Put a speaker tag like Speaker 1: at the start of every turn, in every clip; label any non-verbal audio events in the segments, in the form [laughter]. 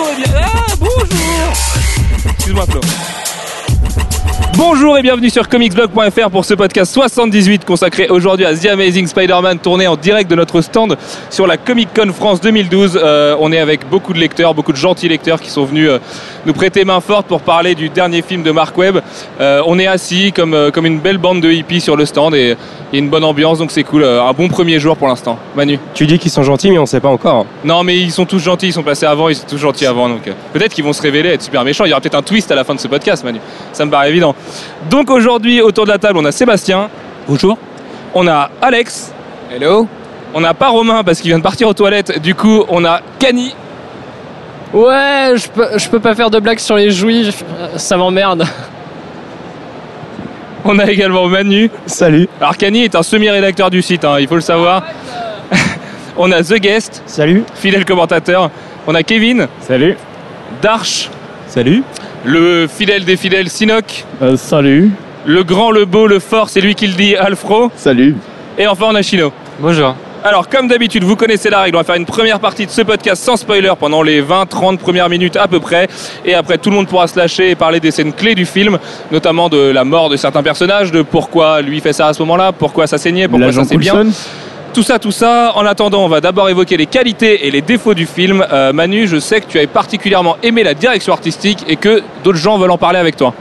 Speaker 1: Bonjour bien... Ah, bonjour Excuse-moi Flo. Bonjour et bienvenue sur comicsblog.fr pour ce podcast 78 consacré aujourd'hui à The Amazing Spider-Man tourné en direct de notre stand sur la Comic Con France 2012. Euh, on est avec beaucoup de lecteurs, beaucoup de gentils lecteurs qui sont venus euh, nous prêter main forte pour parler du dernier film de Mark Webb. Euh, on est assis comme, comme une belle bande de hippies sur le stand et il y a une bonne ambiance donc c'est cool. Un bon premier jour pour l'instant. Manu
Speaker 2: Tu dis qu'ils sont gentils, mais on sait pas encore.
Speaker 1: Non mais ils sont tous gentils, ils sont passés avant, ils sont tous gentils avant donc peut-être qu'ils vont se révéler être super méchants. Il y aura peut-être un twist à la fin de ce podcast Manu. Ça me paraît évident. Donc aujourd'hui autour de la table on a Sébastien. Bonjour. On a Alex.
Speaker 3: Hello
Speaker 1: On n'a pas Romain parce qu'il vient de partir aux toilettes. Du coup on a Cani.
Speaker 4: Ouais, je peux, je peux pas faire de blagues sur les juifs, ça m'emmerde.
Speaker 1: On a également Manu.
Speaker 2: Salut.
Speaker 1: Alors Cani est un semi-rédacteur du site, hein, il faut le savoir. [laughs] on a The Guest,
Speaker 2: Salut.
Speaker 1: fidèle commentateur. On a Kevin,
Speaker 2: Salut.
Speaker 1: Darch,
Speaker 2: Salut.
Speaker 1: Le fidèle des fidèles Sinoc,
Speaker 2: Euh, salut.
Speaker 1: le grand, le beau, le fort, c'est lui qui le dit, Alfro.
Speaker 2: Salut.
Speaker 1: Et enfin on a Chino.
Speaker 3: Bonjour.
Speaker 1: Alors, comme d'habitude, vous connaissez la règle. On va faire une première partie de ce podcast sans spoiler pendant les 20-30 premières minutes à peu près. Et après, tout le monde pourra se lâcher et parler des scènes clés du film, notamment de la mort de certains personnages, de pourquoi lui fait ça à ce moment-là, pourquoi ça saignait, pourquoi ça c'est bien. Tout ça, tout ça. En attendant, on va d'abord évoquer les qualités et les défauts du film. Euh, Manu, je sais que tu avais particulièrement aimé la direction artistique et que d'autres gens veulent en parler avec toi.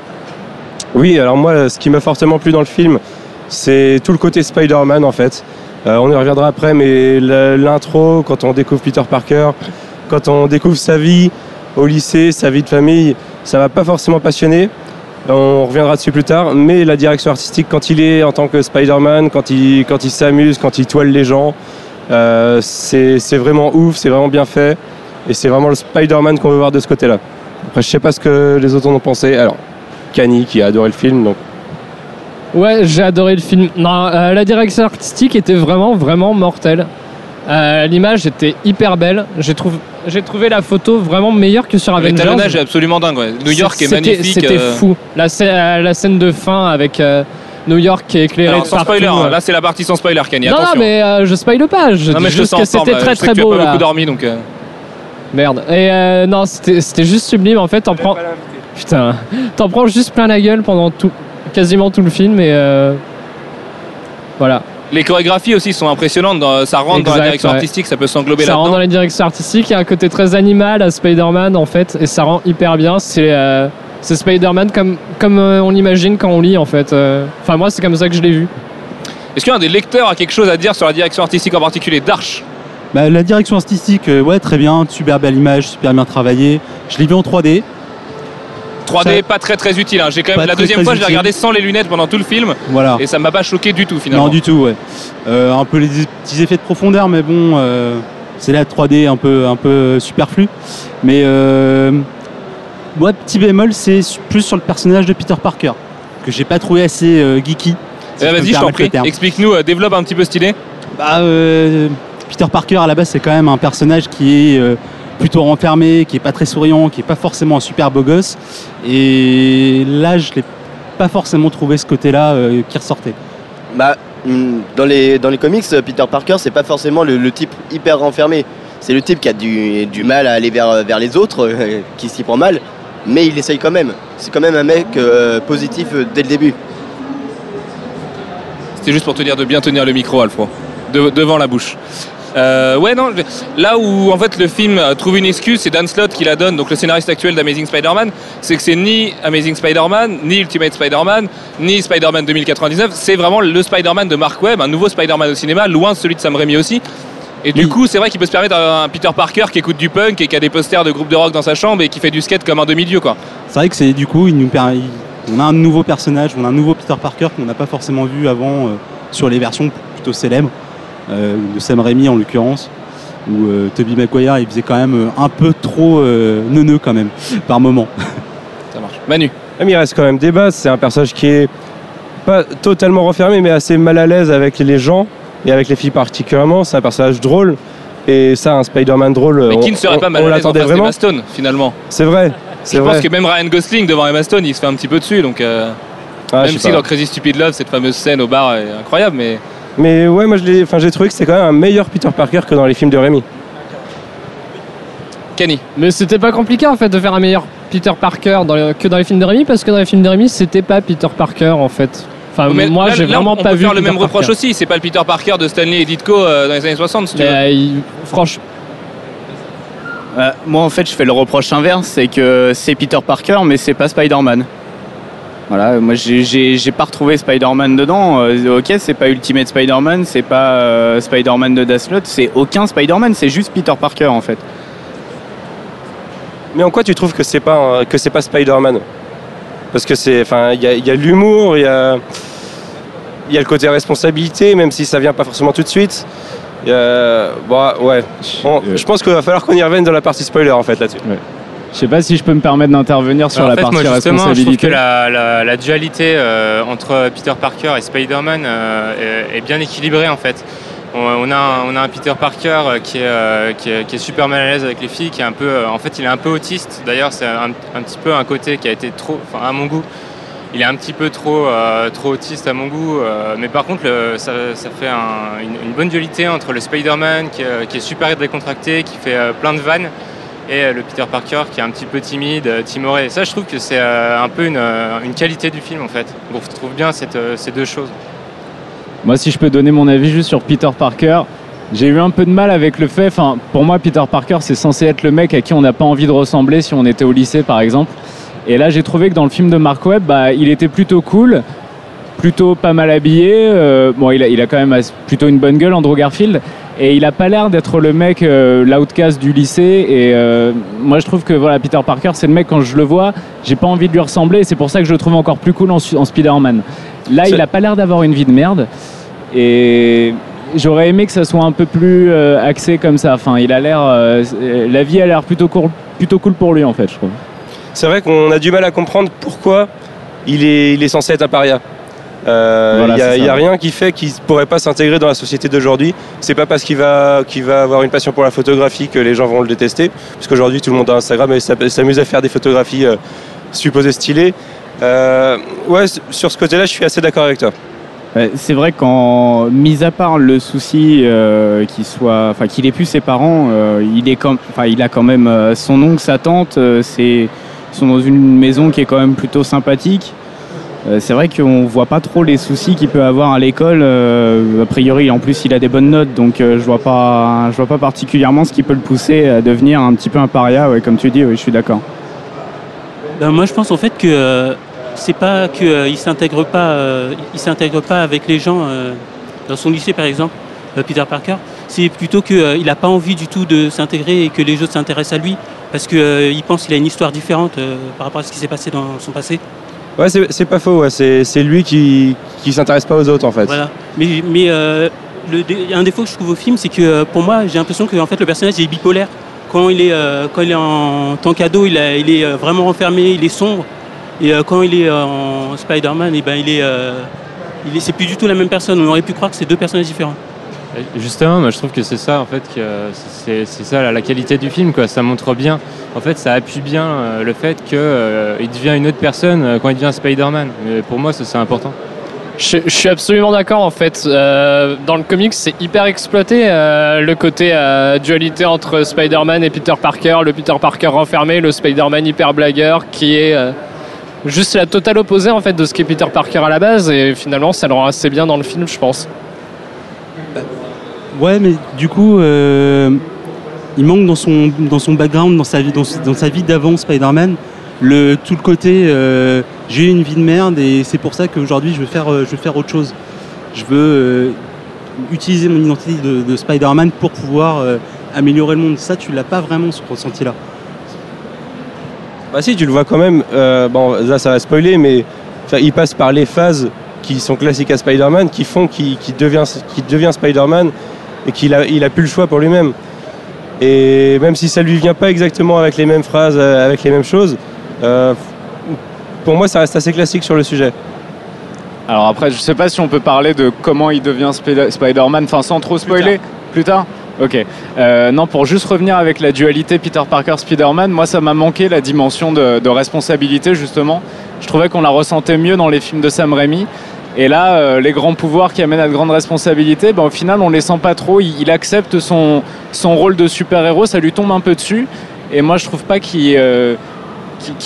Speaker 2: Oui, alors moi, ce qui m'a fortement plu dans le film, c'est tout le côté Spider-Man en fait. Euh, on y reviendra après, mais l'intro, quand on découvre Peter Parker, quand on découvre sa vie au lycée, sa vie de famille, ça m'a pas forcément passionné. On reviendra dessus plus tard, mais la direction artistique, quand il est en tant que Spider-Man, quand il, s'amuse, quand il toile les gens, euh, c'est c'est vraiment ouf, c'est vraiment bien fait, et c'est vraiment le Spider-Man qu'on veut voir de ce côté-là. Après, je sais pas ce que les autres en ont pensé. Alors, Kanye qui a adoré le film, donc
Speaker 4: Ouais, j'ai adoré le film. Non, euh, la direction artistique était vraiment, vraiment mortelle. Euh, L'image était hyper belle. J'ai trouvé, j'ai trouvé la photo vraiment meilleure que sur Avengers.
Speaker 1: L'étalonnage est absolument dingue. ouais. New York est
Speaker 4: C'était-
Speaker 1: magnifique.
Speaker 4: C'était
Speaker 1: euh,
Speaker 4: fou. La, scè- euh, la scène de fin avec euh, New York qui est éclairée
Speaker 1: Alors, sans
Speaker 4: partout.
Speaker 1: spoiler, hein.
Speaker 4: euh.
Speaker 1: là c'est la partie sans spoiler, Kanye.
Speaker 4: non, non,
Speaker 1: attention.
Speaker 4: mais euh, je spoile pas. Je
Speaker 1: Non,
Speaker 4: dis
Speaker 1: mais je te
Speaker 4: juste
Speaker 1: sens
Speaker 4: que c'était très
Speaker 1: Je sais
Speaker 4: très
Speaker 1: que tu as
Speaker 4: beau
Speaker 1: pas
Speaker 4: là.
Speaker 1: beaucoup dormi donc. euh,
Speaker 4: Merde. Et euh, non, c'était c'était juste sublime. En fait, t'en prends. Putain, t'en prends juste plein la gueule pendant tout, quasiment tout le film et euh, voilà.
Speaker 1: Les chorégraphies aussi sont impressionnantes. dans- ça rentre dans la direction
Speaker 4: ouais.
Speaker 1: artistique, ça peut s'englober
Speaker 4: Ça rentre
Speaker 1: là-dedans.
Speaker 4: dans la direction artistique. Il y a un côté très animal à Spider-Man en fait et ça rend hyper bien. C'est euh, Spider-Man comme comme euh, on l'imagine quand on lit en fait. Euh, Enfin moi c'est comme ça que je l'ai vu.
Speaker 1: Est-ce qu'un des lecteurs a quelque chose à dire sur la direction artistique en particulier? Darch
Speaker 5: Bah, la direction artistique, ouais, très bien, super belle image, super bien travaillé. Je l'ai vu en 3D.
Speaker 1: 3D,
Speaker 5: Ça-
Speaker 1: pas très très utile. hein. J'ai quand même
Speaker 5: Pas
Speaker 1: la
Speaker 5: très,
Speaker 1: deuxième
Speaker 5: très
Speaker 1: fois, je l'ai regardé sans les lunettes pendant tout le film
Speaker 5: Voilà.
Speaker 1: et ça m'a pas choqué du tout finalement.
Speaker 5: Non, du tout, ouais. Euh, un peu les petits effets de profondeur, mais bon, euh, c'est la 3D un peu, un peu superflu. Mais euh, moi, petit bémol, c'est plus sur le personnage de Peter Parker, que j'ai pas trouvé assez euh, geeky.
Speaker 1: Eh
Speaker 5: si
Speaker 1: Vas-y, je t'en prie, explique-nous, développe un petit peu cette idée.
Speaker 5: Bah, euh, Peter Parker à la base c'est quand même un personnage qui est plutôt renfermé, qui est pas très souriant, qui est pas forcément un super beau gosse. Et là je l'ai pas forcément trouvé ce côté-là euh, qui ressortait.
Speaker 6: Bah, hum, dans les, dans les comics, euh, Peter Parker, c'est pas forcément le, le type hyper renfermé. C'est le type qui a du, du mal à aller vers, vers les autres, euh, [laughs] qui s'y prend mal, mais il essaye quand même. C'est quand même un mec euh, positif dès le début.
Speaker 1: C'était juste pour te dire de bien tenir le micro, Alfro, de- devant la bouche. Euh, ouais, non, là où en fait le film trouve une excuse, c'est Dan Slott qui la donne, donc le scénariste actuel d'Amazing Spider-Man, c'est que c'est ni Amazing Spider-Man, ni Ultimate Spider-Man, ni Spider-Man 2099, c'est vraiment le Spider-Man de Mark Webb, un nouveau Spider-Man au cinéma, loin de celui de Sam Raimi aussi. Et du
Speaker 5: Oui.
Speaker 1: coup, c'est vrai qu'il peut se permettre un Peter Parker qui écoute du punk et qui a des posters de groupes de rock dans sa chambre et qui fait du skate comme un demi-dieu, quoi.
Speaker 5: C'est vrai que c'est du coup, il nous per- il- on a un nouveau personnage, on a un nouveau Peter Parker qu'on n'a pas forcément vu avant euh, sur les versions plutôt célèbres, de Sam Raimi en l'occurrence, où euh, Tobey Maguire il faisait quand même euh, un peu trop euh, neuneux quand même, [laughs] par moment.
Speaker 1: Ça marche. Manu.
Speaker 2: Même il reste quand même des bases. C'est un personnage qui est pas totalement renfermé, mais assez mal à l'aise avec les gens et avec les filles particulièrement. C'est un personnage drôle. Et ça, un Spider-Man drôle,
Speaker 1: Mais
Speaker 2: on,
Speaker 1: qui ne serait
Speaker 2: on-
Speaker 1: pas mal
Speaker 2: on
Speaker 1: à l'aise en
Speaker 2: l'attendait
Speaker 1: face
Speaker 2: vraiment.
Speaker 1: d'Emma Stone, finalement
Speaker 2: C'est vrai. C'est
Speaker 1: Je
Speaker 2: vrai.
Speaker 1: pense que même Ryan Gosling devant Emma Stone, il se fait un petit peu dessus. Donc, euh,
Speaker 2: Ah,
Speaker 1: même si
Speaker 2: pas.
Speaker 1: dans Crazy Stupid Love, cette fameuse scène au bar est incroyable, mais
Speaker 2: Mais ouais, moi j'ai trouvé que c'était quand même un meilleur Peter Parker que dans les films de Rémi.
Speaker 1: Kenny.
Speaker 4: Mais c'était pas compliqué en fait de faire un meilleur Peter Parker dans les- que dans les films de Rémi parce que dans les films de Rémi c'était pas Peter Parker en fait. Enfin
Speaker 1: Mais
Speaker 4: moi
Speaker 1: là-
Speaker 4: j'ai
Speaker 1: là,
Speaker 4: vraiment
Speaker 1: on
Speaker 4: pas
Speaker 1: peut
Speaker 4: vu
Speaker 1: faire le
Speaker 4: Peter
Speaker 1: même reproche
Speaker 4: Parker.
Speaker 1: aussi. C'est pas le Peter Parker de Stanley et Ditko euh, dans les années 60, si tu
Speaker 4: Mais
Speaker 1: veux.
Speaker 4: euh, il- franchement
Speaker 3: Euh, moi, en fait, je fais le reproche inverse, c'est que c'est Peter Parker, mais c'est pas Spider-Man. Voilà, moi, j'ai- pas retrouvé Spider-Man dedans. Euh, ok, c'est pas Ultimate Spider-Man, c'est pas euh, Spider-Man de Deathlock, c'est aucun Spider-Man, c'est juste Peter Parker, en fait.
Speaker 2: Mais en quoi tu trouves que c'est pas que c'est pas Spider-Man? Parce que c'est, enfin, il y a, l'humour, il y a, il y a le côté responsabilité, même si ça vient pas forcément tout de suite. A- bon, ouais. On-
Speaker 7: Euh.
Speaker 2: je pense qu'il va falloir qu'on y revienne dans la partie spoiler en fait là-dessus.
Speaker 7: Je sais pas si je peux me permettre d'intervenir sur
Speaker 8: Alors,
Speaker 7: la
Speaker 8: en fait,
Speaker 7: partie
Speaker 8: moi, justement, je trouve
Speaker 7: responsabilité.
Speaker 8: que la, la- la dualité euh, entre Peter Parker et Spider-Man euh, est, est bien équilibrée en fait. On, on a un, on a un Peter Parker euh, qui est, euh, qui, est, qui est super mal à l'aise avec les filles, qui est un peu, en fait, il est un peu autiste. D'ailleurs, c'est un, un petit peu un côté qui a été trop, enfin, à mon goût, il est un petit peu trop, euh, trop autiste à mon goût. euh, mais par contre, le- ça, ça fait un- une, une bonne dualité entre le Spider-Man qui, est- qui est super décontracté, qui fait plein de vannes, et euh, le Peter Parker qui est un petit peu timide, euh, timoré. Ça, je trouve que c'est euh, un peu une, qualité du film en fait. On retrouve bien ces deux choses.
Speaker 7: Moi, si je peux donner mon avis juste sur Peter Parker, j'ai eu un peu de mal avec le fait. Enfin, pour moi, Peter Parker, c'est censé être le mec à qui on n'a pas envie de ressembler si on était au lycée, par exemple. Et là, j'ai trouvé que dans le film de Mark Webb, bah, il était plutôt cool, plutôt pas mal habillé. bon, il a, il a quand même plutôt une bonne gueule, Andrew Garfield. Et il a pas l'air d'être le mec, euh, l'outcast du lycée. Et euh, moi, je trouve que voilà, Peter Parker, c'est le mec, quand je le vois, j'ai pas envie de lui ressembler. Et c'est pour ça que je le trouve encore plus cool en, en Spider-Man. Là, il a pas l'air d'avoir une vie de merde. Et j'aurais aimé que ça soit un peu plus euh, axé comme ça. Enfin, il a l'air. la vie a l'air plutôt cool, plutôt cool pour lui, en fait, je trouve.
Speaker 2: C'est vrai qu'on a du mal à comprendre pourquoi il est, il est censé être un paria. Euh, Il
Speaker 7: Voilà,
Speaker 2: n'y a, rien qui fait qu'il ne pourrait pas s'intégrer dans la société d'aujourd'hui. C'est pas parce qu'il va, avoir une passion pour la photographie que les gens vont le détester. Parce qu'aujourd'hui, tout le monde a Instagram et s'am- s'amuse à faire des photographies euh, supposées stylées. Euh, ouais, sur ce côté-là, je suis assez d'accord avec toi.
Speaker 3: C'est vrai qu'en mis à part le souci euh, qu'il soit, enfin qu'il ait plus ses parents, euh, il est comme, enfin il a quand même son oncle, sa tante. c'est, ils sont dans une maison qui est quand même plutôt sympathique. Euh, c'est vrai qu'on voit pas trop les soucis qu'il peut avoir à l'école. euh, a priori, en plus, il a des bonnes notes, donc euh, je vois vois pas particulièrement ce qui peut le pousser à devenir un petit peu un paria. Comme tu dis, je suis d'accord.
Speaker 9: Ben, moi, je pense en fait que euh, c'est pas qu'il ne s'intègre pas, euh, s'intègre pas avec les gens euh, dans son lycée, par exemple, euh, Peter Parker. C'est plutôt qu'il n'a pas envie du tout de s'intégrer et que les autres s'intéressent à lui parce qu'il pense qu'il a une histoire différente euh, par rapport à ce qui s'est passé dans son passé.
Speaker 2: Ouais, c'est pas faux. C'est lui qui qui s'intéresse pas aux autres en fait.
Speaker 9: Voilà. Mais, mais euh, le un défaut que je trouve au film, c'est que euh, pour moi, j'ai l'impression que en fait, le personnage est bipolaire. Quand il est, euh, quand il est en tant qu'ado, il, il est euh, vraiment renfermé, il est sombre. Et quand il est en Spider-Man, et ben, il est, c'est plus du tout la même personne. On aurait pu croire que c'est deux personnages différents.
Speaker 8: Justement, moi je trouve que c'est ça en fait que c'est ça la, qualité du film quoi. Ça montre bien, en fait, ça appuie bien euh, le fait que euh, devient une autre personne euh, quand il devient Spider-Man. Pour moi, ça c'est important.
Speaker 4: Je, suis absolument d'accord en fait. Dans le comics, c'est hyper exploité le côté dualité entre Spider-Man et Peter Parker, le Peter Parker renfermé, le Spider-Man hyper blagueur qui est juste la totale opposée en fait de ce qu'est Peter Parker à la base et finalement ça le rend assez bien dans le film, je pense.
Speaker 5: Ouais, mais du coup, euh, il manque dans son, dans son background, dans sa vie, dans, dans sa vie d'avant Spider-Man, le, tout le côté euh, j'ai eu une vie de merde et c'est pour ça qu'aujourd'hui je veux faire, euh, je veux faire autre chose. Je veux euh, utiliser mon identité de, de Spider-Man pour pouvoir améliorer le monde. Ça, tu l'as pas vraiment ce ressenti-là.
Speaker 2: Bah si, tu le vois quand même. bon, là, ça va spoiler, mais il passe par les phases qui sont classiques à Spider-Man, qui font qu'il devient, devient Spider-Man et qu'il a, il a plus le choix pour lui-même. Et même si ça lui vient pas exactement avec les mêmes phrases, euh, avec les mêmes choses, euh, pour moi, ça reste assez classique sur le sujet.
Speaker 7: Alors après, je sais pas si on peut parler de comment il devient Spider- Spider-Man, enfin sans trop spoiler. Plus tard Ok. Euh, non, pour juste revenir avec la dualité Peter Parker-Spider-Man, moi ça m'a manqué la dimension de, de responsabilité justement. Je trouvais qu'on la ressentait mieux dans les films de Sam Raimi. Et là, euh, les grands pouvoirs qui amènent à de grandes responsabilités, ben, au final, on les sent pas trop. Il, il accepte son, son rôle de super-héros, ça lui tombe un peu dessus. Et moi, je trouve pas qu'il euh,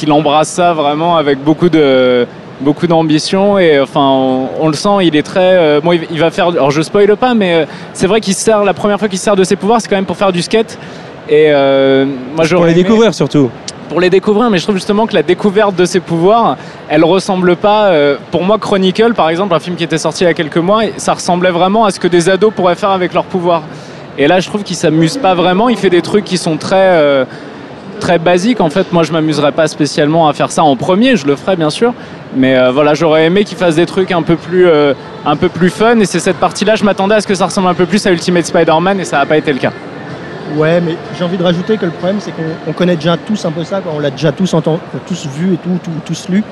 Speaker 7: embrasse ça vraiment avec beaucoup de beaucoup d'ambition et enfin on, on le sent il est très euh, bon il, il va faire alors je spoile pas mais euh, c'est vrai qu'il se sert la première fois qu'il se sert de ses pouvoirs c'est quand même pour faire du skate et euh, moi
Speaker 2: Pour
Speaker 7: j'aurais
Speaker 2: les
Speaker 7: aimé-
Speaker 2: découvrir surtout.
Speaker 7: Pour les découvrir, mais je trouve justement que la découverte de ses pouvoirs, elle ressemble pas. euh, pour moi, Chronicle, par exemple, un film qui était sorti il y a quelques mois, ça ressemblait vraiment à ce que des ados pourraient faire avec leurs pouvoirs. Et là, je trouve qu'il s'amuse pas vraiment. Il fait des trucs qui sont très euh, très basiques. En fait, moi, je m'amuserais pas spécialement à faire ça en premier. Je le ferais bien sûr, mais euh, voilà, j'aurais aimé qu'il fasse des trucs un peu plus un peu plus fun. Et c'est cette partie-là, je m'attendais à ce que ça ressemble un peu plus à Ultimate Spider-Man, et ça n'a pas été le cas.
Speaker 10: Ouais, mais j'ai envie de rajouter que le problème, c'est qu'on on connaît déjà tous un peu ça, quoi. on l'a déjà tous, entendu, tous vu et tout, tous lu.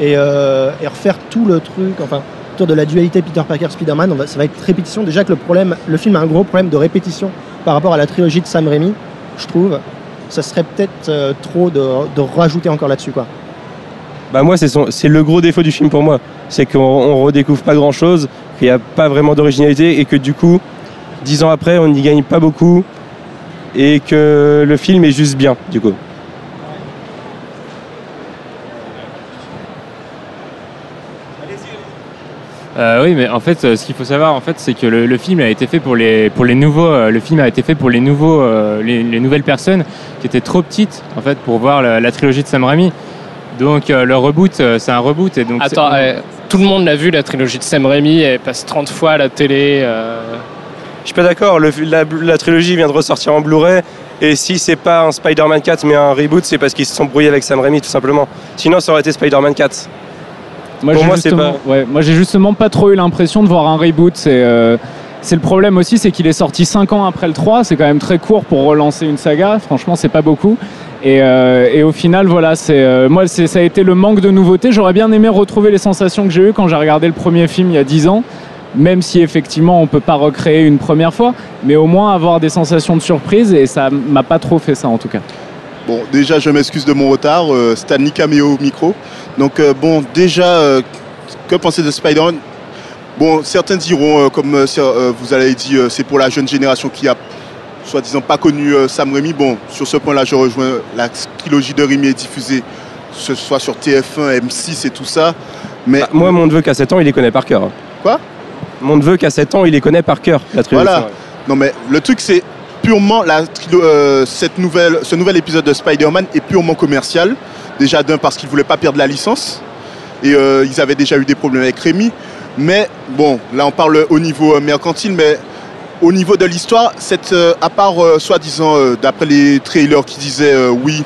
Speaker 10: Et, euh, et refaire tout le truc, enfin, autour de la dualité Peter Parker-Spider-Man, ça va être répétition. Déjà que le problème, le film a un gros problème de répétition par rapport à la trilogie de Sam Raimi, je trouve. Ça serait peut-être euh, trop de, rajouter encore là-dessus, quoi.
Speaker 2: Bah moi c'est le gros défaut du film pour moi, c'est qu'on on redécouvre pas grand chose, qu'il n'y a pas vraiment d'originalité et que du coup, dix ans après, on n'y gagne pas beaucoup et que le film est juste bien du coup.
Speaker 8: Euh, oui, mais en fait, euh, ce qu'il faut savoir, en fait, c'est que le, le film a été fait pour les pour les nouveaux. euh, le film a été fait pour les nouveaux, euh, les, les nouvelles personnes qui étaient trop petites, en fait, pour voir la, la trilogie de Sam Raimi. Donc euh, le reboot, euh, c'est un reboot et donc.
Speaker 4: Attends,
Speaker 8: c'est-
Speaker 4: euh, tout le monde l'a vu la trilogie de Sam Raimi, elle passe 30 fois à la télé.
Speaker 2: Suis pas d'accord, la, la trilogie vient de ressortir en Blu-ray et si c'est pas un Spider-Man 4 mais un reboot, c'est parce qu'ils se sont brouillés avec Sam Raimi tout simplement. Sinon ça aurait été Spider-Man 4.
Speaker 7: Moi,
Speaker 2: Pour moi, c'est
Speaker 7: justement, ouais, moi, j'ai justement pas trop eu l'impression de voir un reboot. C'est euh, c'est le problème aussi, c'est qu'il est sorti 5 ans après le 3. C'est quand même très court pour relancer une saga. Franchement, c'est pas beaucoup. Et, euh, et au final, voilà, c'est euh, moi, c'est- ça a été le manque de nouveautés. J'aurais bien aimé retrouver les sensations que j'ai eues quand j'ai regardé le premier film il y a 10 ans. Même si effectivement on peut pas recréer une première fois, mais au moins avoir des sensations de surprise et ça m'a pas trop fait ça en tout cas.
Speaker 11: Bon, déjà, je m'excuse de mon retard. Euh, Stanley Cameo au micro. Donc, euh, bon, déjà, euh, que penser de Spider-Man? Bon, certains diront, euh, comme vous avez dit, euh, c'est pour la jeune génération qui a, soi-disant, pas connu euh, Sam Raimi. Bon, sur ce point-là, je rejoins la trilogie de Raimi est diffusée, que ce soit sur TF1, M6 et tout ça. Mais
Speaker 2: Bah, moi mon neveu qui a 7 ans, il les connaît par cœur. hein.
Speaker 11: Quoi?
Speaker 2: Mon neveu qui a 7 ans, il les connaît par cœur, la trilogie.
Speaker 11: Voilà. Non mais le truc c'est purement la euh, ce nouvel épisode de Spider-Man est purement commercial. Déjà d'un parce qu'ils voulaient pas perdre la licence et euh, ils avaient déjà eu des problèmes avec Rémi. Mais bon, là on parle au niveau euh, mercantile, mais au niveau de l'histoire, cette, à part soi-disant d'après les trailers qui disaient oui,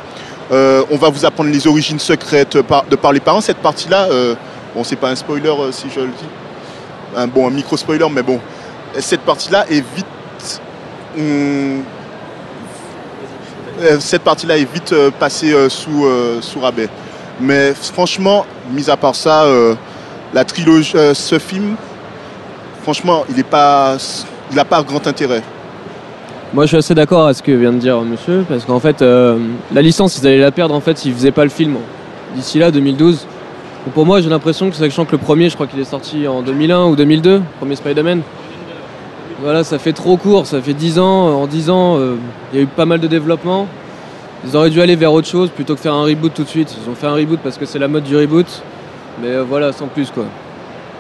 Speaker 11: on va vous apprendre les origines secrètes de par les parents, cette partie-là, bon c'est pas un spoiler si je le dis, un, bon un micro spoiler, mais bon, cette partie-là est vite hum, euh, cette partie-là est vite euh, passée euh, sous, sous rabais. Mais franchement, mis à part ça, la trilogie, ce film, franchement, il n'a pas, il pas grand intérêt.
Speaker 12: Moi, je suis assez d'accord avec ce que vient de dire monsieur, parce qu'en fait, la licence, ils allaient la perdre en fait s'ils faisaient pas le film d'ici là, 2012. Pour moi, j'ai l'impression que, sachant que le premier, je crois qu'il est sorti en 2001 ou 2002, le premier Spider-Man. Voilà, ça fait trop court, ça fait 10 ans. En 10 ans, euh, il y a eu pas mal de développement. Ils auraient dû aller vers autre chose plutôt que faire un reboot tout de suite. Ils ont fait un reboot parce que c'est la mode du reboot. Mais euh, voilà, sans plus quoi.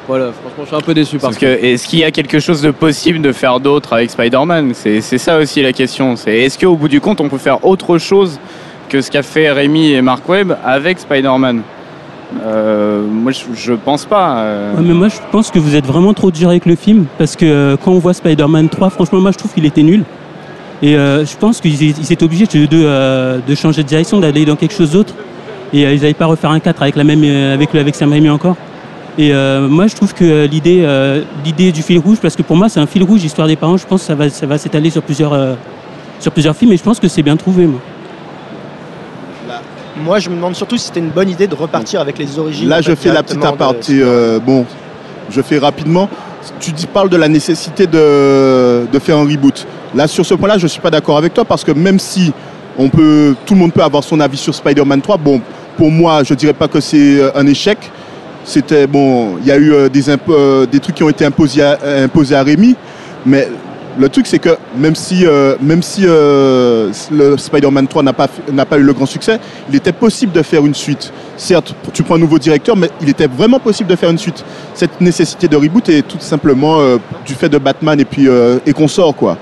Speaker 12: Voilà, franchement, je suis un peu déçu par
Speaker 3: Parce que est-ce qu'il y a quelque chose de possible de faire d'autre avec Spider-Man? C'est c'est ça aussi la question. C'est est-ce qu'au bout du compte, on peut faire autre chose que ce qu'a fait Rémi et Mark Webb avec Spider-Man? Euh, Moi, je, pense pas. euh.
Speaker 9: Mais moi, je pense que vous êtes vraiment trop dur avec le film parce que euh, quand on voit Spider-Man 3, franchement, moi, je trouve qu'il était nul. Et je pense qu'ils ils étaient obligés de, de, de changer de direction, d'aller dans quelque chose d'autre. Et ils n'avaient pas refaire un 4 avec, la même, avec, avec Sam Raimi encore. Et moi, je trouve que l'idée du fil rouge, parce que pour moi, c'est un fil rouge, Histoire des parents, je pense que ça va, ça va s'étaler sur plusieurs, sur plusieurs films et je pense que c'est bien trouvé. Moi.
Speaker 10: Moi, je me demande surtout si c'était une bonne idée de repartir avec les origines.
Speaker 11: Là,
Speaker 10: en
Speaker 11: je fais la petite
Speaker 10: de-
Speaker 11: aparté. euh, bon, je fais rapidement. Tu dis, parles de la nécessité de, de faire un reboot. Là, sur ce point-là, je ne suis pas d'accord avec toi parce que même si on peut, tout le monde peut avoir son avis sur Spider-Man 3, bon, pour moi, je ne dirais pas que c'est euh, un échec. C'était bon, il y a eu euh, des, impo- des trucs qui ont été imposés à, imposés à Rémi, mais Le truc, c'est que même si, euh, même si euh, le Spider-Man 3 n'a pas, eu le grand succès, il était possible de faire une suite. Certes, tu prends un nouveau directeur, mais il était vraiment possible de faire une suite. Cette nécessité de reboot est tout simplement euh, du fait de Batman et puis et qu'on sort quoi.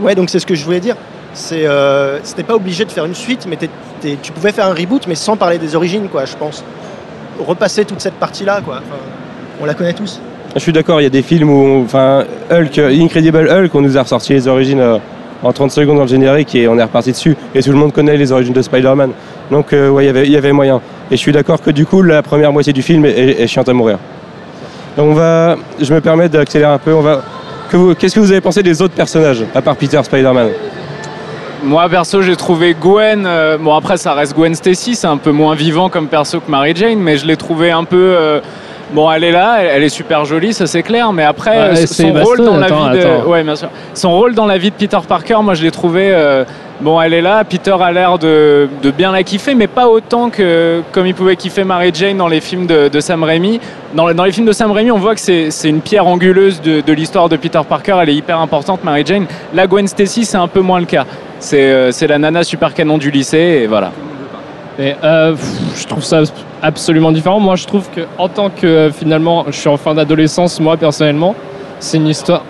Speaker 10: Ouais, donc c'est ce que je voulais dire. C'est, c'était pas obligé de faire une suite, mais tu pouvais faire un reboot, mais sans parler des origines, quoi, je pense. Repasser toute cette partie-là, quoi. On la connaît tous.
Speaker 2: Je suis d'accord, il y a des films où, enfin, Hulk, Incredible Hulk, on nous a ressorti les origines euh, en 30 secondes dans le générique et on est reparti dessus. Et tout le monde connaît les origines de Spider-Man. Donc, euh, ouais, il y avait- moyen. Et je suis d'accord que du coup, la première moitié du film est, chiante à mourir. Donc, on va, je me permets d'accélérer un peu. On va, qu'est-ce que vous avez pensé des autres personnages, à part Peter Spider-Man?
Speaker 7: Moi perso j'ai trouvé Gwen, euh, bon après ça reste Gwen Stacy, c'est un peu moins vivant comme perso que Mary Jane, mais je l'ai trouvé un peu... Bon, elle est là, elle, est super jolie, ça c'est clair, mais après,
Speaker 4: Ouais,
Speaker 7: euh, son rôle dans la
Speaker 4: attends,
Speaker 7: vie de, ouais, bien sûr. Son rôle dans la vie de Peter Parker, moi je l'ai trouvé, euh, bon, elle est là, Peter a l'air de, de bien la kiffer, mais pas autant que comme il pouvait kiffer Mary Jane dans les films de, de Sam Raimi. Dans, dans les films de Sam Raimi, on voit que c'est une pierre anguleuse de, de l'histoire de Peter Parker, elle est hyper importante, Mary Jane. La Gwen Stacy, c'est un peu moins le cas. C'est euh, la nana super canon du lycée, et voilà.
Speaker 4: Euh, pff, je trouve ça absolument différent. Moi, je trouve que en tant que euh, finalement, je suis en fin d'adolescence, moi personnellement, c'est une histoire.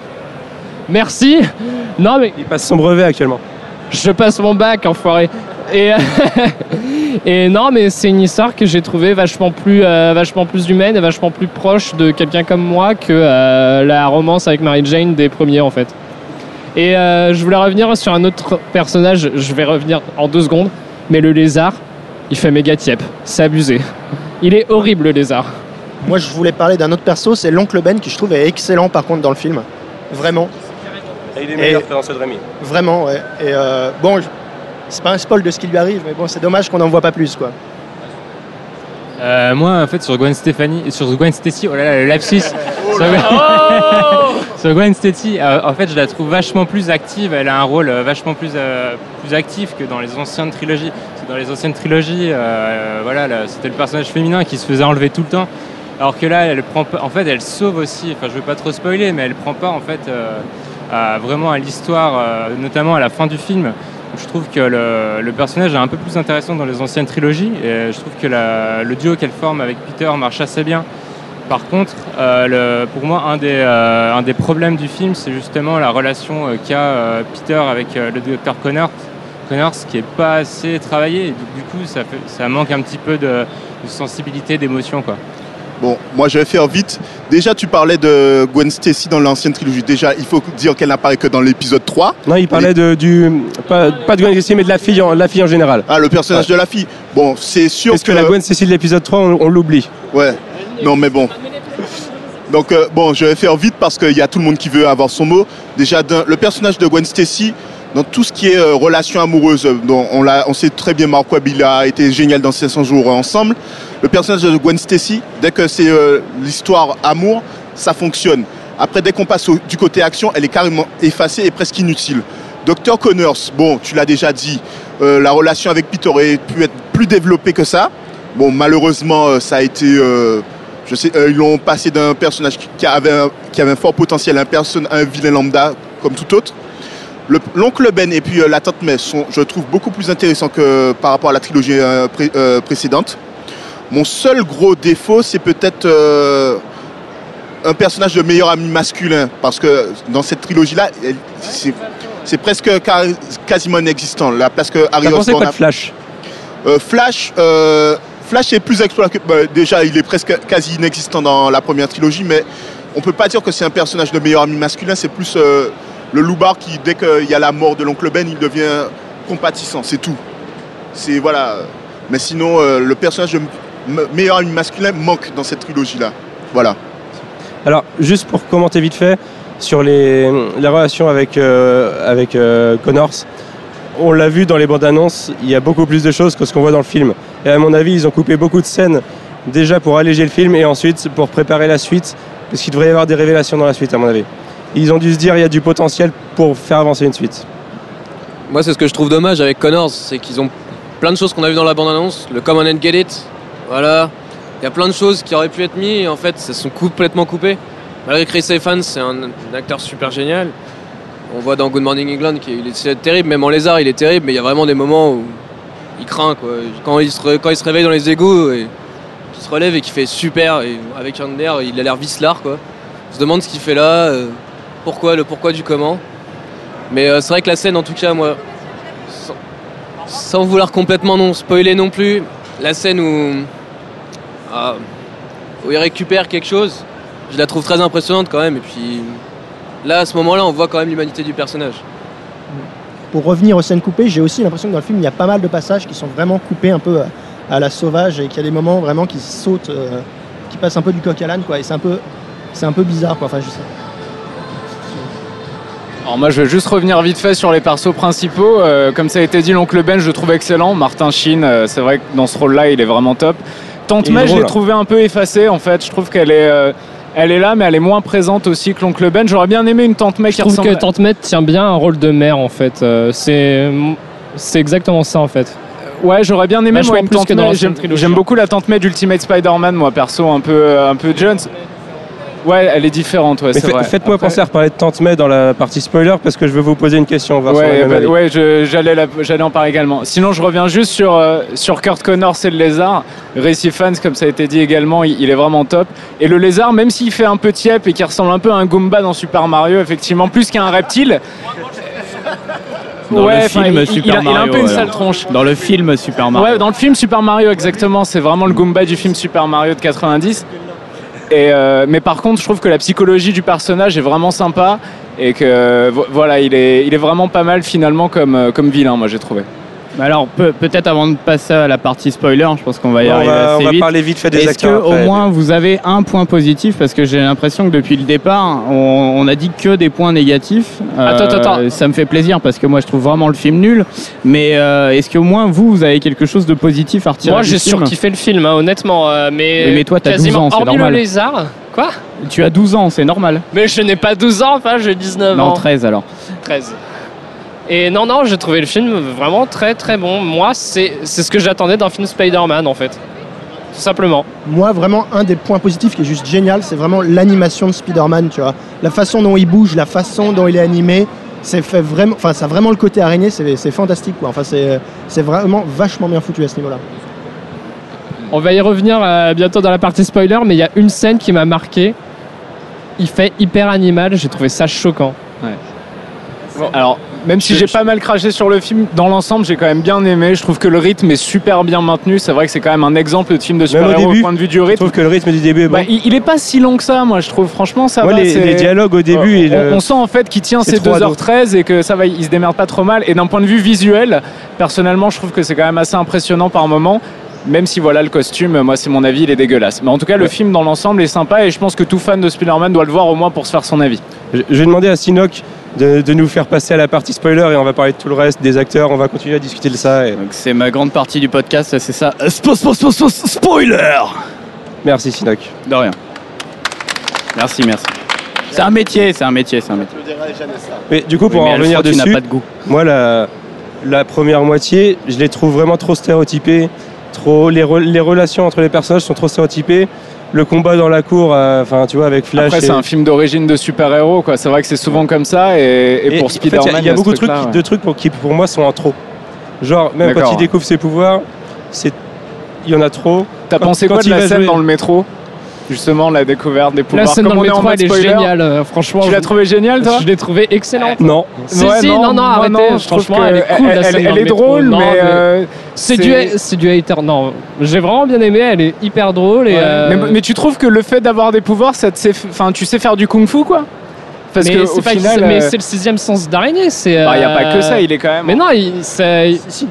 Speaker 4: Merci. Non mais
Speaker 2: Il passe son brevet actuellement.
Speaker 4: je passe mon bac, enfoiré. Et, [laughs] et non, mais c'est une histoire que j'ai trouvée vachement plus, euh, vachement plus humaine et vachement plus proche de quelqu'un comme moi que euh, la romance avec Mary Jane des premiers en fait. Et euh, je voulais revenir sur un autre personnage. Je vais revenir en deux secondes, mais le lézard, il fait méga tiep. C'est abusé. Il est horrible le lézard.
Speaker 10: Moi, je voulais parler d'un autre perso, c'est l'oncle Ben, qui je trouve est excellent par contre dans le film. Vraiment.
Speaker 2: il est
Speaker 10: meilleur
Speaker 2: que dans Céd Rémy.
Speaker 10: Vraiment, ouais. Et euh, bon, je- c'est pas un spoil de ce qui lui arrive, mais bon, c'est dommage qu'on n'en voit pas plus, quoi.
Speaker 8: Euh, moi, en fait, sur Gwen Stefani, sur Gwen Stacy, oh là là, le lapsus. [laughs] sur, Gwen... [laughs] sur Gwen Stacy, euh, en fait, je la trouve vachement plus active. Elle a un rôle euh, vachement plus, euh, plus actif que dans les anciennes trilogies. Dans les anciennes trilogies, euh, voilà, là, c'était le personnage féminin qui se faisait enlever tout le temps. Alors que là, elle prend, en fait, elle sauve aussi. Enfin, je veux pas trop spoiler, mais elle prend pas en fait euh, vraiment à l'histoire, euh, notamment à la fin du film. Je trouve que le, personnage est un peu plus intéressant dans les anciennes trilogies et je trouve que le duo qu'elle forme avec Peter marche assez bien. Par contre, euh, pour moi, un des, euh, un des problèmes du film, c'est justement la relation euh, qu'a euh, Peter avec euh, le docteur Connors, Connors, qui est pas assez travaillé. Du, du coup, ça, fait- ça manque un petit peu de, de sensibilité, d'émotion. quoi.
Speaker 11: Bon, moi je vais faire vite. Déjà, tu parlais de Gwen Stacy dans l'ancienne trilogie. Déjà, il faut dire qu'elle n'apparaît que dans l'épisode 3.
Speaker 2: Non, il parlait de, du. Pas, pas de Gwen Stacy, mais de la fille en, la fille en général.
Speaker 11: Ah, le personnage de la fille. Bon, c'est sûr
Speaker 2: Parce que la Gwen Stacy de l'épisode 3, on, on l'oublie.
Speaker 11: Ouais. Non, mais bon. Donc, euh, bon, je vais faire vite parce qu'il y a tout le monde qui veut avoir son mot. Déjà, le personnage de Gwen Stacy, dans tout ce qui est euh, relation amoureuse, euh, dont on, sait très bien Mark Webb, il a été génial dans 500 jours ensemble. Le personnage de Gwen Stacy, dès que c'est euh, l'histoire amour, ça fonctionne. Après, dès qu'on passe du côté action, elle est carrément effacée et presque inutile. Dr. Connors, bon, tu l'as déjà dit, euh, la relation avec Peter aurait pu être plus développée que ça. Bon, malheureusement, euh, ça a été. euh, je sais, euh, ils l'ont passé d'un personnage qui- avait, un, fort potentiel un, personne, à un vilain lambda comme tout autre. Le- L'oncle Ben et puis euh, la tante May sont, je trouve, beaucoup plus intéressants que par rapport à la trilogie euh, pré- euh, précédente. Mon seul gros défaut, c'est peut-être un personnage de meilleur ami masculin, parce que dans cette trilogie-là, c'est presque quasiment inexistant. La place que Harry Osborn
Speaker 2: quoi de Flash?
Speaker 11: Euh, Flash, euh, Flash est plus exploité. que- bah, déjà, il est presque quasi inexistant dans la première trilogie, mais on peut pas dire que c'est un personnage de meilleur ami masculin. C'est plus euh, le loupard qui, dès qu'il y a la mort de l'oncle Ben, il devient compatissant. C'est tout. C'est voilà. Mais sinon, euh, le personnage de meilleur ami masculin manque dans cette trilogie-là. Voilà.
Speaker 2: Alors, juste pour commenter vite fait sur les, relations avec, euh, euh, Connors, on l'a vu dans les bandes annonces, il y a beaucoup plus de choses que ce qu'on voit dans le film. Et à mon avis, ils ont coupé beaucoup de scènes déjà pour alléger le film et ensuite pour préparer la suite, parce qu'il devrait y avoir des révélations dans la suite, à mon avis. Ils ont dû se dire il y a du potentiel pour faire avancer une suite.
Speaker 12: Moi, c'est ce que je trouve dommage avec Connors, c'est qu'ils ont plein de choses qu'on a vu dans la bande-annonce, le Come on and Get It, voilà. Il y a plein de choses qui auraient pu être mises et en fait, ça sont complètement coupées. Malgré Chris Evans, c'est un, acteur super génial. on voit dans Good Morning England qu'il est terrible, même en lézard il est terrible, mais il y a vraiment des moments où il craint quoi. Quand il se, il réveille dans les égouts et qu'il se relève et qu'il fait super et avec un air, il a l'air vicelard quoi. On se demande ce qu'il fait là, euh, pourquoi, le pourquoi du comment. Mais euh, c'est vrai que la scène en tout cas moi, sans, vouloir complètement non spoiler non plus, la scène où, ah, où il récupère quelque chose, je la trouve très impressionnante quand même. Et puis là, à ce moment-là, on voit quand même l'humanité du personnage.
Speaker 10: Pour revenir aux scènes coupées, j'ai aussi l'impression que dans le film, il y a pas mal de passages qui sont vraiment coupés un peu à, à la sauvage et qu'il y a des moments vraiment qui sautent, euh, qui passent un peu du coq à l'âne. Et c'est un peu, c'est un peu bizarre, quoi. Enfin, je sais.
Speaker 7: Alors moi je vais juste revenir vite fait sur les persos principaux. Euh, comme ça a été dit, l'oncle Ben je le trouve excellent. Martin Sheen, euh, c'est vrai que dans ce rôle-là il est vraiment top. Tante May je l'ai trouvé un peu effacée en fait. Je trouve qu'elle est, euh, elle est là mais elle est moins présente aussi que l'oncle Ben. J'aurais bien aimé une Tante May
Speaker 4: Je
Speaker 7: qui
Speaker 4: trouve
Speaker 7: ressemble...
Speaker 4: que Tante May tient bien un rôle de mère en fait. C'est c'est exactement ça en fait.
Speaker 7: Ouais, j'aurais bien aimé
Speaker 4: Vachement
Speaker 7: moi une Tante May. J'aime
Speaker 4: hein.
Speaker 7: beaucoup la Tante May d'Ultimate Spider-Man moi perso un peu, un peu Jones. Ouais, elle est différente, ouais, c'est
Speaker 2: fait-
Speaker 7: vrai.
Speaker 2: faites-moi
Speaker 7: Après-
Speaker 2: penser à reparler de Tante May dans la partie spoiler parce que je veux vous poser une question.
Speaker 7: Ouais, bah, ouais, je- j'allais la- j'allais en parler également. Sinon, je reviens juste sur, euh, sur Kurt Connors et le lézard. Récit fans, comme ça a été dit également, il, il est vraiment top. Et le lézard, même s'il fait un peu tiep et qu'il ressemble un peu à un Goomba dans Super Mario, effectivement, plus qu'à un reptile.
Speaker 3: Dans
Speaker 7: ouais,
Speaker 3: le
Speaker 7: enfin,
Speaker 3: film
Speaker 7: il,
Speaker 3: Super
Speaker 7: il a, il a un peu une sale tronche.
Speaker 3: Dans le film Super Mario.
Speaker 7: Ouais, dans le film Super Mario, exactement. C'est vraiment le Goomba du film Super Mario de 90. Euh, mais par contre, je trouve que la psychologie du personnage est vraiment sympa et que vo- voilà, il est, vraiment pas mal finalement comme, euh, comme vilain, moi j'ai trouvé.
Speaker 3: Alors peut- peut-être avant de passer à la partie spoiler, je pense qu'on va y arriver assez
Speaker 2: on va
Speaker 3: vite.
Speaker 2: parler vite fait des
Speaker 3: Est-ce
Speaker 2: acteurs
Speaker 3: que au
Speaker 2: après.
Speaker 3: moins vous avez un point positif parce que j'ai l'impression que depuis le départ on, on a dit que des points négatifs. Euh,
Speaker 4: Attends, attends, attends.
Speaker 3: Ça me fait plaisir parce que moi je trouve vraiment le film nul. Mais euh, est-ce qu'au moins vous vous avez quelque chose de positif à retirer
Speaker 4: Moi j'ai surkiffé le film hein, honnêtement. euh, mais,
Speaker 3: Oui, mais toi, t'as 12
Speaker 4: quasiment
Speaker 3: ans, c'est
Speaker 4: hormis
Speaker 3: normal.
Speaker 4: le lézard. Quoi?
Speaker 3: Tu as 12 ans, c'est normal.
Speaker 4: Mais je n'ai pas 12 ans, enfin j'ai 19
Speaker 3: Non,
Speaker 4: ans.
Speaker 3: 13 alors.
Speaker 4: 13. Et non, non, j'ai trouvé le film vraiment très très bon. Moi, c'est c'est ce que j'attendais d'un film Spider-Man en fait. Tout simplement.
Speaker 10: Moi, vraiment, un des points positifs qui est juste génial, c'est vraiment l'animation de Spider-Man, tu vois. La façon dont il bouge, la façon dont il est animé, c'est fait vraiment, enfin, ça a vraiment le côté araignée, c'est c'est fantastique, quoi. Enfin, c'est c'est vraiment vachement bien foutu à ce niveau-là.
Speaker 4: On va y revenir euh, bientôt dans la partie spoiler, mais il y a une scène qui m'a marqué. Il fait hyper animal, j'ai trouvé ça choquant.
Speaker 7: Alors, même si
Speaker 4: Je-
Speaker 7: j'ai pas mal craché sur le film, dans l'ensemble, j'ai quand même bien aimé. Je trouve que le rythme est super bien maintenu. C'est vrai que c'est quand même un exemple de film de super-héros
Speaker 2: au
Speaker 7: au
Speaker 2: début,
Speaker 7: point de vue du
Speaker 2: je
Speaker 7: rythme.
Speaker 2: trouve que le rythme du début est bon.
Speaker 7: Bah, il, il est pas si long que ça, moi, je trouve. Franchement, ça
Speaker 2: Moi,
Speaker 7: va.
Speaker 2: les, les dialogues au début,
Speaker 7: on,
Speaker 2: il, euh,
Speaker 7: on sent en fait qu'il tient ses
Speaker 2: trop ado.
Speaker 7: 2h13 et que ça va, il se démerde pas trop mal. Et d'un point de vue visuel, personnellement, je trouve que c'est quand même assez impressionnant par moment. Même si voilà le costume, moi c'est mon avis, il est dégueulasse. Mais en tout cas, le film dans l'ensemble est sympa et je pense que tout fan de Spider-Man doit le voir au moins pour se faire son avis.
Speaker 2: je je vais demander à Sinoc de, de nous faire passer à la partie spoiler et on va parler de tout le reste, des acteurs, on va continuer à discuter de ça. et-
Speaker 3: Donc c'est ma grande partie du podcast, c'est ça. Spo- spo- spo- spo- Spoiler
Speaker 2: Merci Sinoc.
Speaker 3: De rien. Merci, merci. C'est un métier, c'est un métier, c'est un métier.
Speaker 2: Mais du coup, pour
Speaker 3: Oui, mais
Speaker 2: en revenir
Speaker 3: Alfred, tu n'as
Speaker 2: dessus,
Speaker 3: pas de goût.
Speaker 2: moi, la, la première moitié, je les trouve vraiment trop stéréotypés. Trop, les, re- les relations entre les personnages sont trop stéréotypées. Le combat dans la cour, euh, enfin, tu vois, avec Flash.
Speaker 7: Après,
Speaker 2: et-
Speaker 7: c'est un film d'origine de super-héros, quoi. C'est vrai que c'est souvent comme ça, et, pour
Speaker 2: en fait,
Speaker 7: Spider-Man,
Speaker 2: il y a, y beaucoup de trucs, de trucs pour, qui, pour moi, sont en trop. Genre, même quand il découvre ses pouvoirs, c'est, il y en a trop.
Speaker 7: T'as pensé
Speaker 2: quand
Speaker 7: quoi de
Speaker 2: il
Speaker 7: la scène
Speaker 2: jouer-
Speaker 7: dans le métro? Justement, la découverte des pouvoirs.
Speaker 4: La scène
Speaker 7: Comme
Speaker 4: dans le
Speaker 7: on
Speaker 4: métro, elle est géniale. euh, franchement,
Speaker 7: Tu l'as
Speaker 4: je-
Speaker 7: trouvé géniale, toi
Speaker 4: Je l'ai trouvée excellente.
Speaker 2: Non.
Speaker 4: Si,
Speaker 7: Ouais,
Speaker 4: si, non, non,
Speaker 7: moi,
Speaker 4: arrêtez.
Speaker 7: non, je trouve
Speaker 4: Franchement,
Speaker 7: que
Speaker 4: elle est cool, la
Speaker 7: elle-
Speaker 4: scène
Speaker 7: elle
Speaker 4: le
Speaker 7: est
Speaker 4: métro.
Speaker 7: drôle,
Speaker 4: Non,
Speaker 7: mais,
Speaker 4: mais
Speaker 7: euh,
Speaker 4: C'est du, c'est du hater. Non, j'ai vraiment bien aimé. Elle est hyper drôle et.
Speaker 7: Ouais.
Speaker 4: euh,
Speaker 7: Mais, mais tu trouves que le fait d'avoir des pouvoirs, ça te sait, enfin, tu sais faire du kung-fu, quoi? Parce
Speaker 4: mais
Speaker 7: que
Speaker 4: c'est
Speaker 7: au
Speaker 4: pas-
Speaker 7: final,
Speaker 4: mais
Speaker 7: euh,
Speaker 4: c'est le sixième sens d'araignée. C'est.
Speaker 7: bah, y a pas
Speaker 4: euh,
Speaker 7: que ça, il est quand même.
Speaker 4: Mais non, il, c'est- si, si,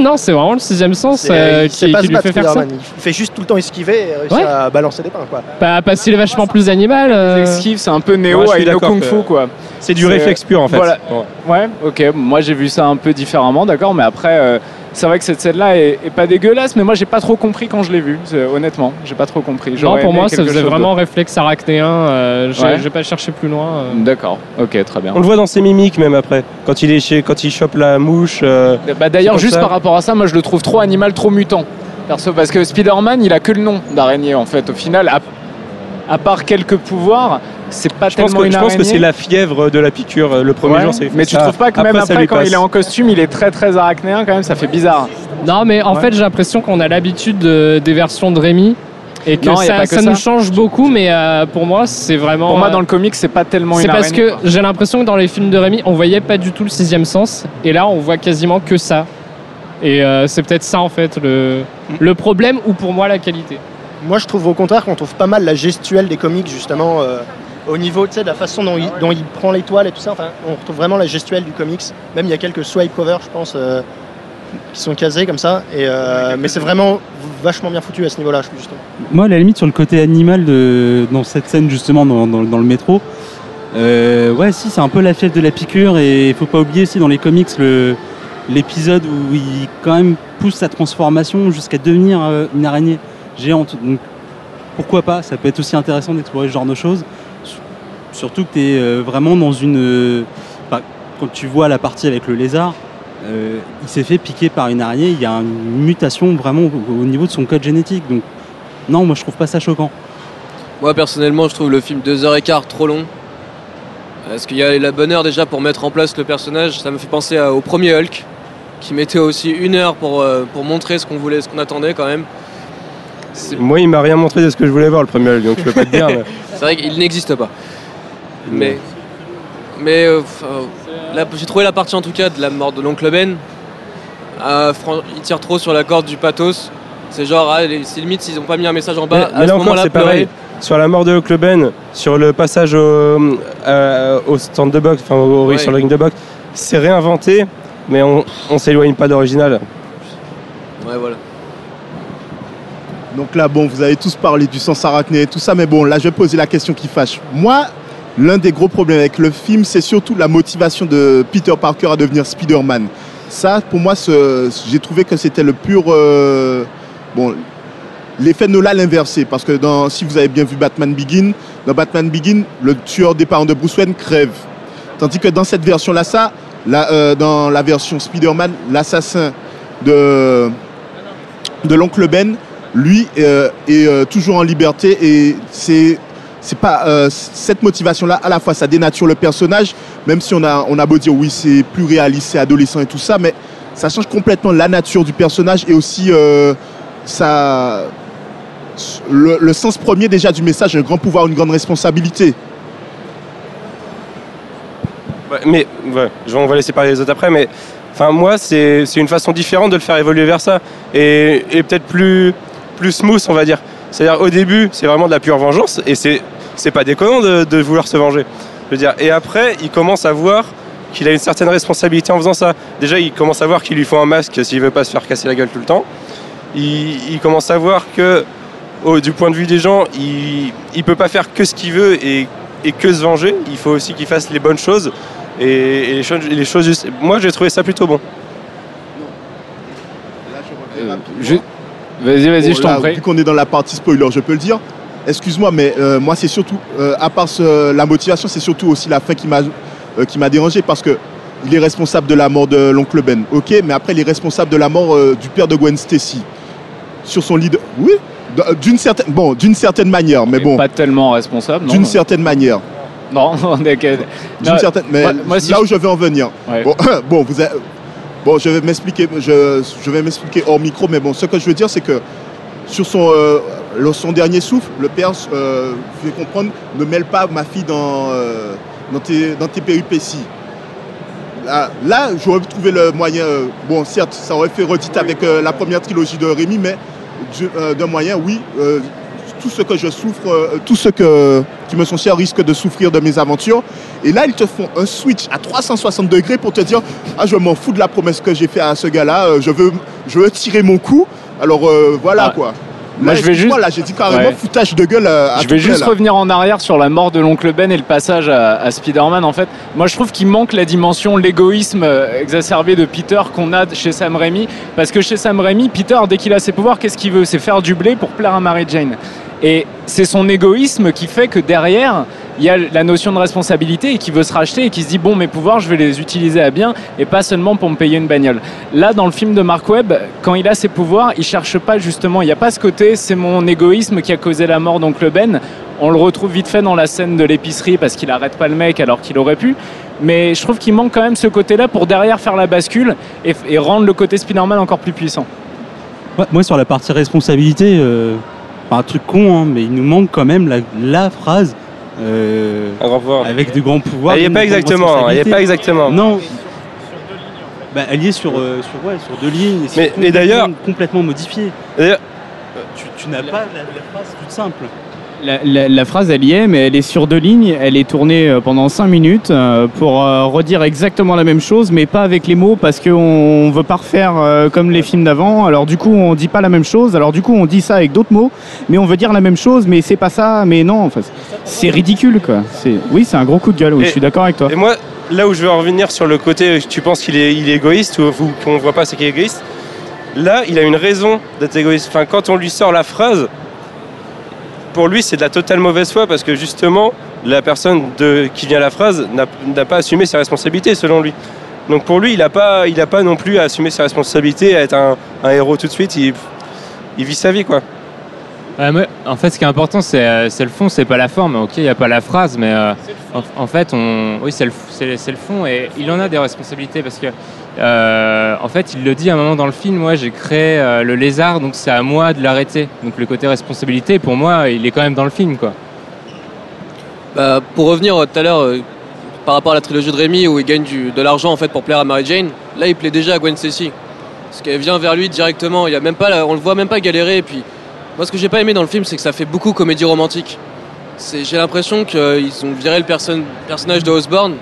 Speaker 4: non, c'est vraiment le sixième sens
Speaker 10: C'est-
Speaker 4: euh, qui, lui fait faire ça.
Speaker 10: Il fait juste tout le temps esquiver et réussir
Speaker 4: Ouais.
Speaker 10: à balancer des pains, quoi.
Speaker 4: Bah, parce qu'il est vachement plus animal. euh,
Speaker 7: Esquive, c'est un peu Néo
Speaker 2: Ouais,
Speaker 7: le kung-fu,
Speaker 2: que-
Speaker 7: quoi.
Speaker 2: C'est du réflexe pur en fait.
Speaker 7: Voilà.
Speaker 2: Ouais.
Speaker 7: Ouais, ok. Moi, j'ai vu ça un peu différemment, d'accord. Mais après, euh, c'est vrai que cette scène-là est, est pas dégueulasse, mais moi, j'ai pas trop compris quand je l'ai vue. Honnêtement, j'ai pas trop compris.
Speaker 4: Non, pour moi, ça faisait vraiment réflexe arachnéen. euh, j'ai
Speaker 7: Ouais.
Speaker 4: pas cherché plus loin. euh.
Speaker 7: D'accord. Ok, très bien.
Speaker 2: On le voit dans ses mimiques même après. Quand il est chez, quand il chope la mouche. euh,
Speaker 7: Bah, D'ailleurs, juste
Speaker 2: ça.
Speaker 7: par rapport à ça, moi, je le trouve trop animal, trop mutant. Perso, parce que Spider-Man, il a que le nom d'araignée, en fait. Au final, à, à part quelques pouvoirs, c'est pas
Speaker 2: Je pense, que,
Speaker 7: une
Speaker 2: je pense que
Speaker 7: araignée.
Speaker 2: c'est la fièvre de la piqûre. euh, Le premier
Speaker 7: Ouais,
Speaker 2: jour, c'est
Speaker 7: mais tu
Speaker 2: ça.
Speaker 7: trouves pas que même après, quand
Speaker 2: passe.
Speaker 7: il est en costume, il est très très arachnéen quand même, ça fait bizarre.
Speaker 4: Non, mais en
Speaker 7: Ouais.
Speaker 4: fait, j'ai l'impression qu'on a l'habitude de- des versions de Rémi. Et que
Speaker 7: Non,
Speaker 4: ça,
Speaker 7: pas que
Speaker 4: ça
Speaker 7: ça.
Speaker 4: nous change beaucoup, mais euh, pour moi, c'est vraiment.
Speaker 7: Pour moi,
Speaker 4: euh,
Speaker 7: dans le comic, c'est pas tellement une
Speaker 4: C'est parce
Speaker 7: araignée,
Speaker 4: que j'ai l'impression que dans les films de Rémi, on voyait pas du tout le sixième sens. Et là, on voit quasiment que ça. Et euh, c'est peut-être ça, en fait, le, le problème ou pour moi, la qualité.
Speaker 10: Moi, je trouve au contraire qu'on trouve pas mal la gestuelle des comics, justement, euh, au niveau de la façon dont il, dont il prend l'étoile et tout ça. Enfin, on retrouve vraiment la gestuelle du comics. Même il y a quelques swipe covers, je pense, euh, qui sont casés comme ça. Et, euh, mais c'est vraiment vachement bien foutu à ce niveau-là, justement.
Speaker 5: Moi, à la limite, sur le côté animal de, dans cette scène, justement, dans, dans- dans le métro, euh, ouais, si, c'est un peu la fièvre de la piqûre. Et il faut pas oublier aussi dans les comics le- l'épisode où il, quand même, pousse sa transformation jusqu'à devenir euh, une araignée géante. Donc, pourquoi pas Ça peut être aussi intéressant d'explorer ce genre de choses. Surtout que tu es vraiment dans une. euh, enfin, quand tu vois la partie avec le lézard, euh, il s'est fait piquer par une araignée. Il y a une mutation vraiment au, au niveau de son code génétique. Donc, non, moi je trouve pas ça choquant.
Speaker 12: Moi personnellement, je trouve le film 2h15 trop long. Parce qu'il y a la bonne heure déjà pour mettre en place le personnage. Ça me fait penser à- au premier Hulk, qui mettait aussi une heure pour, euh, pour montrer ce qu'on voulait, ce qu'on attendait quand même.
Speaker 2: Moi, il m'a rien montré de ce que je voulais voir le premier Hulk, donc je peux pas te dire. [laughs] mais-
Speaker 12: c'est vrai qu'il n'existe pas. Mais, mais euh, euh, là, j'ai trouvé la partie en tout cas de la mort de l'oncle Ben. Fran- il tire trop sur la corde du pathos. C'est genre, ah, les- c'est limite s'ils ont pas mis un message en bas.
Speaker 2: mais
Speaker 12: à ce
Speaker 2: encore,
Speaker 12: moment-là,
Speaker 2: c'est pareil. Sur la mort de Hulk Ben, sur le passage au, euh, au stand de boxe, enfin au,
Speaker 12: Ouais.
Speaker 2: sur le ring de boxe, c'est réinventé, mais on, on s'éloigne pas d'original.
Speaker 12: Ouais, voilà.
Speaker 11: Donc là, bon, vous avez tous parlé du sens arachné et tout ça, mais bon, là, je vais poser la question qui fâche. Moi, l'un des gros problèmes avec le film, c'est surtout la motivation de Peter Parker à devenir Spider-Man. Ça, pour moi, j'ai trouvé que c'était le pur. euh, bon, l'effet Nolan inversé, parce que si vous avez bien vu Batman Begin, dans Batman Begin, le tueur des parents de Bruce Wayne crève. Tandis que dans cette version-là, ça, là, euh, dans la version Spider-Man, l'assassin de, de l'oncle Ben, lui, euh, est toujours en liberté et c'est c'est pas euh, cette motivation là à la fois ça dénature le personnage même si on a on a beau dire oui c'est plus réaliste c'est adolescent et tout ça mais ça change complètement la nature du personnage et aussi euh, ça le, sens premier déjà du message un grand pouvoir une grande responsabilité
Speaker 2: mais ouais, on va laisser parler les autres après, mais enfin moi c'est c'est une façon différente de le faire évoluer vers ça et, et peut-être plus plus smooth on va dire. C'est-à-dire au début c'est vraiment de la pure vengeance et c'est c'est pas déconnant de, de vouloir se venger. Je veux dire et après il commence à voir qu'il a une certaine responsabilité en faisant ça. Déjà il commence à voir qu'il lui faut un masque s'il veut pas se faire casser la gueule tout le temps. Il, il commence à voir que du point de vue des gens il il peut pas faire que ce qu'il veut et et que se venger, il faut aussi qu'il fasse les bonnes choses et, et les, choses, les choses justes. Moi, j'ai trouvé ça plutôt bon.
Speaker 7: Je- Vas-y, vas-y,
Speaker 11: Bon,
Speaker 7: je t'en prie.
Speaker 11: Vu qu'on est dans la partie spoiler, je peux le dire. Excuse-moi, mais euh, moi, c'est surtout, euh, à part ce- la motivation, c'est surtout aussi la fin qui m'a euh, qui m'a dérangé parce que il est responsable de la mort de l'oncle Ben. Ok, mais après, il est responsable de la mort du père de Gwen Stacy sur son lit. de- Oui, d'une certaine, bon, d'une certaine manière, mais bon,
Speaker 7: Pas tellement responsable, non
Speaker 11: d'une certaine manière.
Speaker 7: Non, [laughs] on est
Speaker 11: D'une certaine, mais
Speaker 7: moi- moi, si
Speaker 11: là
Speaker 7: je-
Speaker 11: où je veux en venir.
Speaker 7: Ouais.
Speaker 11: Bon, [laughs] bon, vous avez- bon, je vais m'expliquer. Je, je vais m'expliquer hors micro, mais bon, ce que je veux dire, c'est que sur son, euh, le- son dernier souffle, le père, euh, vous pouvez comprendre, ne mêle pas ma fille dans, euh, dans, tes, dans tes péripéties. Là, là, j'aurais trouvé le moyen. euh, bon, certes, ça aurait fait redite avec la première trilogie de Rémi, mais du- d'un moyen, oui. Tout ce que je souffre, euh, tout ce que, qui me sont chers risque de souffrir de mes aventures. Et là, ils te font un switch à 360 degrés pour te dire Ah, je m'en fous de la promesse que j'ai fait à ce gars-là, euh, je, veux, je veux tirer mon coup. Alors euh, voilà
Speaker 7: Ah.
Speaker 11: quoi.
Speaker 7: Moi,
Speaker 11: Là,
Speaker 7: je vais juste-
Speaker 11: Là, j'ai dit carrément
Speaker 7: Ouais.
Speaker 11: foutage de gueule euh, à
Speaker 7: Je vais juste
Speaker 11: là.
Speaker 7: revenir en arrière sur la mort de l'oncle Ben et le passage à, à Spider-Man. En fait, moi je trouve qu'il manque la dimension, l'égoïsme exacerbé de Peter qu'on a chez Sam Raimi. Parce que chez Sam Raimi, Peter, dès qu'il a ses pouvoirs, qu'est-ce qu'il veut? C'est faire du blé pour plaire à Mary Jane. Et c'est son égoïsme qui fait que derrière, il y a la notion de responsabilité et qui veut se racheter et qui se dit bon mes pouvoirs je vais les utiliser à bien et pas seulement pour me payer une bagnole. Là dans le film de Mark Webb, quand il a ses pouvoirs, il cherche pas justement, il n'y a pas ce côté c'est mon égoïsme qui a causé la mort d'oncle Ben. On le retrouve vite fait dans la scène de l'épicerie parce qu'il arrête pas le mec alors qu'il aurait pu. Mais je trouve qu'il manque quand même ce côté-là pour derrière faire la bascule et, rendre le côté Spider-Man encore plus puissant.
Speaker 5: Moi, sur la partie responsabilité, euh, pas un truc con, hein, mais il nous manque quand même la, la phrase. euh, avec de grands pouvoirs.
Speaker 2: Elle y est pas exactement, elle est pas exactement.
Speaker 5: Non. Bah, elle y est sur, euh, sur, ouais, sur deux lignes.
Speaker 2: Mais- mais
Speaker 5: complètement-
Speaker 2: d'ailleurs-
Speaker 5: complètement modifié.
Speaker 2: D'ailleurs-
Speaker 5: tu, tu n'as pas la, la phrase toute simple.
Speaker 7: La, la- la phrase, elle y est, mais elle est sur deux lignes. Elle est tournée euh, pendant cinq minutes euh, pour euh, redire exactement la même chose, mais pas avec les mots, parce qu'on veut pas refaire comme les films d'avant. Alors du coup, on dit pas la même chose. Alors du coup, on dit ça avec d'autres mots, mais on veut dire la même chose, mais c'est pas ça. Mais non, enfin, c'est ridicule, quoi. C'est, oui, c'est un gros coup de gueule. Oui,
Speaker 2: Et-
Speaker 7: je suis d'accord avec toi.
Speaker 2: Et moi, là où je veux en revenir sur le côté, tu penses qu'il est, il est égoïste ou ou qu'on voit pas c'est qu'il est égoïste. Là, il a une raison d'être égoïste. Enfin, quand on lui sort la phrase, pour lui, c'est de la totale mauvaise foi parce que justement, la personne qui vient à la phrase n'a pas assumé ses responsabilités selon lui. Donc pour lui, il n'a pas, pas non plus à assumer ses responsabilités, à être un, héros tout de suite. Il vit sa vie, quoi.
Speaker 8: En fait, ce qui est important, c'est euh, c'est le fond, c'est pas la forme. Ok, il n'y a pas la phrase, mais euh, en, en fait, on, oui, c'est le, c'est c'est le fond et il en a des responsabilités parce que, euh, en fait, il le dit à un moment dans le film. Moi, j'ai créé euh, le lézard, donc c'est à moi de l'arrêter. Donc le côté responsabilité, pour moi, il est quand même dans le film, quoi.
Speaker 12: Bah, pour revenir tout à l'heure euh, par rapport à la trilogie de Rémi où il gagne du- de l'argent en fait pour plaire à Mary Jane, là il plaît déjà à Gwen Stacy. Parce qu'elle vient vers lui directement, il y a même pas, la- on le voit même pas galérer. Et puis, moi ce que j'ai pas aimé dans le film, c'est que ça fait beaucoup comédie romantique. J'ai l'impression qu'ils ont viré le perso- personnage de Osborne.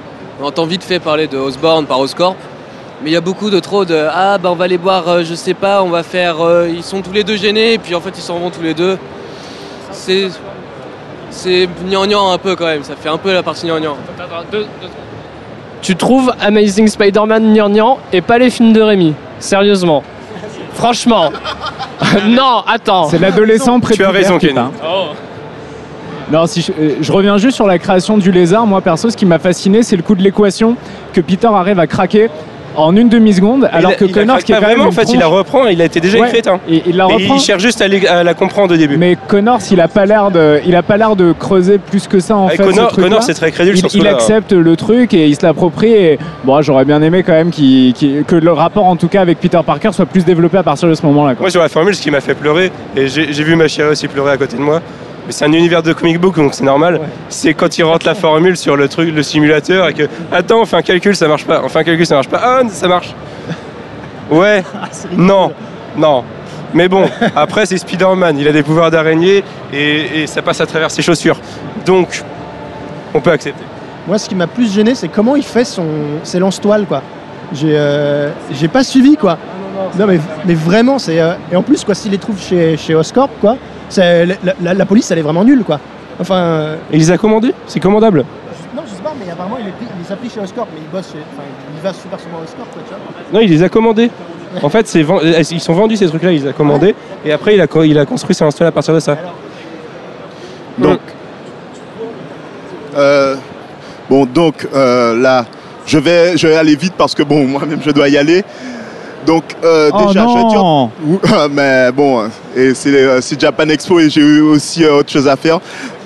Speaker 12: On entend vite fait parler de Osborne par Oscorp. Mais il y a beaucoup de trop de ah bah on va les boire, euh, je sais pas, on va faire, euh, ils sont tous les deux gênés et puis en fait ils s'en vont tous les deux. C'est c'est gnangnan un peu quand même, ça fait un peu la partie gnangnan.
Speaker 4: Tu trouves Amazing Spider-Man gnangnan et pas les films de Rémi Sérieusement Franchement [laughs] Non, attends
Speaker 7: C'est l'adolescent près
Speaker 2: Tu as raison.
Speaker 7: Non, si je, euh, je reviens juste sur la création du lézard. Moi, perso, ce qui m'a fasciné, c'est le coup de l'équation que Peter arrive à craquer en une demi-seconde, alors
Speaker 2: il
Speaker 7: que
Speaker 2: il
Speaker 7: Connors, qui est
Speaker 2: pas
Speaker 7: quand même
Speaker 2: vraiment, en fait, il la reprend, il a été déjà
Speaker 7: Ouais,
Speaker 2: écrite. hein.
Speaker 7: et il la
Speaker 2: Et
Speaker 7: reprend.
Speaker 2: il cherche juste à, la comprendre au début.
Speaker 7: Mais Connors, il a pas l'air de, il a pas l'air de creuser plus que ça en fait.
Speaker 2: Connor-
Speaker 7: ce
Speaker 2: c'est très crédule
Speaker 7: Il,
Speaker 2: sur ce
Speaker 7: il accepte le truc et il se l'approprie. Et bon, j'aurais bien aimé quand même que le rapport, en tout cas, avec Peter Parker, soit plus développé à partir de ce moment-là.
Speaker 2: Moi, sur la formule, ce qui m'a fait pleurer, et j'ai j'ai vu ma chérie aussi pleurer à côté de moi, mais c'est un univers de comic book, donc c'est normal. C'est quand il rentre la formule sur le truc, le simulateur, et que attends, on fait un calcul, ça marche pas. On fait un calcul, ça marche pas. Ah, ça marche. [laughs] Ouais. non. Non. Mais bon, après, c'est Spider-Man. Il a des pouvoirs d'araignée et, et ça passe à travers ses chaussures. Donc, on peut accepter.
Speaker 10: Moi, ce qui m'a plus gêné, c'est comment il fait son, ses lance-toiles, quoi. J'ai euh, j'ai pas suivi, quoi. Non, mais, mais vraiment, c'est. euh, et en plus, quoi, s'il les trouve chez, chez Oscorp, quoi, la, la- la police, elle est vraiment nulle, quoi. Enfin. euh,
Speaker 2: Et il les a commandés C'est commandable.
Speaker 10: non, je sais pas, mais apparemment, il, il les a pris chez Oscorp, mais il bosse chez. Enfin, il va super souvent à Oscorp, quoi, tu vois.
Speaker 2: Non, il les a commandés. En fait, euh, ils sont vendus ces trucs-là, il les a commandés. Et après, il a, co- il a construit son install à partir de ça.
Speaker 11: Donc, euh, bon, donc euh, là, je vais, je vais aller vite parce que bon, moi-même, je dois y aller. Donc, euh,
Speaker 7: Oh
Speaker 11: déjà, je vais dire.
Speaker 7: non [laughs]
Speaker 11: mais bon, et c'est euh, c'est Japan Expo et j'ai eu aussi euh, autre chose à faire.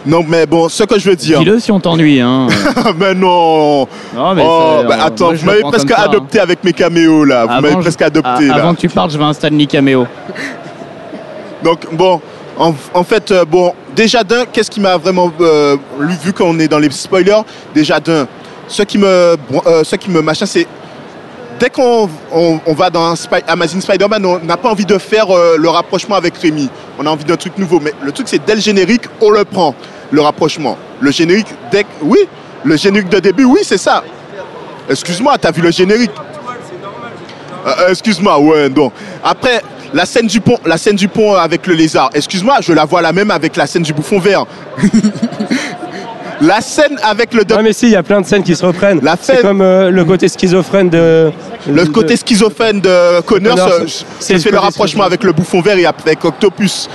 Speaker 11: Non, mais bon, ce que je veux dire.
Speaker 7: Dis-le si on t'ennuie. Hein. [laughs]
Speaker 11: mais non
Speaker 7: Non, mais
Speaker 11: Oh,
Speaker 7: c'est-
Speaker 11: bah, attends,
Speaker 7: moi,
Speaker 11: vous m'avez presque
Speaker 7: hein.
Speaker 11: adopté avec mes caméos là. Vous
Speaker 7: Avant,
Speaker 11: m'avez
Speaker 7: je-
Speaker 11: presque adopté
Speaker 7: Ah,
Speaker 11: là.
Speaker 7: Avant que tu partes, je veux un Stanley Cameo.
Speaker 11: Donc bon, en, en fait, euh, bon, déjà d'un, qu'est-ce qui m'a vraiment euh, lu- vu qu'on est dans les spoilers, déjà d'un, ce qui me, euh, ce qui me machin, c'est dès qu'on on, va dans Spy- Amazing Spider-Man, on n'a pas envie de faire euh, le rapprochement avec Rémi. On a envie d'un truc nouveau, mais le truc c'est dès le générique, on le prend, le rapprochement. Le générique, dès, oui, le générique de début, oui, c'est ça. Excuse-moi, t'as vu le générique? Euh, euh, excuse-moi, ouais, donc. Après, la scène du pont, la scène du pont avec le lézard. Excuse-moi, je la vois la même avec la scène du bouffon vert. [laughs] la scène avec le.
Speaker 2: Ah, mais si, il y a plein de scènes qui se reprennent.
Speaker 11: La
Speaker 2: C'est
Speaker 11: scène-
Speaker 2: comme euh, le côté schizophrène de.
Speaker 11: Le
Speaker 2: de-
Speaker 11: côté schizophrène de Connors,
Speaker 2: Connors,
Speaker 11: euh,
Speaker 2: c'est
Speaker 11: c'est fait
Speaker 2: le
Speaker 11: le
Speaker 2: côté
Speaker 11: rapprochement avec le bouffon vert et avec Octopus.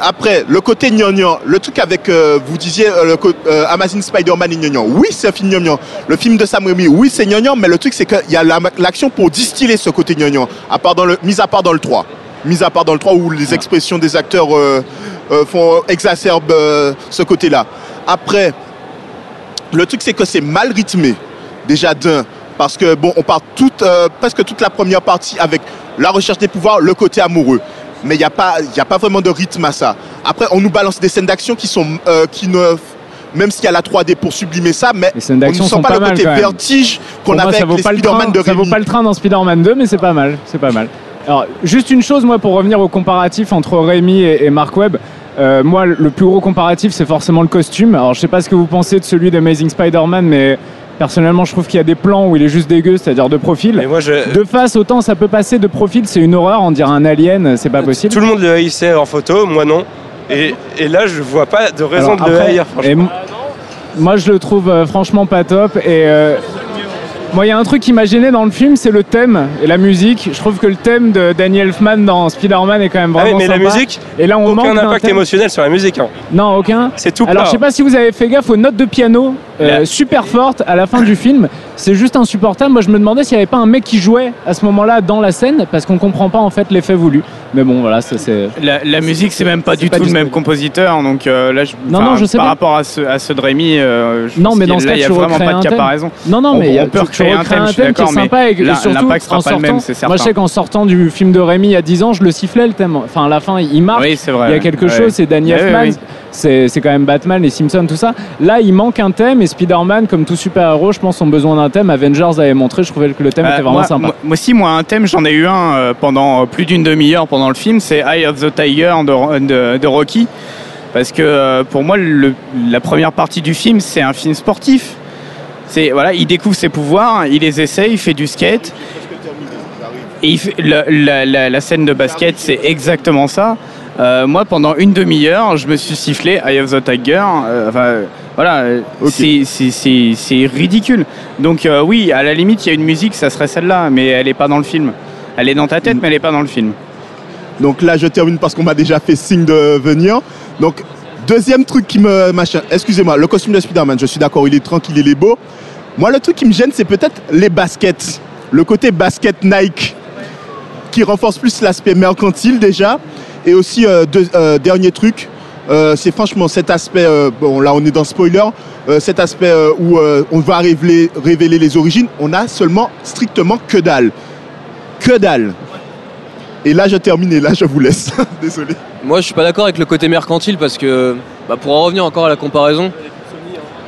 Speaker 11: Après, le côté gnangnan, le truc avec, euh, vous disiez, euh, le co- euh, Amazing Spider-Man et gnangnan. Oui, c'est un film gnangnan. Le film de Sam Raimi, oui, c'est gnangnan, mais le truc, c'est qu'il y a la- l'action pour distiller ce côté gnangnan, à part dans le, mis à part dans le 3. Mis à part dans le 3 où les expressions des acteurs euh, euh, font, exacerbent euh, ce côté-là. Après, le truc, c'est que c'est mal rythmé, déjà d'un. Parce que, bon, on part toute, euh, presque toute la première partie avec la recherche des pouvoirs, le côté amoureux. Mais il n'y a, pas- y a pas vraiment de rythme à ça. Après, on nous balance des scènes d'action qui sont. euh, qui ne, même s'il y a la 3D pour sublimer ça, mais on ne sent pas,
Speaker 7: pas
Speaker 11: le côté vertige qu'on avait avec les Spider-Man de
Speaker 7: ça vaut pas le train dans Spider-Man 2, mais c'est pas mal, c'est pas mal. Alors, juste une chose, moi, pour revenir au comparatif entre Rémi et, et Mark Webb. Euh, moi, le plus gros comparatif, c'est forcément le costume. Alors, je sais pas ce que vous pensez de celui d'Amazing Spider-Man, mais personnellement, je trouve qu'il y a des plans où il est juste dégueu, c'est-à-dire de profil. De face, autant ça peut passer, de profil, c'est une horreur, on dirait un alien, c'est pas possible.
Speaker 2: Tout le monde le haïssait en photo, moi non. Et, et là, je vois pas de raison
Speaker 7: Alors,
Speaker 2: de le haïr, franchement.
Speaker 7: moi, je le trouve euh, franchement pas top. Et euh, moi, il y a un truc qui m'a gêné dans le film, c'est le thème et la musique. Je trouve que le thème de Danny Elfman dans Spider-Man est quand même
Speaker 2: Ah oui,
Speaker 7: vraiment
Speaker 2: mais la musique,
Speaker 7: et là, on
Speaker 2: aucun
Speaker 7: manque
Speaker 2: impact émotionnel sur la musique. hein.
Speaker 7: Non, aucun.
Speaker 2: C'est tout
Speaker 7: Alors,
Speaker 2: plat.
Speaker 7: je sais pas si vous avez fait gaffe aux notes de piano euh, super fortes à la fin du film. C'est juste insupportable. Moi, je me demandais s'il n'y avait pas un mec qui jouait à ce moment-là dans la scène parce qu'on comprend pas en fait l'effet voulu. Mais bon, voilà, ça c'est.
Speaker 3: La, la musique, c'est même pas du
Speaker 7: pas
Speaker 3: tout le même compositeur, donc euh, là, je,
Speaker 7: Non, non, je sais
Speaker 3: par
Speaker 7: bien.
Speaker 3: rapport à ceux, à ceux de Rémi, euh, je
Speaker 7: Non, mais dans ce cas,
Speaker 3: il y a vraiment pas de comparaison.
Speaker 7: Non, non,
Speaker 3: On-
Speaker 7: mais il y a-
Speaker 3: on peut recréer un thème, je suis
Speaker 7: qui est
Speaker 3: d'accord, mais
Speaker 7: sympa et, surtout
Speaker 3: l'impact sera
Speaker 7: en
Speaker 3: pas le même,
Speaker 7: sortant-
Speaker 3: c'est certain.
Speaker 7: Moi, je sais qu'en sortant du film de Rémi il y a 10 ans, je le sifflais le thème. Enfin, à la fin, il marque.
Speaker 3: Oui, c'est vrai,
Speaker 7: Il y a quelque chose. C'est Danny Elfman. C'est quand même Batman, les Simpsons, tout ça. Là, il manque un thème et Spider-Man, comme tout super-héros, je pense, ont besoin d'un thème. Avengers avait montré, je trouvais que le thème
Speaker 3: Euh,
Speaker 7: était vraiment
Speaker 3: moi,
Speaker 7: sympa.
Speaker 3: Moi, moi aussi, moi, un thème, j'en ai eu un euh, pendant euh, plus d'une demi-heure pendant le film, c'est Eye of the Tiger de, de- de Rocky. Parce que euh, pour moi, le- la première partie du film, c'est un film sportif. C'est voilà, il découvre ses pouvoirs, il les essaye, il fait du skate. Et il fait- la, la- la- la scène de basket, c'est exactement ça. Euh, moi, pendant une demi-heure, je me suis sifflé Eye of the Tiger. euh, enfin, voilà, c'est- ridicule. Donc euh, oui, à la limite, il y a une musique, ça serait celle-là, mais elle n'est pas dans le film. Elle est dans ta tête, mais elle n'est pas dans le film.
Speaker 11: Donc là, je termine parce qu'on m'a déjà fait signe de venir. Donc, deuxième truc qui me. Machin, excusez-moi, le costume de Spider-Man, je suis d'accord, il est tranquille, il est beau. Moi, le truc qui me gêne, c'est peut-être les baskets. Le côté basket Nike qui renforce plus l'aspect mercantile déjà. Et aussi, euh, euh, dernier truc, euh, c'est franchement cet aspect, bon là on est dans spoiler, cet aspect où on va révéler, révéler les origines, on a seulement strictement que dalle. Que dalle. Et là je termine et là je vous laisse. [laughs] Désolé.
Speaker 12: Moi, je suis pas d'accord avec le côté mercantile parce que, bah, pour en revenir encore à la comparaison.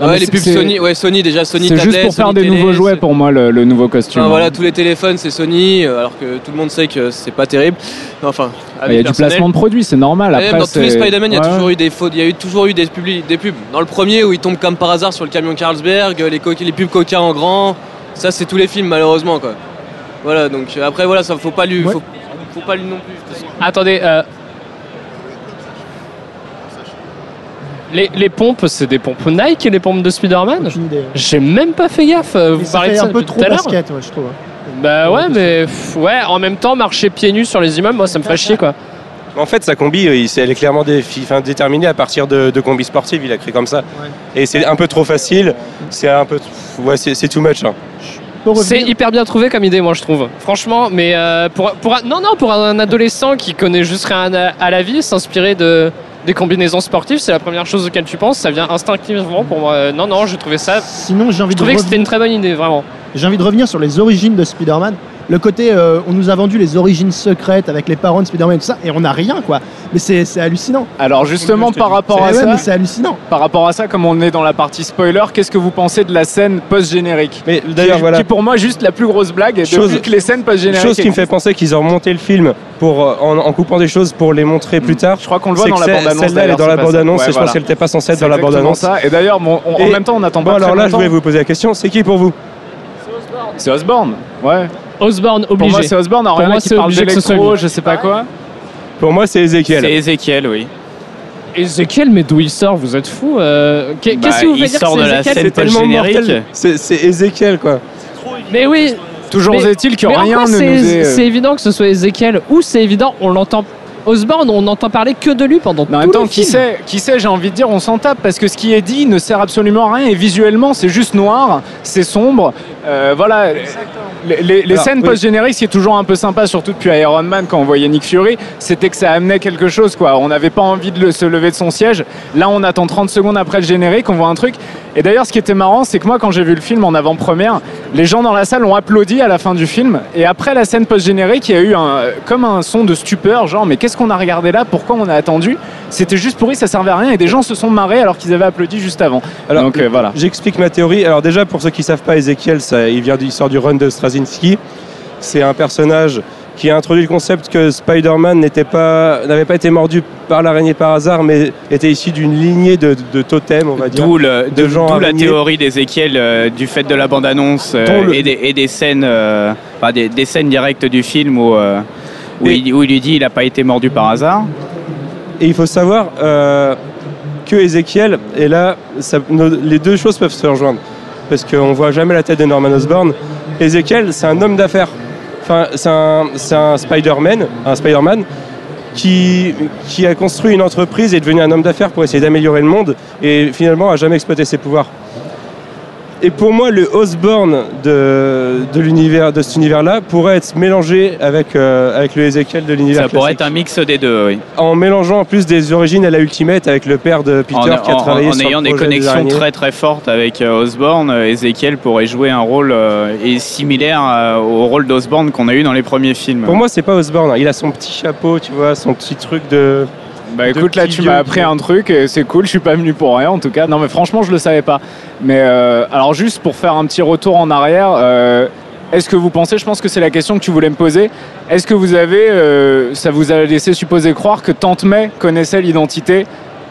Speaker 7: Non,
Speaker 12: ouais, les pubs Sony, ouais, Sony déjà, Sony
Speaker 7: C'est juste pour faire
Speaker 12: Sony
Speaker 7: des
Speaker 12: télé,
Speaker 7: nouveaux jouets pour moi, le, le nouveau costume.
Speaker 12: Enfin,
Speaker 7: hein.
Speaker 12: voilà, tous les téléphones c'est Sony, euh, alors que tout le monde sait que c'est pas terrible. Enfin,
Speaker 7: Il y a du placement de produits, c'est normal.
Speaker 12: Même
Speaker 7: Après,
Speaker 12: dans tous les Spider-Man, il y a
Speaker 7: Ouais.
Speaker 12: toujours eu des fautes, il y a eu toujours eu des, publi- des pubs. Dans le premier où il tombe comme par hasard sur le camion Carlsberg, les, co- les pubs Coca en grand, ça c'est tous les films malheureusement quoi. Voilà, donc euh, après voilà, ça faut pas lui, faut, faut pas lui non plus.
Speaker 4: Attendez, euh, les, les pompes, c'est des pompes Nike, les pompes de Spider-Man J'ai même pas fait gaffe. euh, Vous
Speaker 10: ça
Speaker 4: parlez de ça
Speaker 10: un peu
Speaker 4: depuis
Speaker 10: trop
Speaker 4: tout à l'heure
Speaker 10: basket, ouais, je trouve. hein.
Speaker 4: Bah ouais, mais pff, ouais, en même temps, marcher pieds nus sur les immeubles, moi ça me fait chier quoi.
Speaker 2: En fait, sa combi, euh, il- elle est clairement dé- enfin, déterminée à partir de, de combi sportive. Il a créé comme ça. Et c'est un peu trop facile. C'est un peu, ouais, c'est c'est too much. hein.
Speaker 4: C'est hyper bien trouvé comme idée, moi je trouve. Franchement, mais euh, pour, pour un, non, non, pour un adolescent qui connaît juste rien à, à la vie, s'inspirer de des combinaisons sportives, c'est la première chose auquel tu penses. Ça vient instinctivement pour moi. Euh, Non, non, j'ai trouvé ça.
Speaker 10: Sinon, j'ai envie
Speaker 4: Je
Speaker 10: de
Speaker 4: trouvais que
Speaker 10: revenir-
Speaker 4: c'était une très bonne idée, vraiment.
Speaker 10: J'ai envie de revenir sur les origines de Spider-Man. Le côté, euh, on nous a vendu les origines secrètes avec les parents de Spider-Man et tout ça, et on n'a rien, quoi. Mais c'est c'est hallucinant.
Speaker 7: Alors justement par rapport à
Speaker 10: C'est- ouais,
Speaker 7: ça,
Speaker 10: c'est hallucinant.
Speaker 7: Par rapport à ça, comme on est dans la partie spoiler, qu'est-ce que vous pensez de la scène post-générique
Speaker 2: Mais d'ailleurs,
Speaker 7: qui,
Speaker 2: voilà.
Speaker 7: qui pour moi juste la plus grosse blague et
Speaker 2: Chose-
Speaker 7: depuis que les scènes post-génériques.
Speaker 2: Chose qui me fait penser qu'ils ont remonté le film pour, euh, en, en coupant des choses pour les montrer plus tard. Je
Speaker 7: crois qu'on le voit dans la bande-annonce,
Speaker 2: Celle-là, elle est dans la bande-annonce
Speaker 7: Ouais,
Speaker 2: et je pense qu'elle n'était pas censée être dans la
Speaker 7: exactement
Speaker 2: bande-annonce.
Speaker 7: ça. Et d'ailleurs, bon, on- en
Speaker 2: Et-
Speaker 7: même temps, on attend
Speaker 2: Bon,
Speaker 7: pas
Speaker 2: alors là, je voulais vous poser la question c'est qui pour vous?
Speaker 7: C'est Osborne, ouais.
Speaker 4: Osborne,
Speaker 7: Pour
Speaker 4: obligé.
Speaker 7: moi, c'est Osborne. Alors,
Speaker 4: Pour
Speaker 7: en
Speaker 4: moi,
Speaker 7: qui
Speaker 4: c'est
Speaker 7: parlent
Speaker 4: obligé que ce soit
Speaker 7: d'électro,
Speaker 4: lui.
Speaker 7: je sais pas quoi.
Speaker 2: Pour moi, c'est Ezekiel.
Speaker 3: C'est Ezekiel, oui.
Speaker 4: Ezekiel, mais d'où il sort Vous êtes fou euh, qu'est-
Speaker 3: Bah,
Speaker 4: Qu'est-ce que vous
Speaker 3: il
Speaker 4: faites dire
Speaker 3: sort
Speaker 4: que
Speaker 3: de
Speaker 4: c'est
Speaker 3: la
Speaker 4: Ezekiel?
Speaker 3: scène
Speaker 2: C'est tellement
Speaker 3: post-générique.
Speaker 2: mortel. C'est Ezekiel, quoi.
Speaker 4: Mais oui
Speaker 7: Toujours est-il que
Speaker 4: mais en
Speaker 7: rien ne
Speaker 4: c'est
Speaker 7: nous est.
Speaker 4: c'est évident que ce soit Ezekiel ou c'est évident, on l'entend Osborne, on n'entend parler que de lui pendant
Speaker 7: Mais en
Speaker 4: tout
Speaker 7: même temps,
Speaker 4: le
Speaker 7: qui
Speaker 4: film.
Speaker 7: sait, qui sait, j'ai envie de dire, on s'en tape parce que ce qui est dit ne sert absolument à rien et visuellement, c'est juste noir, c'est sombre. Euh, voilà. Les, les- les
Speaker 2: Alors,
Speaker 7: scènes
Speaker 2: oui.
Speaker 7: post-génériques, ce qui est toujours un peu sympa, surtout depuis Iron Man quand on voyait Nick Fury, c'était que ça amenait quelque chose. Quoi. On n'avait pas envie de le- se lever de son siège. Là, on attend 30 secondes après le générique, on voit un truc. Et d'ailleurs, ce qui était marrant, c'est que moi, quand j'ai vu le film en avant-première, les gens dans la salle ont applaudi à la fin du film. Et après la scène post-générique, il y a eu un, comme un son de stupeur, genre, mais qu'est-ce qu'on a regardé là? Pourquoi on a attendu? C'était juste pourri, ça servait à rien. Et des gens se sont marrés alors qu'ils avaient applaudi juste avant.
Speaker 2: Alors,
Speaker 7: Donc euh, voilà.
Speaker 2: J'explique ma théorie. Alors déjà, pour ceux qui savent pas, Ezekiel, ça, il vient il sort du run de Straczynski. C'est un personnage qui a introduit le concept que Spider-Man n'était pas, n'avait pas été mordu par l'araignée par hasard, mais était issu d'une lignée de, de totems, on va dire.
Speaker 3: D'où le-
Speaker 2: de
Speaker 3: d'où-
Speaker 2: gens
Speaker 3: d'où la théorie d'Ézéchiel euh, du fait de la bande-annonce euh,
Speaker 2: le-
Speaker 3: et, des, et des scènes, euh, enfin, des, des scènes directes du film où, où, il, où il lui dit il n'a pas été mordu par hasard.
Speaker 2: Et il faut savoir que Ezekiel, et là, ça- nos- les deux choses peuvent se rejoindre. Parce qu'on voit jamais la tête de Norman Osborn. Ezekiel, c'est un homme d'affaires. C'est un, un Spider-Man, un Spider-Man qui, qui a construit une entreprise et est devenu un homme d'affaires pour essayer d'améliorer le monde et finalement a jamais exploité ses pouvoirs. Et pour moi, le Osborn de, de l'univers, de cet univers-là pourrait être mélangé avec, euh, avec le Ezekiel de l'univers
Speaker 3: Ça pourrait être un mix des deux, oui.
Speaker 2: En mélangeant en plus des origines à la Ultimate avec le père de Peter
Speaker 3: en,
Speaker 2: qui a
Speaker 3: en-
Speaker 2: travaillé
Speaker 3: en
Speaker 2: sur
Speaker 3: ayant
Speaker 2: le
Speaker 3: des
Speaker 2: projet
Speaker 3: connexions
Speaker 2: araignées.
Speaker 3: très très fortes avec euh, Osborne, euh, Ezekiel pourrait jouer un rôle euh, et similaire au rôle d'Osborne qu'on a eu dans les premiers films.
Speaker 2: Pour moi, c'est pas Osborn. hein. Il a son petit chapeau, tu vois, son petit truc de.
Speaker 7: Bah écoute, là tu m'as appris un truc, et c'est cool, je suis pas venu pour rien en tout cas. Non mais franchement, je le savais pas. Mais euh, alors juste pour faire un petit retour en arrière, euh, est-ce que vous pensez, je pense que c'est la question que tu voulais me poser, est-ce que vous avez, euh, ça vous a laissé supposer croire que Tante May connaissait l'identité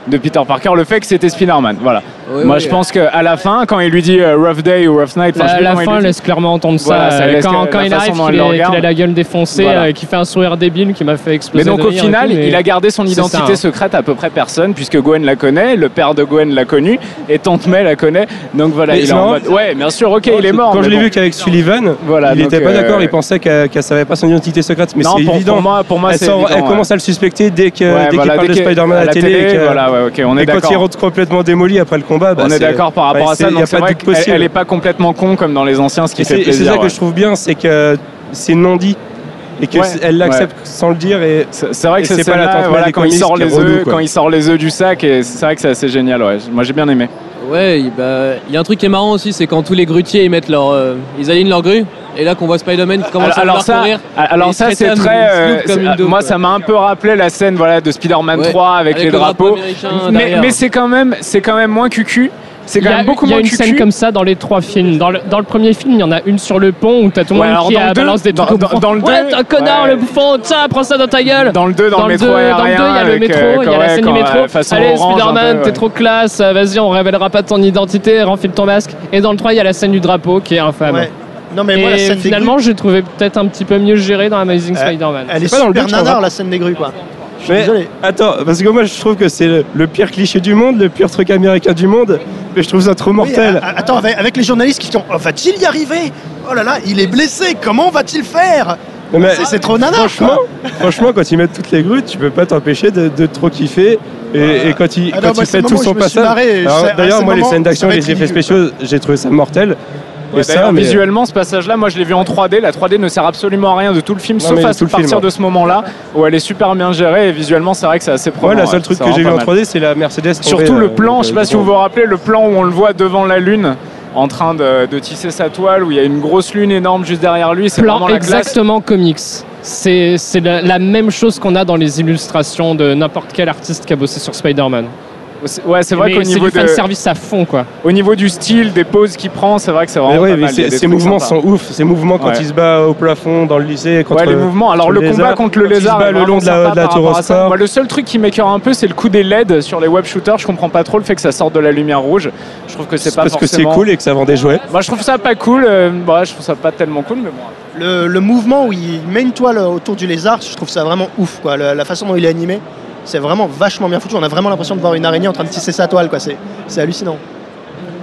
Speaker 7: de Peter Parker, le fait que c'était Spider-Man, voilà.
Speaker 12: Oui,
Speaker 7: Moi
Speaker 12: oui.
Speaker 7: je pense qu'à la fin, quand il lui dit euh, Rough Day ou Rough Night, enfin, je sais
Speaker 4: La, la fin laisse clairement entendre ça.
Speaker 7: Voilà, ça laisse
Speaker 4: quand
Speaker 7: la
Speaker 4: quand il
Speaker 7: façon
Speaker 4: arrive,
Speaker 7: dont
Speaker 4: qu'il
Speaker 7: le
Speaker 4: est- qu'il
Speaker 7: regarde.
Speaker 4: a la gueule défoncée,
Speaker 7: Voilà.
Speaker 4: euh, qui fait un sourire débile qui m'a fait
Speaker 7: Mais
Speaker 4: exploser.
Speaker 7: donc
Speaker 4: de
Speaker 7: au
Speaker 4: rire et
Speaker 7: final,
Speaker 4: tout, mais-
Speaker 7: il a gardé son
Speaker 4: C'est
Speaker 7: identité
Speaker 4: ça, hein.
Speaker 7: secrète à peu près personne, puisque Gwen la connaît, le père de Gwen l'a connu, et Tante May la connaît. Donc voilà,
Speaker 2: Mais
Speaker 7: il est
Speaker 2: c'est
Speaker 7: en
Speaker 2: marrant.
Speaker 7: mode. Ouais, bien sûr, ok, il est mort.
Speaker 2: Quand
Speaker 7: mais
Speaker 2: je l'ai
Speaker 7: bon.
Speaker 2: vu qu'avec Sullivan,
Speaker 7: Voilà,
Speaker 2: il
Speaker 7: donc,
Speaker 2: n'était pas
Speaker 7: euh,
Speaker 2: d'accord, il pensait qu'elle qu'elle savait pas son identité secrète. Mais
Speaker 7: Non,
Speaker 2: c'est
Speaker 7: pour-
Speaker 2: évident.
Speaker 7: pour moi- pour moi,
Speaker 2: elle,
Speaker 7: c'est
Speaker 2: sort-
Speaker 7: évident,
Speaker 2: elle
Speaker 7: ouais.
Speaker 2: commence à le suspecter dès que-
Speaker 7: Ouais,
Speaker 2: dès qu'il
Speaker 7: voilà,
Speaker 2: parle de Spider-Man à la télé. et que-
Speaker 7: voilà, ouais, ok, on est
Speaker 2: et quand
Speaker 7: d'accord.
Speaker 2: il rentre complètement démoli après le combat, bah,
Speaker 7: on est d'accord par rapport
Speaker 2: bah,
Speaker 7: à ça,
Speaker 2: c'est- y a
Speaker 7: donc c'est
Speaker 2: pas de
Speaker 7: vrai qu'elle elle est pas complètement con comme dans les anciens, ce qui
Speaker 2: Et
Speaker 7: fait
Speaker 2: c'est et c'est
Speaker 7: plaisir.
Speaker 2: ça que je trouve bien, c'est que c'est non dit et qu'elle
Speaker 7: Ouais,
Speaker 2: l'accepte
Speaker 7: ouais.
Speaker 2: sans le dire. Et
Speaker 7: C'est vrai que c'est
Speaker 2: pas la
Speaker 7: voilà, quand il sort les œufs, quand il sort les œufs du sac, et c'est vrai que c'est assez génial. Ouais. Moi j'ai bien aimé.
Speaker 12: Ouais, il bah, il y a un truc qui est marrant aussi, c'est quand tous les grutiers ils mettent leur, euh, ils alignent leur grue, et là qu'on voit Spider-Man qui commence
Speaker 7: alors, alors
Speaker 12: à
Speaker 7: ça, alors ça c'est très. Euh,
Speaker 12: une
Speaker 7: moi
Speaker 12: quoi.
Speaker 7: ça m'a un peu rappelé la scène voilà de Spider-Man
Speaker 12: Ouais,
Speaker 7: 3 avec,
Speaker 12: avec
Speaker 7: les
Speaker 12: le drapeau
Speaker 7: drapeaux. Mais, c'est quand même c'est quand même moins cucu. C'est
Speaker 4: Il
Speaker 7: quand
Speaker 4: y a,
Speaker 7: même beaucoup
Speaker 4: il y a
Speaker 7: moins
Speaker 4: une
Speaker 7: cucu.
Speaker 4: scène comme ça dans les trois films. Dans le, dans le premier film, il y en a une sur le pont où t'as tout le
Speaker 7: Ouais,
Speaker 4: monde
Speaker 7: alors
Speaker 4: qui a
Speaker 7: deux-
Speaker 4: balance des trucs
Speaker 7: dans- dans le
Speaker 4: Ouais,
Speaker 7: deux-
Speaker 4: t'es un connard,
Speaker 7: ouais.
Speaker 4: le bouffon, ça, prends ça dans ta gueule.
Speaker 7: Dans le 2 dans,
Speaker 4: Dans
Speaker 7: le métro
Speaker 4: 2,
Speaker 7: aérien.
Speaker 4: dans le 2, il y a le métro,
Speaker 7: euh,
Speaker 4: il y a la scène du métro.
Speaker 7: euh,
Speaker 4: Allez, Spider-Man, t'es
Speaker 7: ouais.
Speaker 4: trop classe, vas-y, on révélera pas ton identité, renfile ton masque. Et dans le 3, il y a la scène du drapeau qui est infâme.
Speaker 10: Non, mais moi, la
Speaker 4: Et
Speaker 10: scène des
Speaker 4: finalement, j'ai trouvé peut-être un petit peu mieux géré dans Amazing
Speaker 10: Euh,
Speaker 4: Spider-Man.
Speaker 10: Elle est
Speaker 2: C'est pas dans le
Speaker 10: nanar, la scène des grues, quoi. Je suis
Speaker 2: Mais-
Speaker 10: désolé.
Speaker 2: Attends, parce que moi je trouve que c'est le, le pire cliché du monde, le pire truc américain du monde, mais je trouve ça trop
Speaker 10: Oui,
Speaker 2: mortel.
Speaker 10: attends, avec, avec les journalistes qui font oh, Va-t-il y arriver? Oh là là, il est blessé, comment va-t-il faire? C'est- C'est trop nanar,
Speaker 2: franchement,
Speaker 10: quoi.
Speaker 2: franchement, quand ils mettent toutes les grues, tu peux pas t'empêcher de, de trop kiffer. Et, et quand il,
Speaker 10: Ah
Speaker 2: quand il
Speaker 10: c'est
Speaker 2: fait
Speaker 10: le
Speaker 2: tout son passage.
Speaker 10: à
Speaker 2: D'ailleurs, moi, les scènes d'action et les effets spéciaux, j'ai trouvé ça mortel.
Speaker 7: Ouais,
Speaker 2: Et ça,
Speaker 7: d'ailleurs,
Speaker 2: mais-
Speaker 7: visuellement, ce passage-là, moi je l'ai vu en 3D. La 3D ne sert absolument à rien de tout le film,
Speaker 2: Non,
Speaker 7: sauf à partir
Speaker 2: film,
Speaker 7: de ce moment-là où elle est super bien gérée et visuellement, c'est vrai que c'est assez
Speaker 2: Ouais,
Speaker 7: probant.
Speaker 2: la seule truc que j'ai vu en 3D, c'est la Mercedes.
Speaker 7: Surtout
Speaker 2: tombée,
Speaker 7: le
Speaker 2: euh,
Speaker 7: plan,
Speaker 2: donc,
Speaker 7: je sais
Speaker 2: euh,
Speaker 7: pas si vous vous rappelez, le plan où on le voit devant la lune en train de, de tisser sa toile, où il y a une grosse lune énorme juste derrière lui. C'est
Speaker 4: Plan
Speaker 7: vraiment la classe.
Speaker 4: exactement comics. C'est c'est la, la même chose qu'on a dans les illustrations de n'importe quel artiste qui a bossé sur Spider-Man.
Speaker 7: C'est- Ouais, c'est vrai qu'au
Speaker 4: c'est
Speaker 7: niveau
Speaker 4: du
Speaker 7: de,
Speaker 4: fanservice à fond, quoi.
Speaker 7: au niveau du style, des poses qu'il prend, c'est vrai que c'est vraiment
Speaker 2: ouais,
Speaker 7: pas
Speaker 2: mais
Speaker 7: mal.
Speaker 2: Ces mouvements
Speaker 7: sympas.
Speaker 2: sont ouf. Ces mouvements quand
Speaker 7: Ouais.
Speaker 2: il se bat au plafond dans le lycée. Contre
Speaker 7: Ouais, les mouvements. Alors le, combat
Speaker 2: lézard,
Speaker 7: contre le
Speaker 2: quand il se
Speaker 7: lézard
Speaker 2: bat le long de la, de la.
Speaker 7: Moi, le seul truc qui m'écœure un peu, c'est le coup des LED sur les web shooters. Je comprends pas trop le fait que ça sorte de la lumière rouge. Je trouve que c'est pas
Speaker 2: Parce que c'est cool et que ça vend des jouets.
Speaker 7: Moi, je trouve ça pas cool. euh, bah, je trouve ça pas tellement cool, mais bon.
Speaker 10: Le, le mouvement où il met une toile autour du lézard, je trouve ça vraiment ouf, quoi. La façon dont il est animé, c'est vraiment vachement bien foutu. On a vraiment l'impression de voir une araignée en train de tisser sa toile, quoi. C'est c'est hallucinant.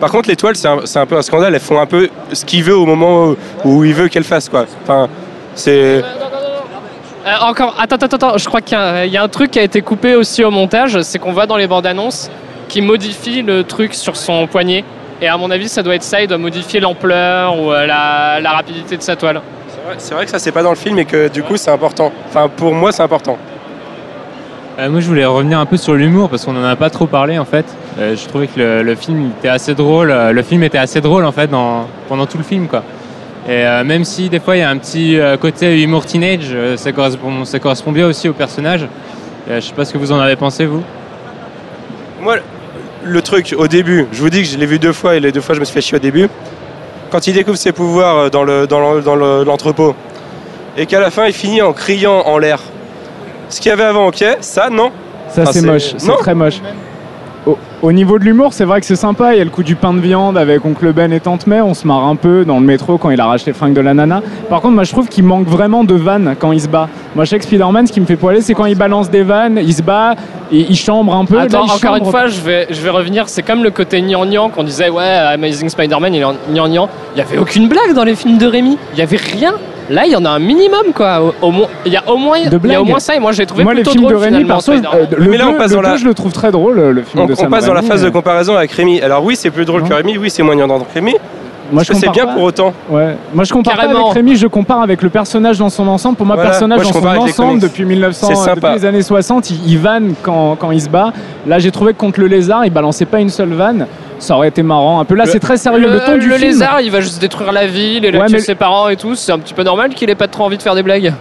Speaker 2: Par contre, l'étoile, c'est un, c'est un peu un scandale. Elles font un peu ce qu'il veut au moment où, où il veut qu'elles fassent, quoi. Enfin, c'est.
Speaker 4: Euh, encore, attends, attends, attends, je crois qu'il y, a- il y a un truc qui a été coupé aussi au montage, c'est qu'on voit dans les bandes annonces qui modifie le truc sur son poignet. Et à mon avis, ça doit être ça, il doit modifier l'ampleur ou euh, la, la rapidité de sa toile.
Speaker 2: C'est vrai, c'est vrai que ça c'est pas dans le film et que du coup c'est important. Enfin pour moi c'est important.
Speaker 8: Euh, moi, je voulais revenir un peu sur l'humour parce qu'on en a pas trop parlé en fait. Euh, je trouvais que le, film était assez drôle. euh, Le film était assez drôle en fait pendant tout le film quoi. Et même si des fois il y a un petit côté humour teenage, ça correspond, bien aussi au personnage. Je sais pas ce que vous en avez pensé vous.
Speaker 2: Moi le truc au début, je vous dis que je l'ai vu deux fois et les deux fois je me suis fait chier au début. Quand il découvre ses pouvoirs dans le- dans le- dans le- l'entrepôt et qu'à la fin il finit en criant en l'air. Ce qu'il y avait avant ok, ça non.
Speaker 7: Ça,
Speaker 2: Enfin,
Speaker 7: c'est moche. C'est très moche. Au, au niveau de l'humour, c'est vrai que c'est sympa. Il y a le coup du pain de viande avec Oncle Ben et Tante May. On se marre un peu dans le métro quand il arrache les fringues de la nana. Par contre, moi, je trouve qu'il manque vraiment de vannes quand il se bat. Moi, je sais que Spider-Man, ce qui me fait poiler, c'est quand il balance des vannes, il se bat, et il chambre un peu.
Speaker 4: Attends, encore une fois, je vais, je vais revenir. C'est comme le côté gnangnan qu'on disait, ouais, Amazing Spider-Man, il est en gnangnan. Il n'y avait aucune blague dans les films de Rémi. Il n'y avait rien. Là, il y en a un minimum, quoi. Au, au moins, il y a au moins, il y a au
Speaker 7: blagues.
Speaker 4: moins ça. Et moi, j'ai trouvé
Speaker 7: Moi, les
Speaker 4: plutôt
Speaker 7: films
Speaker 4: drôle
Speaker 7: de Rémi,
Speaker 4: Spider-Man.
Speaker 7: euh, le
Speaker 2: Mais là, on
Speaker 7: deux-
Speaker 2: passe
Speaker 7: le
Speaker 2: dans la-
Speaker 7: je le trouve très drôle, le film
Speaker 2: On,
Speaker 7: de
Speaker 2: on passe dans la phase de
Speaker 7: euh.
Speaker 2: comparaison avec Rémi. Alors oui c'est plus drôle que Rémi, oui c'est moins dans Rémi.
Speaker 7: Moi, je
Speaker 2: que c'est
Speaker 7: compare
Speaker 2: bien
Speaker 7: pas.
Speaker 2: pour autant
Speaker 7: Ouais. Moi, je compare
Speaker 4: Carrément.
Speaker 7: pas avec Rémi, je compare avec le personnage dans son ensemble. Pour moi,
Speaker 2: Voilà.
Speaker 7: personnage
Speaker 2: Moi,
Speaker 7: dans son
Speaker 2: les
Speaker 7: ensemble depuis 1900,
Speaker 2: C'est
Speaker 7: euh, depuis les années 60, il, il vanne quand, quand il se bat. Là, j'ai trouvé que contre le lézard, il balançait pas une seule vanne. Ça aurait été marrant. Un peu là, c'est très sérieux. Le,
Speaker 4: Le,
Speaker 7: ton du
Speaker 4: le
Speaker 7: film.
Speaker 4: lézard, il va juste détruire la ville et
Speaker 7: Ouais,
Speaker 4: tuer
Speaker 7: mais-
Speaker 4: ses parents et tout. C'est un petit peu normal qu'il ait pas trop envie de faire des blagues.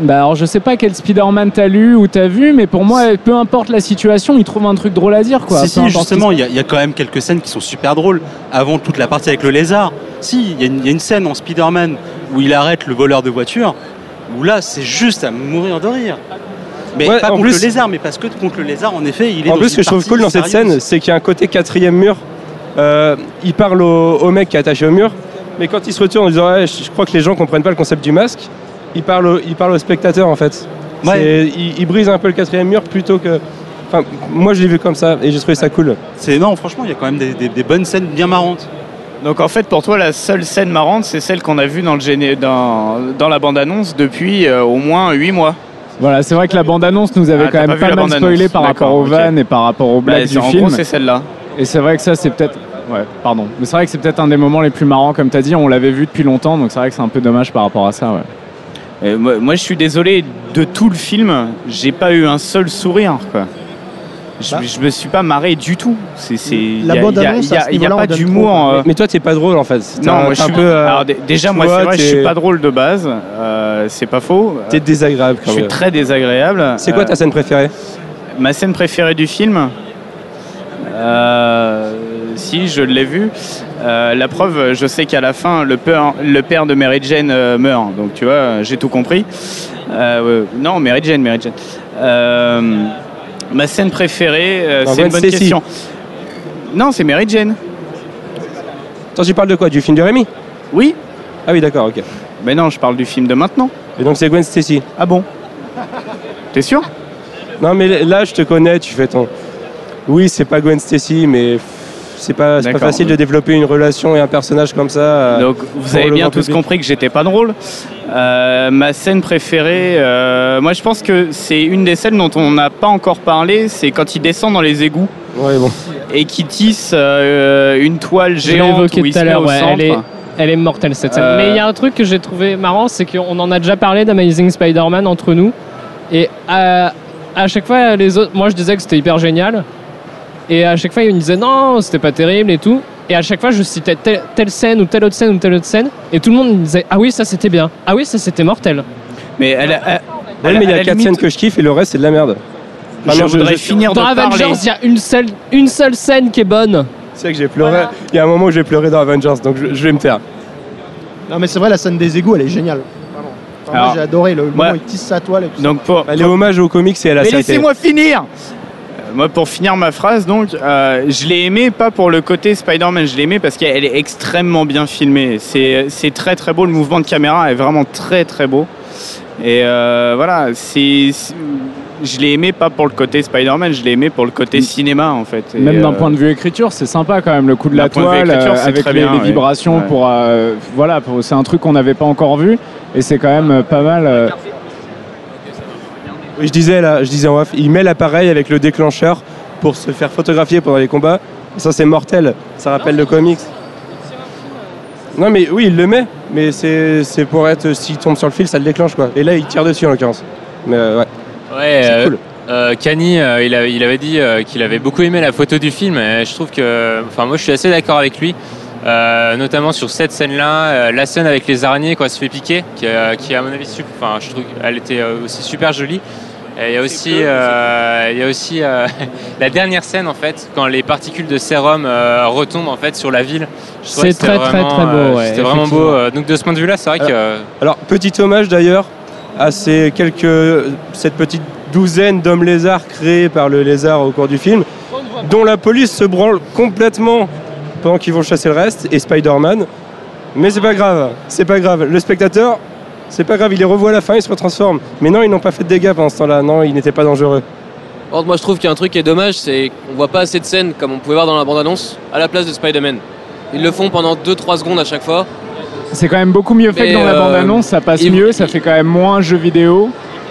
Speaker 7: Bah alors je sais pas quel Spider-Man t'as lu ou t'as vu, mais pour moi, peu importe la situation, il trouve un truc drôle à dire quoi.
Speaker 5: si, si, justement, il y, a- il y a quand même quelques scènes qui sont super drôles. Avant toute la partie avec le lézard, si, il y, a une- il y a une scène en Spider-Man où il arrête le voleur de voiture, où là, c'est juste à mourir de rire. Mais
Speaker 2: Ouais,
Speaker 5: pas
Speaker 2: en
Speaker 5: contre
Speaker 2: plus-
Speaker 5: le lézard, mais parce que contre le lézard, en effet, il est
Speaker 2: En
Speaker 5: dans
Speaker 2: plus, ce que je trouve cool dans cette
Speaker 5: sérieuse.
Speaker 2: scène, c'est qu'il y a un côté quatrième mur. Euh, il parle au, au mec qui est attaché au mur, mais quand il se retourne en disant je je crois que les gens comprennent pas le concept du masque, il parle au, il parle au spectateur en fait.
Speaker 5: Ouais.
Speaker 2: C'est- Il, il brise un peu le quatrième mur plutôt que. Enfin, moi je l'ai vu comme ça et j'ai trouvé ça cool.
Speaker 5: C'est non, franchement, il y a quand même des, des- des bonnes scènes bien marrantes.
Speaker 7: Donc en fait, pour toi, la seule scène marrante, c'est celle qu'on a vue dans, le géné- dans, dans la bande-annonce depuis euh, au moins 8 mois. Voilà, c'est vrai que la bande-annonce nous avait
Speaker 13: Ah,
Speaker 7: quand même
Speaker 13: pas
Speaker 7: mal spoilé par
Speaker 13: D'accord,
Speaker 7: rapport aux vannes et par rapport aux blagues
Speaker 13: Bah,
Speaker 7: du
Speaker 13: en
Speaker 7: film.
Speaker 13: gros, c'est celle-là.
Speaker 7: Et c'est vrai que ça, c'est peut-être. Ouais, pardon. Mais c'est vrai que c'est peut-être un des moments les plus marrants, comme tu as dit. On l'avait vu depuis longtemps, donc c'est vrai que c'est un peu dommage par rapport à ça. Ouais.
Speaker 13: Euh, moi, moi, je suis désolé, de tout le film, j'ai pas eu un seul sourire. Quoi. Je,
Speaker 10: Bah.
Speaker 13: je me suis pas marré du tout. C'est, c'est,
Speaker 10: La
Speaker 13: y a-
Speaker 10: bande-annonce,
Speaker 13: y a- y a- y a
Speaker 10: niveau-là,
Speaker 13: pas d'humour.
Speaker 10: trop,
Speaker 13: euh,
Speaker 2: Mais toi t'es pas drôle en fait. T'es
Speaker 13: non,
Speaker 2: un-
Speaker 13: moi je
Speaker 2: t'es un
Speaker 13: suis.
Speaker 2: peu, euh,
Speaker 13: alors, déjà, moi, c'est vrai, je suis pas drôle de base. euh, c'est pas faux.
Speaker 2: T'es désagréable
Speaker 13: Je
Speaker 2: quand
Speaker 13: suis
Speaker 2: même.
Speaker 13: très désagréable.
Speaker 2: C'est quoi ta scène préférée?
Speaker 13: Ma scène préférée du film? Euh, Si, je l'ai vue. Euh, la preuve, je sais qu'à la fin, le père, le père de Mary Jane euh, meurt. Donc, tu vois, j'ai tout compris. Euh, non, Mary Jane, Mary Jane. Euh, ma scène préférée, euh, c'est une bonne
Speaker 2: Stacy.
Speaker 13: question. Non, c'est Mary Jane.
Speaker 2: Tu parles de quoi? Du film de Rémi?
Speaker 13: Oui.
Speaker 2: Ah oui d'accord, ok.
Speaker 13: Mais non, je parle du film de maintenant.
Speaker 2: Et donc c'est Gwen Stacy.
Speaker 13: Ah bon? T'es sûr?
Speaker 2: Non mais là je te connais, tu fais ton. Oui c'est pas Gwen Stacy mais c'est pas, c'est pas facile de développer une relation et un personnage comme ça. euh,
Speaker 13: Donc vous avez bien tous
Speaker 2: public.
Speaker 13: compris que j'étais pas drôle. Euh, ma scène préférée, euh, moi je pense que c'est une des scènes dont on n'a pas encore parlé, c'est quand il descend dans les égouts
Speaker 2: Ouais bon.
Speaker 13: et qu'il tisse euh, une toile
Speaker 4: Je l'ai
Speaker 13: géante
Speaker 4: évoqué
Speaker 13: où il
Speaker 4: tout
Speaker 13: se
Speaker 4: à
Speaker 13: met
Speaker 4: l'heure,
Speaker 13: au
Speaker 4: ouais,
Speaker 13: centre.
Speaker 4: elle est, elle est mortelle cette scène.
Speaker 13: Euh,
Speaker 4: Mais il y a un truc que j'ai trouvé marrant, c'est qu'on en a déjà parlé d'Amazing Spider-Man entre nous. Et à, à chaque fois, les autres, moi je disais que c'était hyper génial. Et à chaque fois, ils me disaient non, c'était pas terrible et tout. Et à chaque fois, je citais telle, telle scène ou telle autre scène ou telle autre scène. Et tout le monde me disait ah oui, ça c'était bien. Ah oui, ça c'était mortel.
Speaker 13: Mais elle, a- elle-
Speaker 2: Ouais,
Speaker 13: elle a-
Speaker 2: mais il y a quatre
Speaker 13: limite,
Speaker 2: scènes que je kiffe et le reste c'est de la merde.
Speaker 13: je
Speaker 2: non,
Speaker 13: voudrais finir
Speaker 4: Dans
Speaker 13: de
Speaker 4: Avengers, il y a une seule, une seule scène qui est bonne.
Speaker 2: C'est que j'ai pleuré. Il y a un moment où j'ai pleuré dans Avengers, donc je, je vais me taire.
Speaker 10: Non, mais c'est vrai, la scène des égouts, elle est géniale. Enfin, j'ai adoré le moment où il tisse sa toile et tout.
Speaker 13: Donc pour,
Speaker 2: Elle est hommage aux comics et à la
Speaker 13: Mais
Speaker 2: série.
Speaker 13: laissez-moi finir Moi, pour finir ma phrase, donc, euh, je l'ai aimé pas pour le côté Spider-Man, je l'ai aimé parce qu'elle est extrêmement bien filmée. C'est très très beau, le mouvement de caméra est vraiment très très beau. Et euh, voilà, c'est je l'ai aimé pas pour le côté Spider-Man, je l'ai aimé pour le côté cinéma en fait. Et,
Speaker 7: Même d'un
Speaker 13: euh,
Speaker 7: point de vue écriture, c'est sympa quand même le coup de la
Speaker 13: de
Speaker 7: toile euh, avec les,
Speaker 13: bien,
Speaker 7: les vibrations
Speaker 13: Ouais.
Speaker 7: pour euh, voilà, c'est un truc qu'on n'avait pas encore vu et c'est quand même pas mal.
Speaker 2: Oui, je disais là, je disais en off, il met l'appareil avec le déclencheur pour se faire photographier pendant les combats. Et ça, c'est mortel. Ça rappelle le comics. Non, mais oui, il le met, mais c'est c'est pour être. S'il tombe sur le fil, ça le déclenche quoi. Et là, il tire dessus en l'occurrence. Mais euh, ouais.
Speaker 8: Ouais,
Speaker 2: C'est
Speaker 8: euh,
Speaker 2: cool.
Speaker 8: euh, Kanye, euh, il, avait, il avait dit qu'il avait beaucoup aimé la photo du film. Et je trouve que, enfin, moi, je suis assez d'accord avec lui, Euh, notamment sur cette scène-là, euh, la scène avec les araignées quand elle se fait piquer, qui, euh, qui à mon avis, enfin, je trouve qu'elle était aussi super jolie. Et il y a aussi, euh, il y a aussi euh, [laughs] la dernière scène en fait, quand les particules de sérum euh, retombent en fait sur la ville.
Speaker 7: C'est très, très,
Speaker 8: vraiment,
Speaker 7: très beau,
Speaker 8: euh,
Speaker 7: ouais,
Speaker 8: C'était vraiment beau. euh, Donc de ce point de vue-là, c'est vrai que. euh,
Speaker 2: Alors, petit hommage d'ailleurs à ces quelques, cette petite douzaine d'hommes lézards créés par le lézard au cours du film, dont la police se branle complètement pendant qu'ils vont chasser le reste, et Spider-Man. Mais c'est pas grave, c'est pas grave. Le spectateur, c'est pas grave, il les revoit à la fin, il se retransforme. Mais non, ils n'ont pas fait de dégâts pendant ce temps-là, non, ils n'étaient pas dangereux.
Speaker 12: Contre, moi je trouve qu'il y a un truc qui est dommage, c'est qu'on voit pas assez de scènes comme on pouvait voir dans la bande-annonce à la place de Spider-Man. Ils le font pendant 2-3 secondes à chaque fois.
Speaker 7: C'est quand même beaucoup mieux fait
Speaker 12: Mais,
Speaker 7: que dans la
Speaker 12: euh,
Speaker 7: bande-annonce, ça passe mieux, ça fait quand même moins jeu vidéo.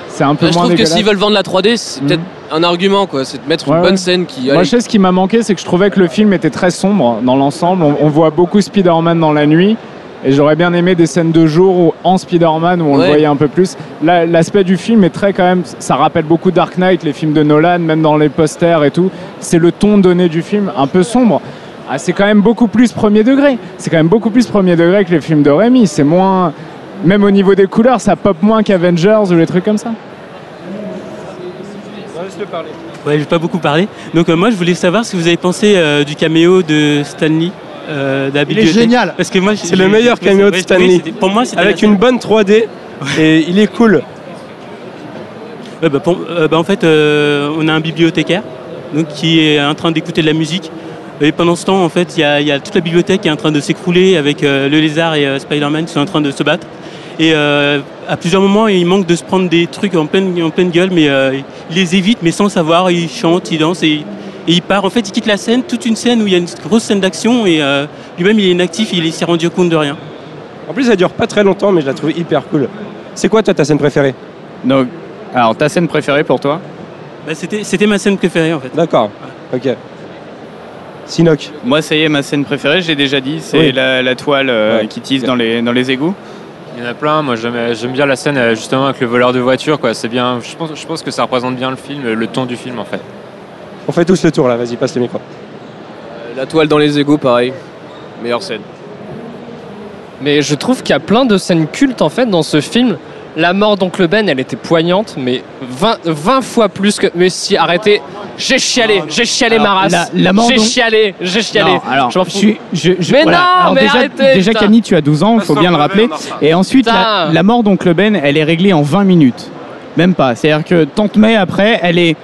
Speaker 7: C'est un peu
Speaker 12: je
Speaker 7: moins
Speaker 12: trouve que s'ils veulent vendre la 3D, c'est peut-être un argument quoi, c'est de mettre
Speaker 7: Ouais,
Speaker 12: une bonne
Speaker 7: ouais.
Speaker 12: scène qui.
Speaker 7: Moi, je sais ce qui m'a manqué, c'est que je trouvais que le film était très sombre dans l'ensemble. On, on voit beaucoup Spider-Man dans la nuit. Et j'aurais bien aimé des scènes de jour où, en Spider-Man où on le voyait un peu plus. L'aspect du film est très quand même. Ça rappelle beaucoup Dark Knight, les films de Nolan, même dans les posters et tout. C'est le ton donné du film, un peu sombre. Ah, c'est quand même beaucoup plus premier degré. C'est quand même beaucoup plus premier degré que les films de Rémi. C'est moins. Même au niveau des couleurs, ça pop moins qu'Avengers ou les trucs comme ça.
Speaker 2: Laisse-le parler.
Speaker 9: Ouais, j'ai pas beaucoup parlé. Donc euh, moi, je voulais savoir ce que vous avez pensé euh, du caméo de Stanley. Euh, de la
Speaker 10: Il est génial.
Speaker 9: Parce que moi,
Speaker 2: C'est le meilleur caméo de Stanley.
Speaker 9: oui, pour moi,
Speaker 2: Avec une bonne 3D, et il est cool.
Speaker 9: Ouais, bah, pour- euh, bah, en fait, euh, on a un bibliothécaire donc, qui est en train d'écouter de la musique. Et pendant ce temps, en fait, il y, a- il y a toute la bibliothèque qui est en train de s'écrouler avec euh, le lézard et euh, Spider-Man qui sont en train de se battre. Et euh, à plusieurs moments, il manque de se prendre des trucs en pleine, en pleine gueule, mais euh, il les évite, mais sans savoir. Il chante, il danse et, et il part. En fait, il quitte la scène, toute une scène où il y a une grosse scène d'action et euh, lui-même, il est inactif, il s'est rendu compte de rien.
Speaker 2: En plus, ça dure pas très longtemps, mais je la trouve hyper cool. C'est quoi, toi, ta scène préférée?
Speaker 13: Donc, alors ta scène préférée pour toi?
Speaker 9: Bah, C'était c'était ma scène préférée, en fait.
Speaker 2: D'accord, ok. Sinoc.
Speaker 13: Moi, ça y est, ma scène préférée, je l'ai déjà dit, c'est
Speaker 2: Oui.
Speaker 13: la, la toile euh,
Speaker 2: Ouais.
Speaker 13: qui tisse dans les, dans les égouts.
Speaker 8: Il y en a plein. Moi, j'aime bien la scène euh, justement avec le voleur de voiture. Quoi. C'est bien. Je pense, je pense que ça représente bien le film, le ton du film en fait.
Speaker 2: On fait tous le tour là, vas-y, passe le micro.
Speaker 12: La toile dans les égouts, pareil. Meilleure scène.
Speaker 4: Mais je trouve qu'il y a plein de scènes cultes en fait dans ce film. La mort d'Oncle Ben, elle était poignante, mais 20, 20 fois plus que. Mais si, arrêtez. J'ai chialé, j'ai chialé
Speaker 13: Alors,
Speaker 4: ma race.
Speaker 13: la- la mort
Speaker 4: J'ai
Speaker 13: d'On-
Speaker 4: chialé, j'ai chialé.
Speaker 13: Non, alors,
Speaker 4: Je m'en fous.
Speaker 13: suis, je, je-
Speaker 4: Mais
Speaker 13: voilà.
Speaker 4: non,
Speaker 13: Alors
Speaker 4: mais
Speaker 13: déjà,
Speaker 4: arrêtez,
Speaker 13: déjà
Speaker 4: putain.
Speaker 13: Camille, tu as 12 ans, il faut bien le rappeler. Et ensuite, la,
Speaker 4: Putain.
Speaker 13: la mort d'Oncle Ben, elle est réglée en 20 minutes. Même pas. C'est-à-dire que Tante May, après, elle est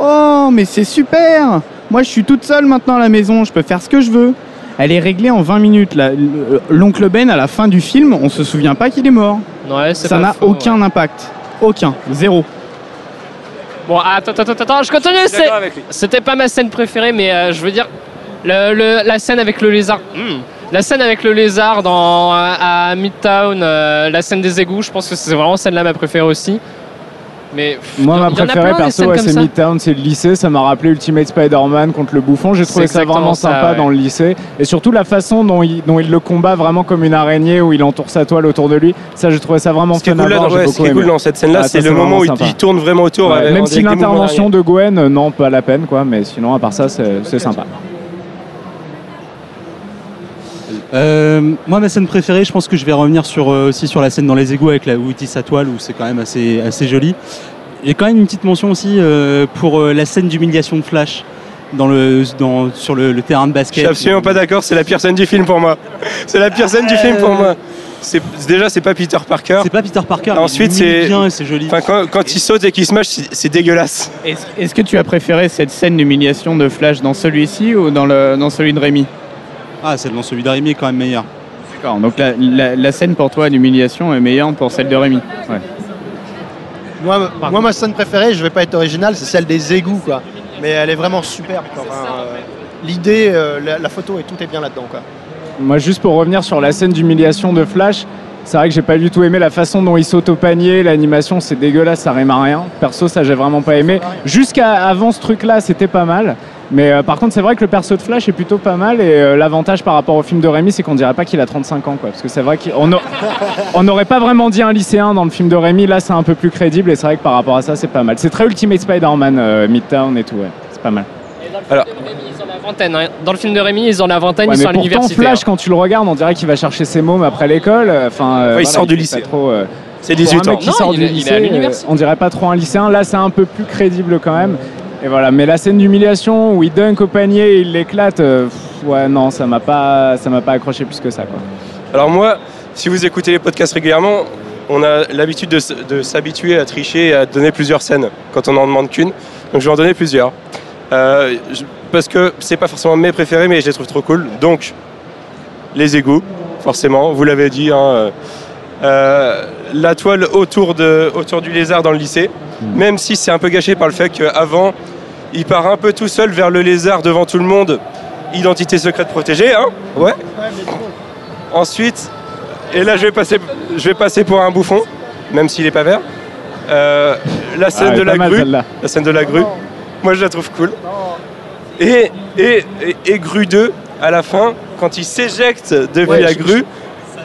Speaker 13: Oh, mais c'est super Moi, je suis toute seule maintenant à la maison, je peux faire ce que je veux. Elle est réglée en 20 minutes. L'oncle Ben, à la fin du film, on se souvient pas qu'il est mort.
Speaker 4: Ouais,
Speaker 13: Ça n'a aucun
Speaker 4: ouais.
Speaker 13: impact. Aucun. Zéro.
Speaker 4: Bon, attends, attends, attends, attends, je continue. C'était pas ma scène préférée, mais euh, je veux dire, le- le- la scène avec le lézard. Hmm. La scène avec le lézard dans, à, à Midtown, euh, la scène des égouts, je pense que c'est vraiment celle-là ma préférée aussi. Mais
Speaker 7: Moi, ma préférée, perso, ouais, c'est. Midtown, c'est le lycée. Ça m'a rappelé Ultimate Spider-Man contre le bouffon. J'ai trouvé ça vraiment
Speaker 4: ça,
Speaker 7: sympa
Speaker 4: ouais.
Speaker 7: dans le lycée. Et surtout la façon dont il, dont il le combat vraiment comme une araignée, où il entoure sa toile autour de lui. Ça, j'ai trouvé ça vraiment
Speaker 2: Ce qui est
Speaker 7: fun à
Speaker 2: cool, là,
Speaker 7: voir, j'ai
Speaker 2: ouais, ce qui est cool dans cette scène-là,
Speaker 7: Ah,
Speaker 2: c'est le moment où il,
Speaker 7: sympa.
Speaker 2: il tourne vraiment autour. Avec-
Speaker 7: même si l'intervention de Gwen, euh, non, pas la peine, quoi. Mais sinon, à part ça, c'est sympa.
Speaker 5: Euh, moi, ma scène préférée, je pense que je vais revenir sur, euh, aussi sur la scène dans les égouts avec la où il tisse sa toile, où c'est quand même assez, assez joli. Et quand même une petite mention aussi euh, pour euh, la scène d'humiliation de Flash dans le, dans, sur le, le terrain de
Speaker 2: Je
Speaker 5: basket.
Speaker 2: suis absolument pas d'accord, c'est la pire scène du film pour moi. C'est la pire scène du film pour moi. C'est déjà c'est pas Peter Parker.
Speaker 5: C'est pas Peter Parker. mais
Speaker 2: Ensuite c'est
Speaker 5: bien et c'est joli.
Speaker 2: Enfin, quand, quand il saute et qu'il se mâche, c'est c'est dégueulasse.
Speaker 13: Est-ce est-ce que tu as préféré cette scène d'humiliation de Flash dans celui-ci ou dans, le, dans celui de Rémi?
Speaker 5: Ah, celle dans celui d'Arimé est quand même meilleure.
Speaker 13: D'accord, donc la, la- la scène pour toi d'humiliation est meilleure pour celle de Rémi. Ouais.
Speaker 10: Moi, moi, ma scène préférée, je vais pas être original, c'est celle des égouts, quoi. Mais elle est vraiment superbe. quoi. Enfin, euh, L'idée, euh, la, la photo et tout est bien là-dedans, quoi.
Speaker 7: Moi, juste pour revenir sur la scène d'humiliation de Flash, C'est vrai que j'ai pas du tout aimé la façon dont il saute au panier, l'animation c'est dégueulasse, ça rime à rien. Perso, ça j'ai vraiment pas aimé. Jusqu'à avant ce truc-là, c'était pas mal. Mais euh, par contre, c'est vrai que le perso de Flash est plutôt pas mal. Et euh, l'avantage par rapport au film de Rémi, c'est qu'on dirait pas qu'il a 35 ans. Quoi, parce que c'est vrai qu'on [laughs] n'aurait pas vraiment dit un lycéen dans le film de Rémi. Là, c'est un peu plus crédible. Et c'est vrai que par rapport à ça, c'est pas mal. C'est très Ultimate Spider-Man, euh, Midtown et tout. Ouais. C'est pas mal.
Speaker 14: Alors,
Speaker 4: Ils ont la vingtaine. hein. Dans le film de Rémi, ils ont la vingtaine,
Speaker 7: Ouais,
Speaker 4: ils
Speaker 7: mais
Speaker 4: sont à
Speaker 7: pourtant,
Speaker 4: l'université.
Speaker 7: Flash,
Speaker 4: hein.
Speaker 7: quand tu le regardes, on dirait qu'il va chercher ses mômes après l'école. Enfin, euh,
Speaker 2: Ouais, il
Speaker 7: voilà,
Speaker 2: sort du lycée.
Speaker 7: Trop, euh,
Speaker 2: C'est
Speaker 7: pour
Speaker 2: 18
Speaker 7: un
Speaker 2: ans.
Speaker 7: qui
Speaker 4: Non,
Speaker 7: sort
Speaker 4: il
Speaker 7: du
Speaker 4: est- il est
Speaker 7: lycée, euh, on dirait pas trop un lycéen. Là, c'est un peu plus crédible quand même. Et voilà. Mais la scène d'humiliation où il dunk au panier, et il l'éclate. euh, pff, ouais, non, ça m'a pas, ça m'a pas accroché plus que ça. Quoi.
Speaker 2: Alors moi, si vous écoutez les podcasts régulièrement, on a l'habitude de, s'habituer à tricher et à donner plusieurs scènes quand on n'en demande qu'une. Donc je vais en donner plusieurs. Euh, je- parce que c'est pas forcément mes préférés, mais je les trouve trop cool. Donc, les égouts, forcément, vous l'avez dit. hein, euh, euh, la toile autour, de, autour du lézard dans le lycée, même si c'est un peu gâché par le fait qu'avant, il part un peu tout seul vers le lézard devant tout le monde. Identité secrète protégée, hein Ouais. Ensuite, et là je vais passer, je vais passer pour un bouffon, même s'il est pas vert. Euh, la scène
Speaker 7: Ah,
Speaker 2: de la
Speaker 7: mal,
Speaker 2: grue, la scène de la grue, moi je la trouve cool. Et, et, et, et grue 2, à la fin, quand il s'éjecte depuis
Speaker 7: Ouais,
Speaker 2: la
Speaker 7: je-
Speaker 2: grue,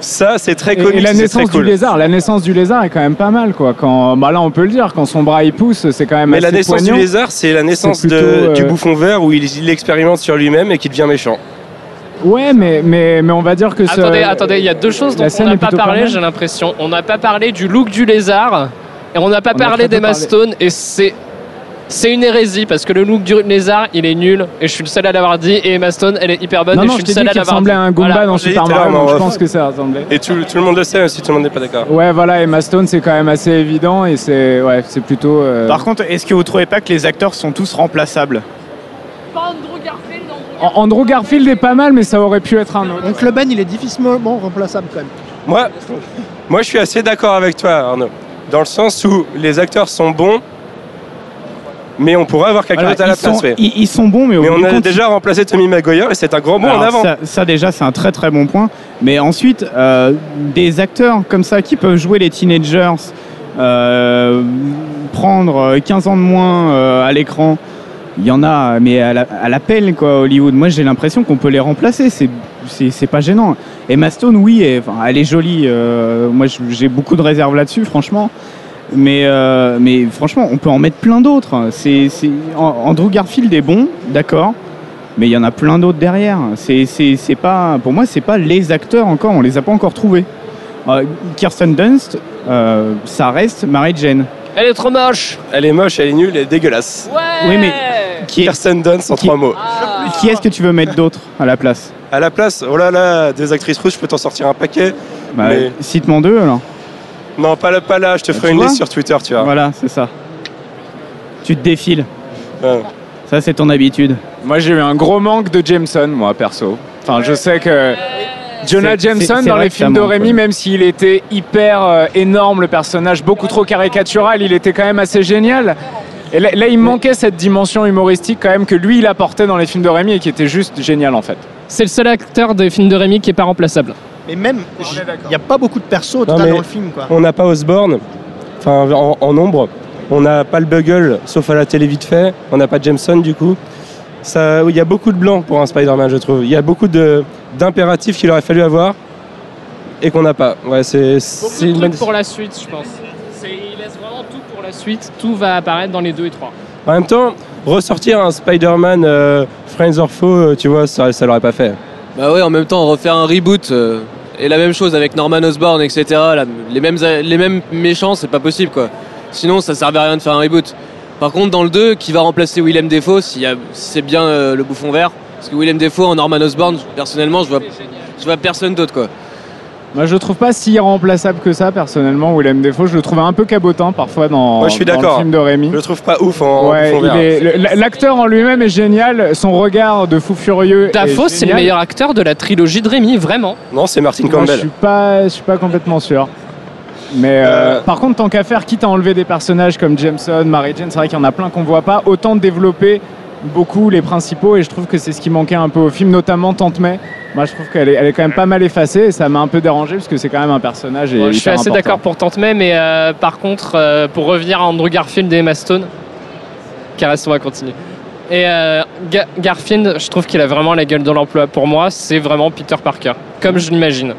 Speaker 2: ça c'est très
Speaker 7: Et, et la
Speaker 2: très
Speaker 7: naissance
Speaker 2: cool.
Speaker 7: du lézard, la naissance du lézard est quand même pas mal. Quoi. Quand, bah là, on peut le dire. Quand son bras il pousse, c'est quand même
Speaker 2: Mais
Speaker 7: assez
Speaker 2: la naissance
Speaker 7: poignant.
Speaker 2: du lézard, c'est la naissance
Speaker 7: C'est
Speaker 2: de-
Speaker 7: plutôt,
Speaker 2: du
Speaker 7: euh,
Speaker 2: bouffon vert où il, il expérimente sur lui-même et qui devient méchant.
Speaker 7: Ouais, mais, mais, mais on va dire que ce-
Speaker 4: Attendez, attendez, il y a deux choses dont on n'a pas parlé, j'ai l'impression. On n'a pas parlé du look du lézard et on n'a pas
Speaker 7: On
Speaker 4: parlé d'Emma. Stone et c'est. C'est une hérésie parce que le look du lézard il est nul et je suis le seul à l'avoir dit et Emma Stone elle est hyper bonne
Speaker 7: Non,
Speaker 4: et
Speaker 7: non,
Speaker 4: je
Speaker 7: je
Speaker 4: suis le
Speaker 7: dit
Speaker 4: seul à l'avoir
Speaker 7: ressemblait
Speaker 4: dit.
Speaker 7: à un Goomba
Speaker 4: Voilà.
Speaker 7: dans
Speaker 2: J'ai dit
Speaker 7: Super
Speaker 2: tout à l'heure,
Speaker 7: Mario, donc
Speaker 2: mais
Speaker 7: je pense que ça ressemblait.
Speaker 2: Et tout, tout le monde le sait, même si tout le monde n'est pas d'accord.
Speaker 7: Ouais, voilà, Emma Stone, c'est quand même assez évident et c'est ouais, c'est plutôt. euh,
Speaker 13: Par contre, est-ce que vous trouvez pas que les acteurs sont tous remplaçables?
Speaker 7: An- Andrew Garfield est pas mal, mais ça aurait pu être un autre.
Speaker 10: Oncle Ben, il est difficilement remplaçable quand même.
Speaker 2: Moi, moi, je suis assez d'accord avec toi, Arnaud. Dans le sens où les acteurs sont bons, mais on pourrait avoir quelqu'un
Speaker 13: Voilà,
Speaker 2: d'autre à la
Speaker 13: ils, sont,
Speaker 2: place. ouais.
Speaker 13: ils, ils sont bons, mais, au
Speaker 2: Mais on a
Speaker 13: compte,
Speaker 2: déjà remplacé Tommy Maguire et c'est un grand bond en avant.
Speaker 13: Ça, ça, déjà, c'est un très très bon point. Mais ensuite, euh, des acteurs comme ça qui peuvent jouer les teenagers, euh, prendre euh, 15 ans de moins euh, à l'écran, il y en a, mais à la, à la quoi, Hollywood. Moi, j'ai l'impression qu'on peut les remplacer. C'est, pas gênant. Emma Stone, oui, elle, elle est jolie. euh, moi, j'ai beaucoup de réserves là-dessus, franchement. Mais, euh, mais franchement, on peut en mettre plein d'autres. C'est, c'est- An- Andrew Garfield est bon, d'accord. Mais il y en a plein d'autres derrière. C'est, c'est, c'est pas, pour moi, c'est pas les acteurs encore. On les a pas encore trouvés. Euh, Kirsten Dunst, euh, ça reste Mary Jane.
Speaker 4: Elle est trop moche
Speaker 2: Elle est moche, elle est nulle, elle est dégueulasse.
Speaker 4: Ouais
Speaker 13: Oui, mais qui, est-
Speaker 2: Kirsten Dunst en
Speaker 13: Qui-
Speaker 2: trois mots.
Speaker 13: qui est-ce que tu veux mettre d'autre à la place?
Speaker 2: À la place, oh là là, des actrices rouges, je peux t'en sortir un paquet.
Speaker 13: bah,
Speaker 2: Mais-
Speaker 13: Cite-m'en deux alors.
Speaker 2: Non, pas là, pas là, je te
Speaker 13: Bah,
Speaker 2: ferai une liste sur Twitter, tu vois.
Speaker 13: Voilà, c'est ça. Tu te défiles.
Speaker 2: Ouais.
Speaker 13: Ça, c'est ton habitude.
Speaker 7: Moi, j'ai eu un gros manque de Jameson, moi, perso. Enfin, je sais que Jonah Jameson, dans les films de Rémi, même s'il était hyper euh, énorme, le personnage, beaucoup trop caricatural, il était quand même assez génial. Et là, là, il manquait cette dimension humoristique quand même que lui, il apportait dans les films de Rémi et qui était juste génial en fait.
Speaker 4: C'est le seul acteur des films de Rémi qui est pas remplaçable.
Speaker 10: Mais même, il n'y a pas beaucoup de persos au total dans le film. Quoi.
Speaker 2: On n'a pas Osborne, enfin en, en nombre. On n'a pas le Bugle, sauf à la télé vite fait. On n'a pas Jameson du coup. Oui, il y a beaucoup de blanc pour un Spider-Man, je trouve. Il y a beaucoup de- d'impératifs qu'il aurait fallu avoir et qu'on n'a pas. Ouais, c'est c'est
Speaker 4: Beaucoup de
Speaker 2: une bonne-
Speaker 4: pour la suite, je pense. Il laisse vraiment tout pour la suite. Tout va apparaître dans les 2 et 3.
Speaker 2: En même temps, ressortir un Spider-Man euh, Friends or Foe, euh, tu vois, ça, ça l'aurait pas fait.
Speaker 12: Bah ouais, en même temps, refaire un reboot euh, et la même chose avec Norman Osborn, etc. les, mêmes, les mêmes méchants, c'est pas possible quoi. Sinon, ça servait à rien de faire un reboot. Par contre, dans le 2, qui va remplacer Willem a- si c'est bien euh, le bouffon vert Parce que Willem Dafoe en Norman Osborn, personnellement, je vois, vois personne d'autre.
Speaker 7: Moi, je le trouve pas si irremplaçable que ça, personnellement, Willem Dafoe. Je le trouve un peu cabotin parfois dans,
Speaker 2: Moi, je suis
Speaker 7: dans le
Speaker 2: d'accord.
Speaker 7: film de Rémi.
Speaker 2: Je le trouve pas ouf en,
Speaker 7: Ouais,
Speaker 2: bouffon
Speaker 7: il
Speaker 2: vert.
Speaker 7: est- le- l'acteur en lui-même est génial, son regard de fou furieux. est
Speaker 4: Dafoe, c'est le
Speaker 7: génial.
Speaker 4: meilleur acteur de la trilogie de Rémi, vraiment.
Speaker 2: Non, c'est Martin
Speaker 7: Moi, je
Speaker 2: Campbell.
Speaker 7: suis pas, je suis pas complètement sûr. Mais euh,
Speaker 2: Euh,
Speaker 7: par contre, tant qu'à faire, quitte à enlever des personnages comme Jameson, Mary Jane, c'est vrai qu'il y en a plein qu'on voit pas. Autant développer beaucoup les principaux et je trouve que c'est ce qui manquait un peu au film, notamment Tante May. Moi, je trouve qu'elle est, elle est quand même pas mal effacée et ça m'a un peu dérangé parce que c'est quand même un personnage. et
Speaker 4: Bon, je suis assez d'accord pour Tante May, mais euh, par contre, euh, pour revenir à Andrew Garfield et Emma Stone, caresse, on va continuer. Et euh, Ga- Garfield, je trouve qu'il a vraiment la gueule de l'emploi. Pour moi, c'est vraiment Peter Parker, comme je l'imagine.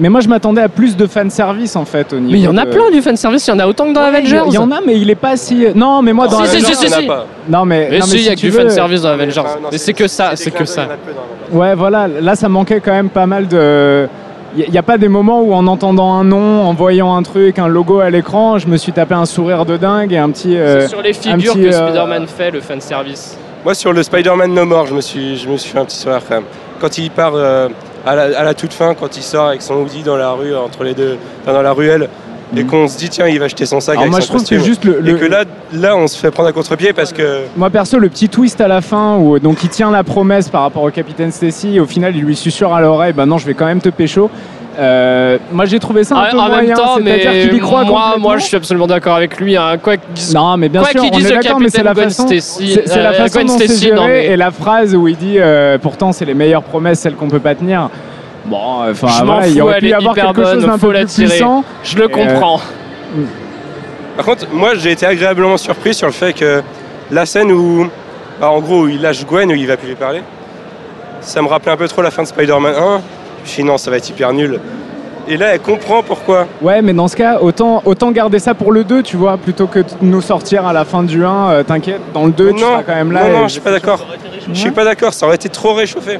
Speaker 7: Mais moi, je m'attendais à plus de fanservice en fait au niveau.
Speaker 4: Mais il y en a
Speaker 7: de-
Speaker 4: plein du fanservice, il y en a autant que dans
Speaker 7: Ouais,
Speaker 4: Avengers.
Speaker 7: Il y en a, mais il est pas si. Non, mais moi dans
Speaker 4: Si,
Speaker 7: Avengers,
Speaker 4: si, si,
Speaker 7: il y en a
Speaker 4: si.
Speaker 7: pas. Non, mais.
Speaker 4: Mais
Speaker 7: non,
Speaker 4: si, il y a que du
Speaker 7: veux-
Speaker 4: fanservice dans Avengers. Mais c'est que ça, c'est que ça.
Speaker 7: Ouais, voilà, là ça manquait quand même pas mal de. Il n'y a pas des moments où en entendant un nom, en voyant un truc, un logo à l'écran, je me suis tapé un sourire de dingue et un petit. euh,
Speaker 4: C'est sur les figures
Speaker 7: petit,
Speaker 4: que
Speaker 7: euh,
Speaker 4: Spider-Man fait, le fanservice.
Speaker 2: Moi, sur le Spider-Man No More, je me suis, je me suis fait un petit sourire quand même. Quand il part euh, à, la, à la toute fin, quand il sort avec son hoodie dans la rue, entre les deux, enfin, dans la ruelle, et qu'on se dit, tiens, il va acheter son sac.
Speaker 7: Alors
Speaker 2: avec
Speaker 7: moi,
Speaker 2: son
Speaker 7: je trouve que
Speaker 2: costume.
Speaker 7: juste le-
Speaker 2: Et
Speaker 7: le-
Speaker 2: que là, là, on se fait prendre à contre-pied parce que.
Speaker 7: Moi perso, le petit twist à la fin où donc il tient la promesse par rapport au capitaine Stacy, et au final il lui susurre à l'oreille, bah non, je vais quand même te pécho. Euh, moi j'ai trouvé ça un
Speaker 4: En,
Speaker 7: peu
Speaker 4: en
Speaker 7: moyen,
Speaker 4: même temps, mais
Speaker 7: qu'il y croit
Speaker 4: moi, moi, je suis absolument d'accord avec lui. hein. Quoi qu'il dise,
Speaker 7: Non, mais bien
Speaker 4: quoi
Speaker 7: sûr, on est d'accord, mais c'est la façon,
Speaker 4: Stacy,
Speaker 7: c'est c'est la
Speaker 4: euh,
Speaker 7: façon
Speaker 4: Gwen
Speaker 7: dont c'est
Speaker 4: Stacy,
Speaker 7: géré
Speaker 4: non, mais-
Speaker 7: et la phrase où il dit euh, pourtant c'est les meilleures promesses, celles qu'on peut pas tenir. Bon, enfin voilà, il aurait pu y avoir quelque chose
Speaker 4: bonne,
Speaker 7: d'un
Speaker 4: faut
Speaker 7: peu
Speaker 4: la
Speaker 7: plus puissant.
Speaker 4: Je le
Speaker 7: euh,
Speaker 4: comprends.
Speaker 2: Par contre, moi, j'ai été agréablement surpris sur le fait que la scène où, bah, en gros, où il lâche Gwen, où il va plus lui parler, ça me rappelait un peu trop la fin de Spider-Man 1. Je me suis dit, non, ça va être hyper nul. Et là, elle comprend pourquoi.
Speaker 7: Ouais, mais dans ce cas, autant, autant garder ça pour le 2, tu vois, plutôt que de nous sortir à la fin du 1. euh, T'inquiète, dans le 2, tu seras quand même là.
Speaker 2: non, non, je suis pas d'accord. Je suis pas d'accord, ça aurait été trop réchauffé.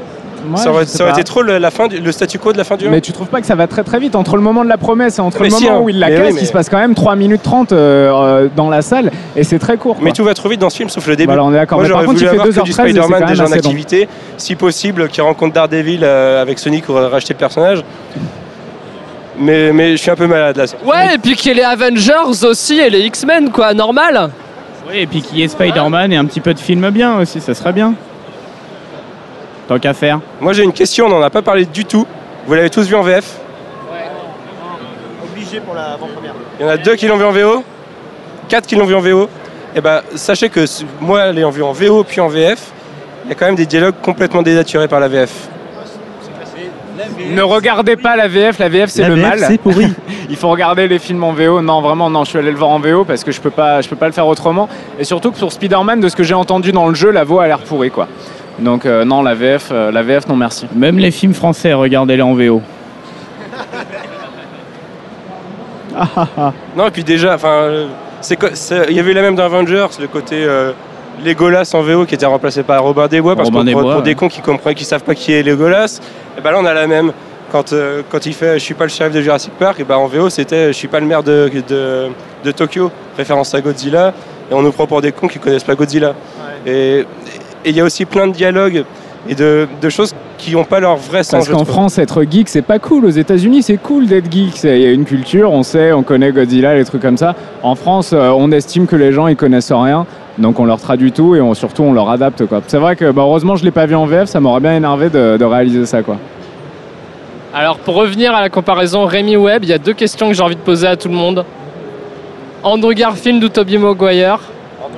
Speaker 7: Ouais,
Speaker 2: ça aurait, ça aurait été trop le, la fin du- le statu quo de la fin du 1.
Speaker 7: Mais tu trouves pas que ça va très très vite entre le moment de la promesse et entre
Speaker 2: Mais
Speaker 7: le
Speaker 2: si,
Speaker 7: moment
Speaker 2: hein.
Speaker 7: où il la
Speaker 2: Mais
Speaker 7: casse,
Speaker 2: oui, mais-
Speaker 7: il se passe quand même 3 minutes 30 euh, euh, dans la salle et c'est très court.
Speaker 2: Mais tout va trop vite dans ce film, sauf le début.
Speaker 7: Bah alors, on est d'accord.
Speaker 2: Moi, j'aurais
Speaker 7: contre,
Speaker 2: voulu avoir que du
Speaker 7: 2h13 et c'est
Speaker 2: Spider-Man déjà en activité, si possible, qui rencontre Daredevil euh, avec Sonic pour racheter le personnage. Mais, mais je suis un peu malade là.
Speaker 4: Ouais, et puis qu'il y ait les Avengers aussi et les X-Men, quoi, normal.
Speaker 7: Oui, et puis qu'il y ait Spider-Man et un petit peu de film bien aussi, ça serait bien. Tant qu'à faire.
Speaker 2: Moi j'ai une question, on n'en a pas parlé du tout. Vous l'avez tous vu en VF
Speaker 10: Obligé pour la avant-première.
Speaker 2: Il y en a deux qui l'ont vu en VO, quatre qui l'ont vu en VO. Et ben sachez que moi l'ayant vu en VO puis en VF, il y a quand même des dialogues complètement dénaturés par la VF.
Speaker 7: Ne regardez pas la VF, la VF c'est
Speaker 2: La
Speaker 7: le
Speaker 2: VF,
Speaker 7: mal.
Speaker 2: c'est pourri. [laughs]
Speaker 7: Il faut regarder les films en VO. Non, vraiment, non, je suis allé le voir en VO parce que je peux pas, je peux pas le faire autrement. Et surtout que sur Spider-Man, de ce que j'ai entendu dans le jeu, la voix a l'air pourrie quoi. Donc euh, non, la VF, euh, la VF, non merci.
Speaker 13: Même les films français, regardez-les en VO.
Speaker 2: Non et puis déjà, enfin, euh, il y avait la même dans Avengers, le côté euh, Legolas en VO qui était remplacé par Robin des Bois parce
Speaker 13: Robin
Speaker 2: que pour, pour
Speaker 13: ouais.
Speaker 2: des cons qui comprennent, qui savent pas qui est Legolas, et ben là on a la même. Quand, euh, quand il fait je suis pas le shérif de Jurassic Park, et ben en VO c'était je suis pas le maire de, de, de Tokyo, référence à Godzilla, et on nous prend pour des cons qui connaissent pas Godzilla. Et et il y a aussi plein de dialogues et de, de choses qui n'ont pas leur vrai sens.
Speaker 7: Parce qu'en. France, être geek, c'est pas cool. Aux États-Unis, c'est cool d'être geek. C'est- Il y a une culture, on sait, on connaît Godzilla, les trucs comme ça. En France, euh, on estime que les gens ils connaissent rien, donc on leur traduit tout et on, surtout on leur adapte. quoi. C'est vrai que bah, heureusement, je l'ai pas vu en VF, ça m'aurait bien énervé de, de réaliser ça. quoi.
Speaker 4: Alors, pour revenir à la comparaison Rémi Webb, il y a deux questions que j'ai envie de poser à tout le monde. Andrew Garfield ou Tobey Maguire?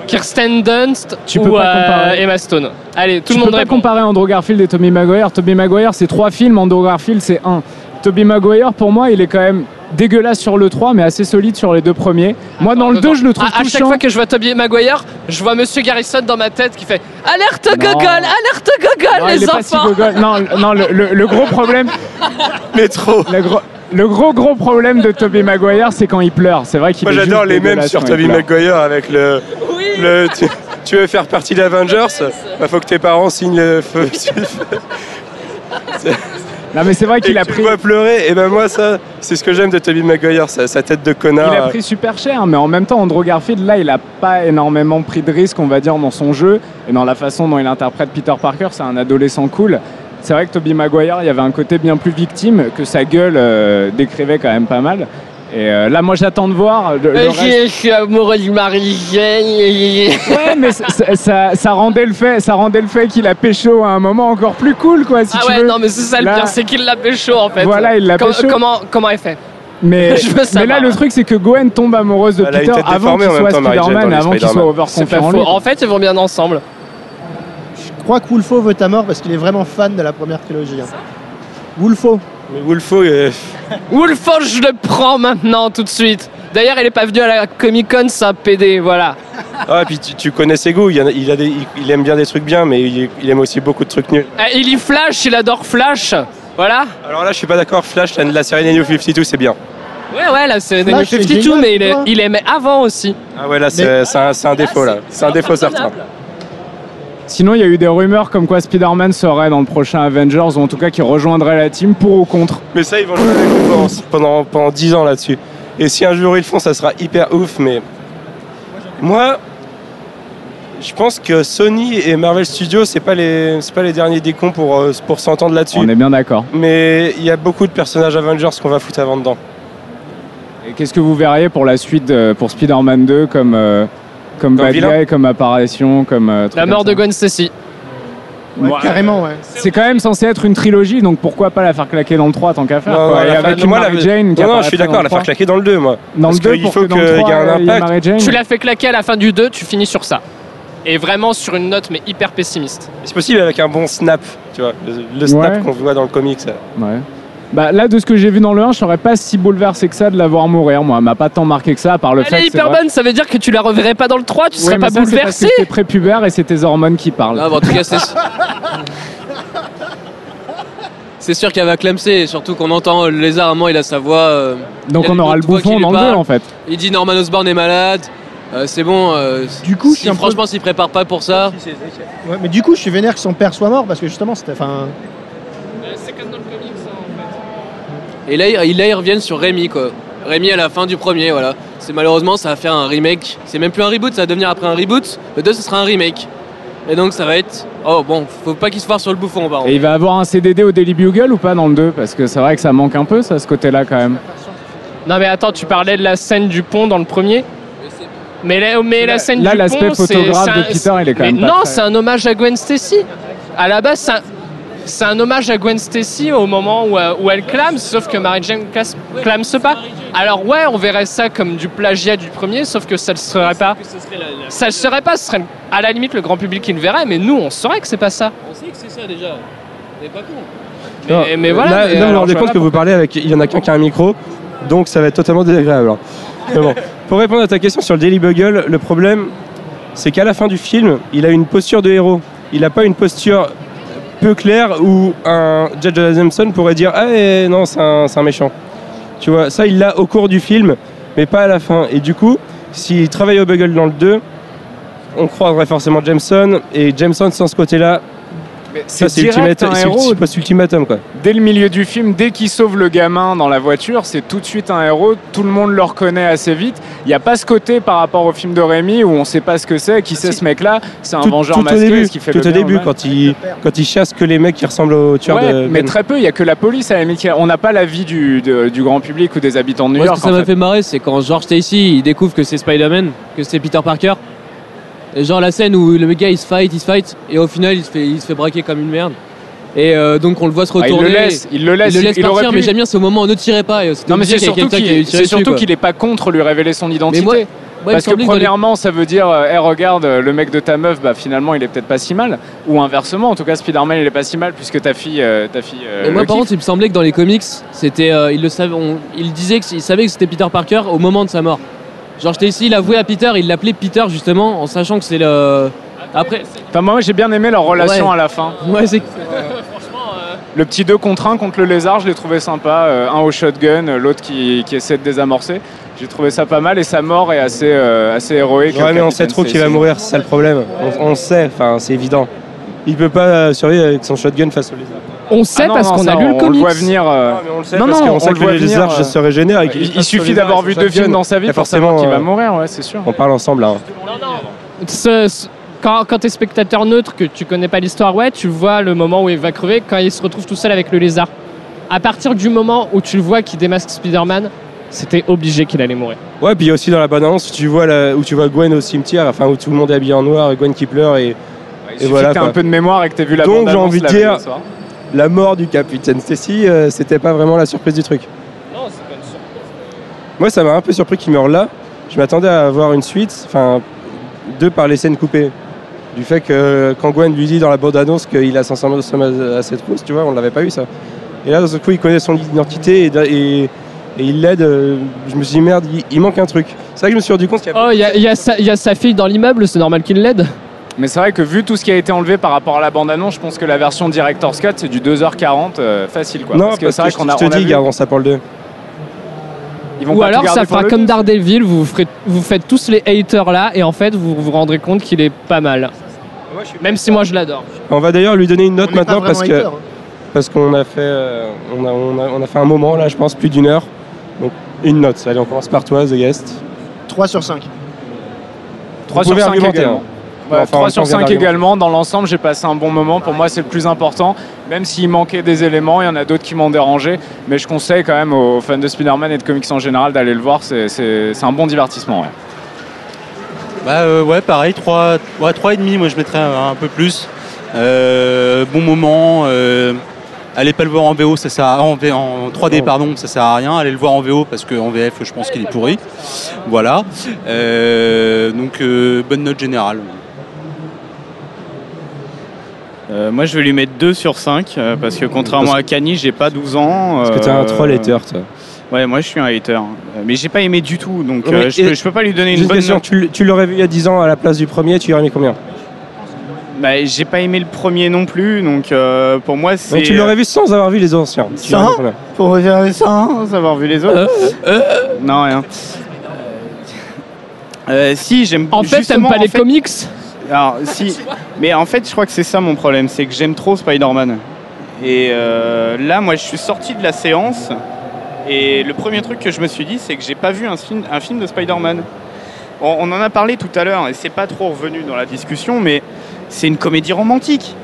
Speaker 4: Kirsten Dunst
Speaker 7: Tu
Speaker 4: ou
Speaker 7: peux pas
Speaker 4: euh,
Speaker 7: comparer.
Speaker 4: Emma Stone Allez, tout
Speaker 7: tu
Speaker 4: le
Speaker 7: peux
Speaker 4: monde
Speaker 7: pas
Speaker 4: répond.
Speaker 7: comparer Andrew Garfield et Tobey Maguire. Tobey Maguire, c'est trois films. Andrew Garfield, c'est un. Tobey Maguire, pour moi, il est quand même dégueulasse sur le 3, mais assez solide sur les deux premiers. Moi, dans le 2, je le trouve
Speaker 4: À, à chaque fois que je vois Tobey Maguire, je vois Monsieur Garrison dans ma tête qui fait Alerte
Speaker 7: Non.
Speaker 4: gogol, alerte gogol,
Speaker 7: Non, il
Speaker 4: les
Speaker 7: est pas si
Speaker 4: enfants
Speaker 7: gogol. Non, le- non le, le- le gros problème.
Speaker 2: Mais trop.
Speaker 7: Le gros, le gros gros problème de Tobey Maguire, c'est quand il pleure. C'est vrai qu'il
Speaker 2: Moi
Speaker 7: est
Speaker 2: j'adore les mêmes
Speaker 7: dégueulasse
Speaker 2: sur
Speaker 7: quand pleure.
Speaker 2: Maguire avec le. Le tu, tu veux faire partie d'Avengers Bah faut que tes parents signent le feu. [laughs]
Speaker 7: Non mais c'est vrai qu'il a
Speaker 2: tu
Speaker 7: pris.
Speaker 2: vois pleurer, et ben moi ça, c'est ce que j'aime de Tobey Maguire, sa, sa tête de connard.
Speaker 7: Il a pris super cher, mais en même temps, Andrew Garfield, là, il a pas énormément pris de risques, on va dire, dans son jeu et dans la façon dont il interprète Peter Parker. C'est un adolescent cool. C'est vrai que Tobey Maguire, il y avait un côté bien plus victime que sa gueule euh, décrivait quand même pas mal. Et euh, là, moi, j'attends de voir. le- le
Speaker 4: Euh,
Speaker 7: reste.
Speaker 4: Je suis amoureux du mari. [laughs]
Speaker 7: Ouais, mais ça, ça- ça- ça rendait le fait, ça rendait le fait qu'il a pécho à un moment encore plus cool, quoi. Si
Speaker 4: Ah
Speaker 7: tu
Speaker 4: ouais,
Speaker 7: veux.
Speaker 4: non, mais c'est ça le
Speaker 7: Là-
Speaker 4: pire, c'est qu'il l'a pécho en fait.
Speaker 7: Voilà, il l'a
Speaker 4: Com-
Speaker 7: pécho.
Speaker 4: Comment, comment elle fait
Speaker 7: Mais, [laughs]
Speaker 4: Je
Speaker 7: là, le truc, c'est que Gwen tombe amoureuse de
Speaker 2: Elle une
Speaker 7: Peter avant qu'il soit Spider-Man, avant qu'il soit
Speaker 2: Spider-Man.
Speaker 7: over
Speaker 4: C'est pas
Speaker 7: confiant en
Speaker 4: fait, ils vont bien ensemble.
Speaker 10: crois que Wolfo veut ta mort parce qu'il est vraiment fan de la première trilogie. hein. Wolfo.
Speaker 2: Mais Wolfo, euh,
Speaker 4: Wolfo, je le prends maintenant, tout de suite. D'ailleurs, il est pas venu à la Comic Con, c'est un PD, voilà.
Speaker 2: ah, et puis tu, tu connais ses goûts. Il, y en a- il a des- il- il aime bien des trucs bien, mais il, il aime aussi beaucoup de trucs nuls.
Speaker 4: Eh, il y flash, il adore Flash. Voilà.
Speaker 2: Alors là, je suis pas d'accord. Flash, la, la série New 52, c'est bien.
Speaker 4: Ouais, ouais, c'est
Speaker 10: Flash,
Speaker 4: New
Speaker 10: c'est
Speaker 4: 52,
Speaker 10: génial,
Speaker 4: mais il, aimait avant aussi.
Speaker 2: Ah ouais, là, c'est un, c'est un défaut, là. C'est un défaut certain.
Speaker 7: Sinon, il y a eu des rumeurs comme quoi Spider-Man serait dans le prochain Avengers, ou en tout cas qui rejoindrait la team pour ou contre.
Speaker 2: Mais ça, ils vont jouer avec nous pendant, pendant, pendant 10 ans là-dessus. Et si un jour ils le font, ça sera hyper ouf. Mais moi, je pense que Sony et Marvel Studios, c'est pas les, c'est pas les derniers des cons pour, euh, pour s'entendre là-dessus.
Speaker 7: On est bien d'accord.
Speaker 2: Mais il y a beaucoup de personnages Avengers qu'on va foutre avant dedans.
Speaker 7: Et qu'est-ce que vous verriez pour la suite, euh, pour Spider-Man 2, comme, euh, comme,
Speaker 2: Comme
Speaker 7: bad
Speaker 2: vilain
Speaker 7: guy, comme apparition, comme. euh, truc
Speaker 4: La mort de Gwen Stacy.
Speaker 10: Ouais,
Speaker 7: Ouais.
Speaker 10: Carrément, ouais.
Speaker 7: C'est quand même censé être une trilogie, donc pourquoi pas la faire claquer dans le 3 tant qu'à faire quoi. Et
Speaker 2: la
Speaker 7: avec une
Speaker 2: moi, la-
Speaker 7: Mary Jane qui
Speaker 2: non, non, je suis d'accord, la faire
Speaker 7: 3.
Speaker 2: claquer dans le 2, moi.
Speaker 7: Dans
Speaker 2: Parce
Speaker 7: le 2,
Speaker 2: qu'il
Speaker 7: pour
Speaker 2: faut qu'il y
Speaker 7: 3,
Speaker 2: ait un
Speaker 7: il
Speaker 2: impact.
Speaker 4: Tu l'as fait claquer à la fin du 2, tu finis sur ça. Et vraiment sur une note, mais hyper pessimiste.
Speaker 2: C'est possible avec un bon snap, tu vois. Le, le snap
Speaker 7: Ouais.
Speaker 2: qu'on voit dans le comics. ça.
Speaker 7: Ouais. Bah là, de ce que j'ai vu dans le 1, je serais pas si bouleversé que ça de la voir mourir. Moi, elle m'a pas tant marqué que ça, à part le
Speaker 4: Elle
Speaker 7: fait
Speaker 4: est
Speaker 7: que
Speaker 4: hyper
Speaker 7: vrai-
Speaker 4: bonne, ça veut dire que tu la reverrais pas dans le 3, tu
Speaker 7: Ouais,
Speaker 4: serais
Speaker 7: mais
Speaker 4: pas
Speaker 7: ça, c'est parce que
Speaker 4: bouleversé.
Speaker 7: C'était prépubère et c'est tes hormones qui parlent.
Speaker 12: Non, mais en tout cas, c'est. C'est sûr qu'elle va clamser, surtout qu'on entend le lézard, à un moment, il a sa voix. euh,
Speaker 7: Donc
Speaker 12: il y a
Speaker 7: on
Speaker 12: une
Speaker 7: aura le
Speaker 12: autre voix qui
Speaker 7: bouffon
Speaker 12: lui
Speaker 7: dans le 2
Speaker 12: parle.
Speaker 7: en fait.
Speaker 12: Il dit Norman Osborn est malade, euh, c'est bon. euh,
Speaker 10: Du coup, je
Speaker 12: si-
Speaker 10: suis un peu-
Speaker 12: franchement, s'il prépare pas pour ça.
Speaker 10: Ouais, mais du coup, je suis vénère que son père soit mort parce que justement, c'était. Enfin,
Speaker 4: C'est comme dans le comics, en fait.
Speaker 12: Et là, ils- là, ils reviennent sur Rémi, quoi. Rémi à la fin du premier, voilà. C'est malheureusement, ça va faire un remake. C'est même plus un reboot, ça va devenir après un reboot. Le 2, ce sera un remake. Et donc, ça va être. Oh bon, faut pas qu'il se foire sur le bouffon, par contre.
Speaker 7: Et il va avoir un CDD au Daily Bugle ou pas dans le 2 Parce que c'est vrai que ça manque un peu, ça, ce côté-là quand même.
Speaker 4: Non mais attends, tu parlais de la scène du pont dans le premier mais la, mais la scène
Speaker 7: là,
Speaker 4: du
Speaker 7: l'aspect
Speaker 4: pont, c'est-
Speaker 7: photographe de Peter, il est quand
Speaker 4: mais
Speaker 7: même pas
Speaker 4: Non,
Speaker 7: très-
Speaker 4: c'est un hommage à Gwen Stacy. À la base, c'est un, c'est un hommage à Gwen Stacy au moment où, euh, où elle clame, sauf que Mary Jane clame ce pas. Alors ouais, on verrait ça comme du plagiat du premier, sauf que ça ne serait pas. Ça ne serait pas, ce serait à la limite le grand public qui le verrait, mais nous, on saurait que c'est pas ça.
Speaker 12: On sait que c'est ça déjà. T'es pas con.
Speaker 2: Non,
Speaker 4: Mais, voilà.
Speaker 2: Là,
Speaker 4: mais
Speaker 2: là, vous vous
Speaker 4: alors,
Speaker 2: rendez compte que vous parlez avec. Il y en a qu'un qui a un micro, donc ça va être totalement désagréable. Mais bon, pour répondre à ta question sur le Daily Bugle, le problème, c'est qu'à la fin du film, il a une posture de héros. Il n'a pas une posture peu claire où un Judge Adamson pourrait dire Ah eh, non, c'est un, c'est un méchant. Tu vois, ça, il l'a au cours du film, mais pas à la fin. Et du coup, s'il travaille au Bugle dans le 2, on croirait forcément Jameson, et Jameson sans ce côté-là, ça c'est
Speaker 7: direct
Speaker 2: ultimate-
Speaker 7: un
Speaker 2: c'est
Speaker 7: héros.
Speaker 2: ulti- post-ultimatum quoi.
Speaker 7: Dès le milieu du film, dès qu'il sauve le gamin dans la voiture, c'est tout de suite un héros. Tout le monde le reconnaît assez vite. Il n'y a pas ce côté par rapport au film de Rémi où on sait pas ce que c'est, qui c'est ce mec-là. C'est un
Speaker 2: tout,
Speaker 7: vengeur
Speaker 2: tout au
Speaker 7: masqué,
Speaker 2: début,
Speaker 7: ce qui fait
Speaker 2: tout
Speaker 7: le
Speaker 2: au
Speaker 7: bien
Speaker 2: début quand il, quand il chasse que les mecs qui ressemblent aux tueurs
Speaker 7: Ouais,
Speaker 2: de
Speaker 7: mais
Speaker 2: Ben.
Speaker 7: très peu, il n'y a que la police à la limite. On n'a pas l'avis du, de- du grand public ou des habitants de New
Speaker 12: Moi, ce
Speaker 7: York.
Speaker 12: que ça m'a
Speaker 7: fait.
Speaker 12: fait marrer, c'est quand George Stacy il découvre que c'est Spider-Man, que c'est Peter Parker. Et genre la scène où le gars il se fight, il se fight, et au final il se fait, il se fait braquer comme une merde. Et euh, donc on le voit se
Speaker 7: Ah, il le
Speaker 12: retourner.
Speaker 7: laisse, il le laisse,
Speaker 12: il le laisse
Speaker 7: il
Speaker 12: partir, mais j'aime bien ce moment, ne tirez pas.
Speaker 7: Non mais c'est surtout qu'il qu'il est pas contre lui révéler son identité.
Speaker 12: moi- moi,
Speaker 7: Parce que
Speaker 12: les-
Speaker 7: premièrement, ça veut dire, Eh, regarde, euh, le mec de ta meuf, bah finalement, il est peut-être pas si mal. Ou inversement, en tout cas, Spider-Man, il est pas si mal puisque ta fille, euh, ta fille. euh,
Speaker 12: Et moi par contre il me semblait que dans les comics, c'était, il le savait, on- il disait qu'il savait que c'était Peter Parker au moment de sa mort. George Stacy il avouait à Peter, il l'appelait Peter justement en sachant que c'est le. Après.
Speaker 7: Enfin, moi, j'ai bien aimé leur relation
Speaker 12: Ouais.
Speaker 7: à la fin.
Speaker 12: Ouais, c'est.
Speaker 7: Le petit 2 contre 1 contre le lézard, je l'ai trouvé sympa. Euh, un au shotgun, euh, l'autre qui, qui essaie de désamorcer. J'ai trouvé ça pas mal et sa mort est assez, euh, assez héroïque.
Speaker 2: Ouais, mais on sait trop qu'il va mourir, c'est ça le problème. On, on sait, enfin c'est évident. Il peut pas survivre avec son shotgun face au lézard.
Speaker 4: On sait
Speaker 7: Ah non,
Speaker 4: parce qu'on a lu
Speaker 7: on-
Speaker 4: le
Speaker 7: on
Speaker 4: comics.
Speaker 7: voit venir. euh,
Speaker 2: Non, mais on le sait
Speaker 7: non,
Speaker 2: parce qu'on
Speaker 7: on
Speaker 2: sait
Speaker 7: le
Speaker 2: que le lézard
Speaker 7: euh,
Speaker 2: je se régénère. et qu'il
Speaker 7: Il, suffit d'avoir vu deux films dans sa vie pour savoir
Speaker 2: forcément,
Speaker 7: qu'il va mourir, ouais, c'est sûr.
Speaker 2: On parle ensemble là.
Speaker 4: Ce- ce- quand, quand tu es spectateur neutre, que tu connais pas l'histoire, ouais, tu vois le moment où il va crever quand il se retrouve tout seul avec le lézard. À partir du moment où tu le vois qui démasque Spider-Man, c'était obligé qu'il allait mourir.
Speaker 2: Ouais, puis il y a aussi dans la bande-annonce, tu vois la- où tu vois Gwen au cimetière, enfin où tout le monde est habillé en noir, et Gwen qui pleure et,
Speaker 7: Il
Speaker 2: et voilà.
Speaker 7: que
Speaker 2: quoi.
Speaker 7: un peu de mémoire et que t'aies vu la
Speaker 2: Donc j'ai
Speaker 7: bande-annonce
Speaker 2: envie de dire. La mort du capitaine Stacy, euh, c'était pas vraiment la surprise du truc.
Speaker 4: Non, c'est pas une surprise.
Speaker 2: Moi, ça m'a un peu surpris qu'il meure là. Je m'attendais à avoir une suite, enfin, deux par les scènes coupées. Du fait que quand Gwen lui dit dans la bande-annonce qu'il a 500 sommes à ses trousses, tu vois, on l'avait pas eu ça. Et là, d'un seul coup, il connaît son identité et, et- et il l'aide. euh, Je me suis dit, merde, il, il manque un truc. C'est vrai que je me suis rendu compte qu'il y avait.
Speaker 4: Oh, il y, a- y sa- il y a sa fille dans l'immeuble, c'est normal qu'il l'aide.
Speaker 3: Mais c'est vrai que vu tout ce qui a été enlevé par rapport à la bande-annonce, je pense que la version Director's Cut, c'est du 2h40 euh, facile. Quoi.
Speaker 2: non,
Speaker 3: parce que c'est vrai qu'on a,
Speaker 2: je te
Speaker 3: on a
Speaker 2: dis,
Speaker 3: vu-
Speaker 2: gardons ça pour le 2.
Speaker 3: ils vont
Speaker 4: Ou
Speaker 3: pas
Speaker 4: alors ça fera comme
Speaker 3: deux.
Speaker 4: Daredevil, vous, ferez- vous faites tous les haters là et en fait vous vous rendrez compte qu'il est pas mal. Même si moi je l'adore.
Speaker 2: On va d'ailleurs lui donner une note
Speaker 10: On
Speaker 2: maintenant parce que
Speaker 10: hein.
Speaker 2: parce qu'on a fait euh, on a, on, a, on a fait un moment là, je pense plus d'une heure. Donc une note. Allez, on commence par toi, The Guest.
Speaker 10: 3 sur 5.
Speaker 3: 3
Speaker 2: Vous
Speaker 3: sur
Speaker 2: pouvez
Speaker 3: 5
Speaker 2: argumenter,
Speaker 3: également.
Speaker 2: Hein.
Speaker 3: Ouais,
Speaker 2: Enfin,
Speaker 3: 3
Speaker 2: on
Speaker 3: sur
Speaker 2: vient
Speaker 3: 5
Speaker 2: d'argumenter.
Speaker 3: également. Dans l'ensemble, j'ai passé un bon moment. Pour moi, c'est le plus important. Même s'il manquait des éléments, il y en a d'autres qui m'ont dérangé. Mais je conseille quand même aux fans de Spider-Man et de comics en général d'aller le voir. C'est- un bon divertissement. ouais.
Speaker 5: Bah euh, ouais, pareil, 3, ouais, 3,5, moi je mettrais un, un peu plus. Euh, bon moment. euh, allez pas le voir en VO, ça sert à, en, V- en 3D pardon, ça sert à rien. Allez le voir en VO parce qu'en VF, je pense qu'il est pourri. Voilà. Euh, donc euh, bonne note générale.
Speaker 13: Euh, moi, je vais lui mettre 2 sur 5 euh, parce que contrairement
Speaker 2: Parce-
Speaker 13: à Kanye, j'ai pas 12 ans.
Speaker 2: Parce que t'es un
Speaker 13: euh,
Speaker 2: troll hater, toi.
Speaker 13: Ouais, moi je suis un hater. Mais j'ai pas aimé du tout, donc
Speaker 2: Mais-
Speaker 13: euh, je, peux, je peux pas lui donner une bonne
Speaker 2: question,
Speaker 13: note.
Speaker 2: tu, l'aurais vu il y a 10 ans à la place du premier, tu lui aurais mis combien?
Speaker 13: Bah, j'ai pas aimé le premier non plus, donc euh, pour moi c'est.
Speaker 2: Donc tu l'aurais vu sans avoir vu les anciens.
Speaker 13: Sans Pour sans avoir vu les autres Non, rien. Euh, si, j'aime
Speaker 4: En fait, t'aimes pas
Speaker 13: en
Speaker 4: les
Speaker 13: fait-
Speaker 4: comics?
Speaker 13: Alors, si. Mais en fait, je crois que c'est ça mon problème, c'est que j'aime trop Spider-Man. Et euh, là, moi, je suis sorti de la séance. Et le premier truc que je me suis dit, c'est que j'ai pas vu un film, un film de Spider-Man. On, on en a parlé tout à l'heure, et c'est pas trop revenu dans la discussion, mais c'est une comédie romantique.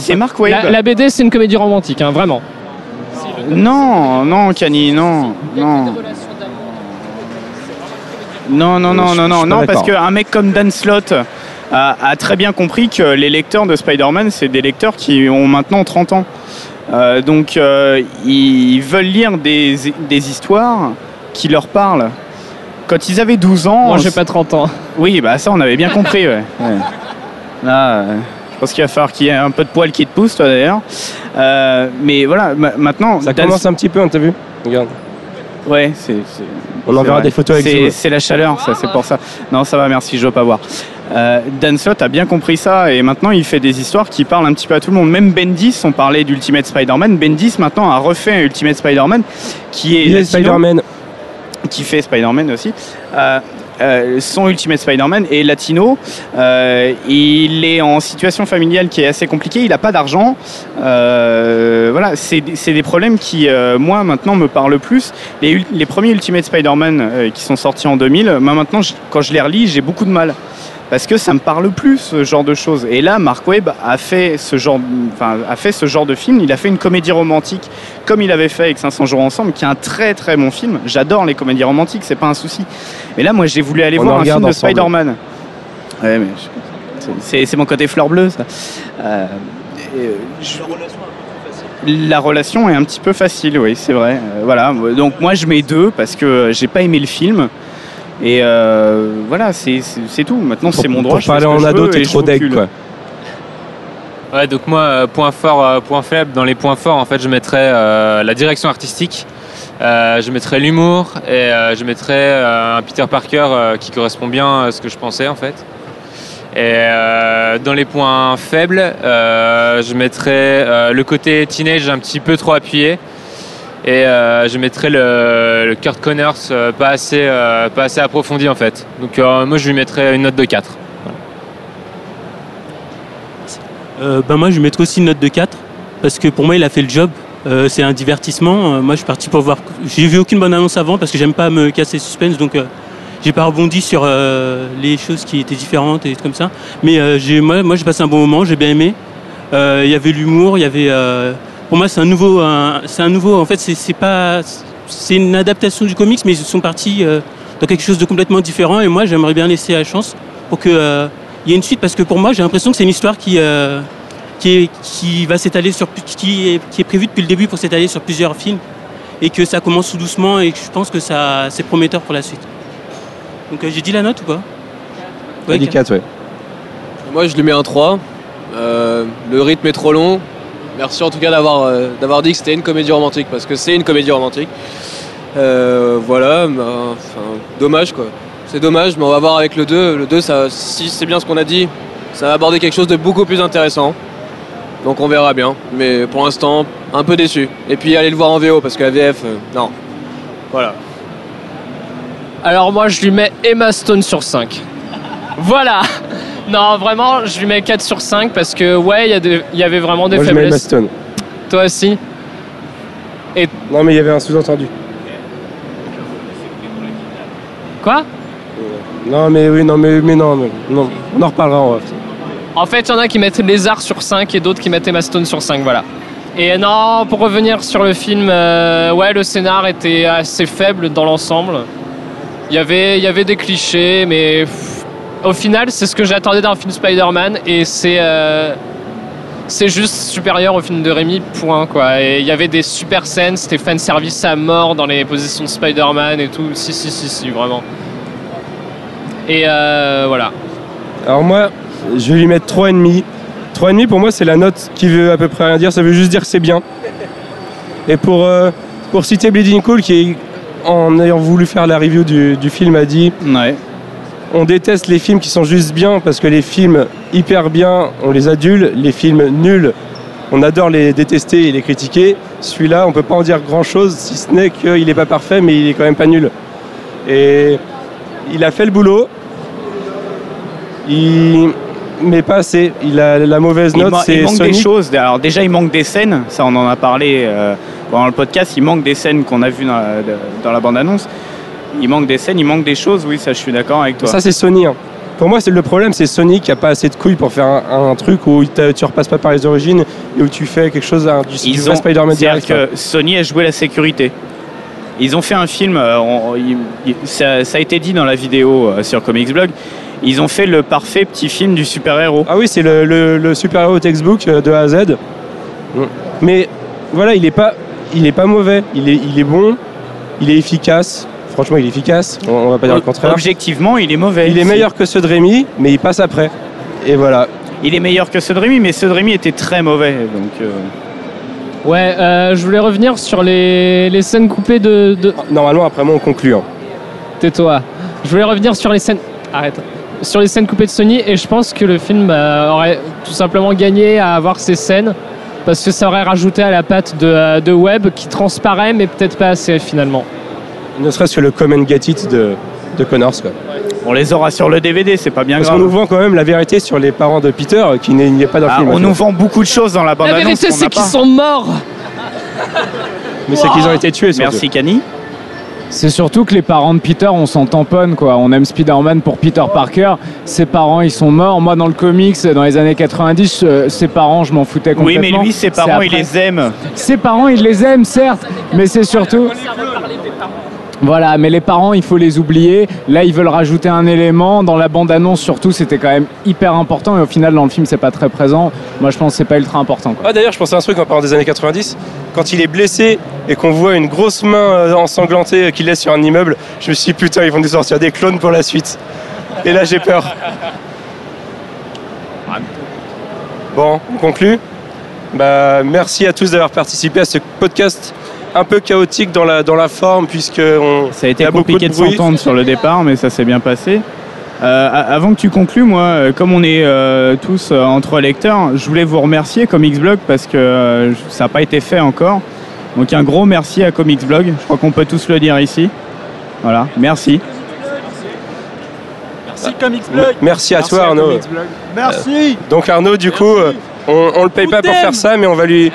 Speaker 13: C'est Mark Waid.
Speaker 4: La, la BD c'est une comédie romantique, hein, vraiment.
Speaker 13: Non, non, Kanye, non, non. Non, non, non,
Speaker 4: Je-
Speaker 13: non, non, non, parce qu'un mec comme Dan Slott a, a très bien compris que les lecteurs de Spider-Man, c'est des lecteurs qui ont maintenant 30 ans. Euh, donc, euh, ils veulent lire des, des histoires qui leur parlent. Quand ils avaient 12 ans.
Speaker 4: Moi j'ai pas 30 ans.
Speaker 13: Oui, bah ça, on avait bien [laughs] compris, ouais. Ouais. Là, euh, je pense qu'il va falloir qu'il y ait un peu de poil qui te pousse, toi d'ailleurs. Euh, mais voilà, ma- maintenant.
Speaker 2: Ça
Speaker 13: Dan-
Speaker 2: commence un petit peu, on t'a vu? Regarde.
Speaker 13: Ouais, c'est.
Speaker 2: On enverra des photos avec
Speaker 13: C'est- la chaleur, ça, c'est pour ça. Non, ça va, merci, je veux pas voir. Euh, Dan Slott a bien compris ça et maintenant il fait des histoires qui parlent un petit peu à tout le monde. Même Bendis, on parlait d'Ultimate Spider-Man. Bendis maintenant a refait un Ultimate Spider-Man qui est.
Speaker 2: Il est
Speaker 13: latino,
Speaker 2: Spider-Man.
Speaker 13: Qui fait Spider-Man aussi. Euh, euh, son Ultimate Spider-Man est latino. Euh, il est en situation familiale qui est assez compliquée. Il n'a pas d'argent. Euh, voilà, c'est des problèmes qui, moi, maintenant, me parlent plus. Les, les premiers Ultimate Spider-Man qui sont sortis en 2000, moi, maintenant, quand je les relis, j'ai beaucoup de mal. Parce que ça me parle plus, ce genre de choses. Et là, Mark Webb a fait ce genre, enfin, a fait ce genre de film. Il a fait une comédie romantique, comme il avait fait avec 500 jours ensemble, qui est un très très bon film. J'adore les comédies romantiques, c'est pas un souci. Mais là, moi, j'ai voulu aller
Speaker 2: On
Speaker 13: voir un film de. Spider-Man. Ouais, mais je- c'est- c'est mon côté fleur bleue, ça. Euh, et, euh, je- la relation est un petit peu facile, oui, c'est vrai. Euh, voilà, donc moi je mets deux parce que j'ai pas aimé le film. Et euh, voilà, c'est tout. Maintenant, c'est mon droit.
Speaker 2: Pour
Speaker 13: je
Speaker 2: parler en ado, t'es
Speaker 13: et je
Speaker 2: trop deg, quoi.
Speaker 8: Ouais, donc moi, euh, point fort, euh, point faible, dans les points forts, en fait, je mettrais euh, la direction artistique, euh, je mettrais l'humour et euh, je mettrais euh, un Peter Parker euh, qui correspond bien à ce que je pensais, en fait. Et euh, dans les points faibles, euh, je mettrais euh, le côté teenage un petit peu trop appuyé. Et euh, je mettrais le, le Kurt Connors euh, pas, assez, euh, pas assez approfondi en fait. Donc moi je lui mettrais une note de 4.
Speaker 9: Euh, ben moi, je vais mettre aussi une note de 4 parce que pour moi, il a fait le job. C'est un divertissement. Moi, je suis parti pour voir. J'ai vu aucune bonne annonce avant parce que j'aime pas me casser le suspense, donc j'ai pas rebondi sur les choses qui étaient différentes et comme ça. Mais moi, moi, j'ai passé un bon moment. J'ai bien aimé. Il y avait l'humour. Il y avait. Pour moi, c'est un nouveau. c'est un nouveau. En fait, c'est, pas. C'est une adaptation du comics, mais ils sont partis euh, dans quelque chose de complètement différent. Et moi, j'aimerais bien laisser la chance pour que euh, il y ait une suite parce que pour moi, j'ai l'impression que c'est une histoire qui euh, qui, est, qui va s'étaler sur qui est, qui est prévue depuis le début pour s'étaler sur plusieurs films et que ça commence tout doucement et que je pense que ça c'est prometteur pour la suite. Donc euh, j'ai dit la note ou pas?
Speaker 2: Dit 4, ouais.
Speaker 12: moi je lui mets un 3. Euh, le rythme est trop long. Merci en tout cas d'avoir euh, d'avoir dit que c'était une comédie romantique parce que c'est une comédie romantique. Euh, voilà, bah, dommage quoi. C'est dommage, mais on va voir avec le 2. Le 2, ça, si c'est bien ce qu'on a dit, ça va aborder quelque chose de beaucoup plus intéressant. Donc on verra bien. Mais pour l'instant, un peu déçu. Et puis allez le voir en VO parce que la VF, euh, non. Voilà.
Speaker 4: Alors moi je lui mets Emma Stone sur 5. Voilà Non vraiment je lui mets 4 sur 5 parce que ouais il y, y avait vraiment des
Speaker 2: Moi, je mets
Speaker 4: faiblesses. Toi aussi
Speaker 2: Non, mais il y avait un sous-entendu.
Speaker 4: Quoi?
Speaker 2: Non, mais oui, non, mais, mais non, mais- non. On en reparlera en off.
Speaker 4: En fait, il y en a qui mettent Lézard sur 5 et d'autres qui mettent Emma Stone sur 5, voilà. Et non, pour revenir sur le film, euh, ouais, le scénar était assez faible dans l'ensemble. Il y avait, il y avait des clichés, mais au final, c'est ce que j'attendais d'un film Spider-Man et c'est euh, c'est juste supérieur au film de Rémi, point quoi. Et il y avait des super scènes, c'était fan service à mort dans les positions de Spider-Man et tout. Si, si, si, si, vraiment. Et euh, voilà.
Speaker 2: Alors moi, je vais lui mettre 3,5. 3,5 pour moi, c'est la note qui veut à peu près rien dire. Ça veut juste dire que c'est bien. Et pour, euh, pour citer Bleeding Cool, qui, en ayant voulu faire la review du, du film, a dit On déteste les films qui sont juste bien parce que les films hyper bien, on les adule. Les films nuls, on adore les détester et les critiquer. Celui-là, on peut pas en dire grand-chose, si ce n'est qu'il n'est pas parfait, mais il est quand même pas nul. Et il a fait le boulot. Il... Mais pas assez. Il a la mauvaise note, c'est
Speaker 13: il manque
Speaker 2: Sonic.
Speaker 13: des choses. Alors déjà, il manque des scènes. Ça, on en a parlé euh, pendant le podcast. Il manque des scènes qu'on a vues dans la, de- dans la bande-annonce. Il manque des scènes, il manque des choses. Oui, ça, je suis d'accord avec toi.
Speaker 2: Ça, c'est Sony. hein. Pour moi, c'est le problème, c'est Sony qui a pas assez de couilles pour faire un, un truc où tu repasses pas par les origines et où tu fais quelque chose, hein, du
Speaker 13: Ils
Speaker 2: fais
Speaker 13: ont,
Speaker 2: Spider-Man
Speaker 13: c'est-à-dire
Speaker 2: direct.
Speaker 13: que Sony a joué la sécurité. Ils ont fait un film, euh, on- il- il- ça, ça a été dit dans la vidéo euh, sur Comics Blog. Ils ont fait le parfait petit film du super-héros.
Speaker 2: Ah oui, c'est le, le- le super-héros textbook euh, de A à Z. Mm. Mais voilà, il est pas, il est pas mauvais. Il est, il est bon, il est efficace. Franchement, il est efficace. On, on va pas dire le contraire.
Speaker 13: Objectivement, il est mauvais.
Speaker 2: Il est meilleur que ceux de Rémi, mais il passe après. Et voilà.
Speaker 13: Il est meilleur que ceux de Rémi, mais ceux de Rémi étaient très mauvais. Donc, euh,
Speaker 4: Ouais, euh, je voulais revenir sur les, les scènes coupées de, de-
Speaker 2: Normalement, après moi, on conclut. hein.
Speaker 4: Tais-toi. Je voulais revenir sur les scènes. Arrête. Sur les scènes coupées de Sony et je pense que le film euh, aurait tout simplement gagné à avoir ces scènes parce que ça aurait rajouté à la patte de, de Web qui transparaît mais peut-être pas assez finalement.
Speaker 2: Ne serait-ce que le Come and Get It de, de Connors. Quoi.
Speaker 13: on les aura sur le DVD, c'est pas bien
Speaker 2: Parce qu'on
Speaker 13: grave.
Speaker 2: nous vend quand même la vérité sur les parents de Peter qui n'est n'y est pas dans le
Speaker 13: Ah,
Speaker 2: film.
Speaker 13: on nous vend beaucoup de choses dans la
Speaker 4: La
Speaker 13: bande-annonce.
Speaker 4: vérité
Speaker 13: qu'on
Speaker 4: c'est qu'ils sont morts
Speaker 2: Mais c'est qu'ils ont été tués. surtout.
Speaker 13: Merci Cani.
Speaker 7: C'est surtout que les parents de Peter, on s'en tamponne quoi. On aime Spider-Man pour Peter Parker. Ses parents, ils sont morts. Moi, dans le comics, dans les années 90, euh, ses parents, je m'en foutais
Speaker 13: Oui,
Speaker 7: complètement.
Speaker 13: mais lui, ses parents, il les aime.
Speaker 7: Ses parents, il les aime, certes, mais c'est surtout. Voilà, mais les parents, il faut les oublier. Là, ils veulent rajouter un élément. Dans la bande-annonce, surtout, c'était quand même hyper important. Et au final, dans le film, c'est pas très présent. Moi, je pense que c'est pas ultra important.
Speaker 2: Ah, D'ailleurs, je pensais à un truc en parlant des années 90. Quand il est blessé et qu'on voit une grosse main euh, ensanglantée euh, qu'il laisse sur un immeuble, je me suis dit putain, ils vont nous sortir des clones pour la suite. Et là, j'ai peur. Bon, on conclut. Bah, merci à tous d'avoir participé à ce podcast un peu chaotique dans la, dans la forme, puisque on,
Speaker 13: Ça a été
Speaker 2: a
Speaker 13: compliqué
Speaker 2: de
Speaker 13: de s'entendre sur le départ, mais ça s'est bien passé. Euh, avant que tu conclues, moi, euh, comme on est euh, tous euh, entre lecteurs, je voulais vous remercier Comics Blog parce que euh, ça n'a pas été fait encore. Donc un gros merci à Comics Blog. Je crois qu'on peut tous le dire ici. Voilà, merci.
Speaker 10: Merci Comics Blog.
Speaker 2: Merci à
Speaker 10: Merci
Speaker 2: toi,
Speaker 10: à
Speaker 2: Arnaud.
Speaker 10: Merci.
Speaker 2: Donc Arnaud, du coup, euh, on, on le paye pas pour faire ça, mais on va lui,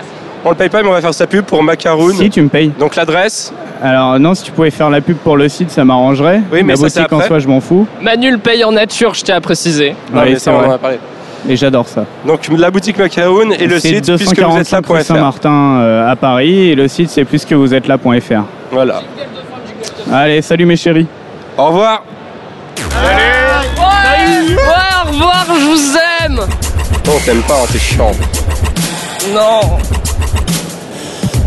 Speaker 2: on le paye pas, mais on va faire sa pub pour Macaroon.
Speaker 13: Si tu me payes.
Speaker 2: Donc l'adresse.
Speaker 13: Alors non, si tu pouvais faire la pub pour le site, ça m'arrangerait.
Speaker 2: Oui, mais
Speaker 13: la
Speaker 2: ça, c'est
Speaker 13: boutique en soi, je m'en fous.
Speaker 4: Manu le paye en nature, je tiens à préciser.
Speaker 2: Non,
Speaker 13: Oui,
Speaker 2: mais
Speaker 13: c'est
Speaker 2: ça, on en
Speaker 13: vrai.
Speaker 2: a parlé.
Speaker 13: Et j'adore ça.
Speaker 2: Donc la boutique Macaroon et le
Speaker 13: C'est
Speaker 2: site puisque vous êtes
Speaker 13: 245 rue
Speaker 2: là.fr.
Speaker 13: Saint-Martin euh, à Paris et le site c'est plus que vous êtes là.fr.
Speaker 2: Voilà.
Speaker 13: Allez, salut mes chéris.
Speaker 2: Au revoir.
Speaker 4: Ouais, ouais, au revoir, je vous aime
Speaker 2: Non, on t'aime pas, hein, t'es chiant.
Speaker 4: Non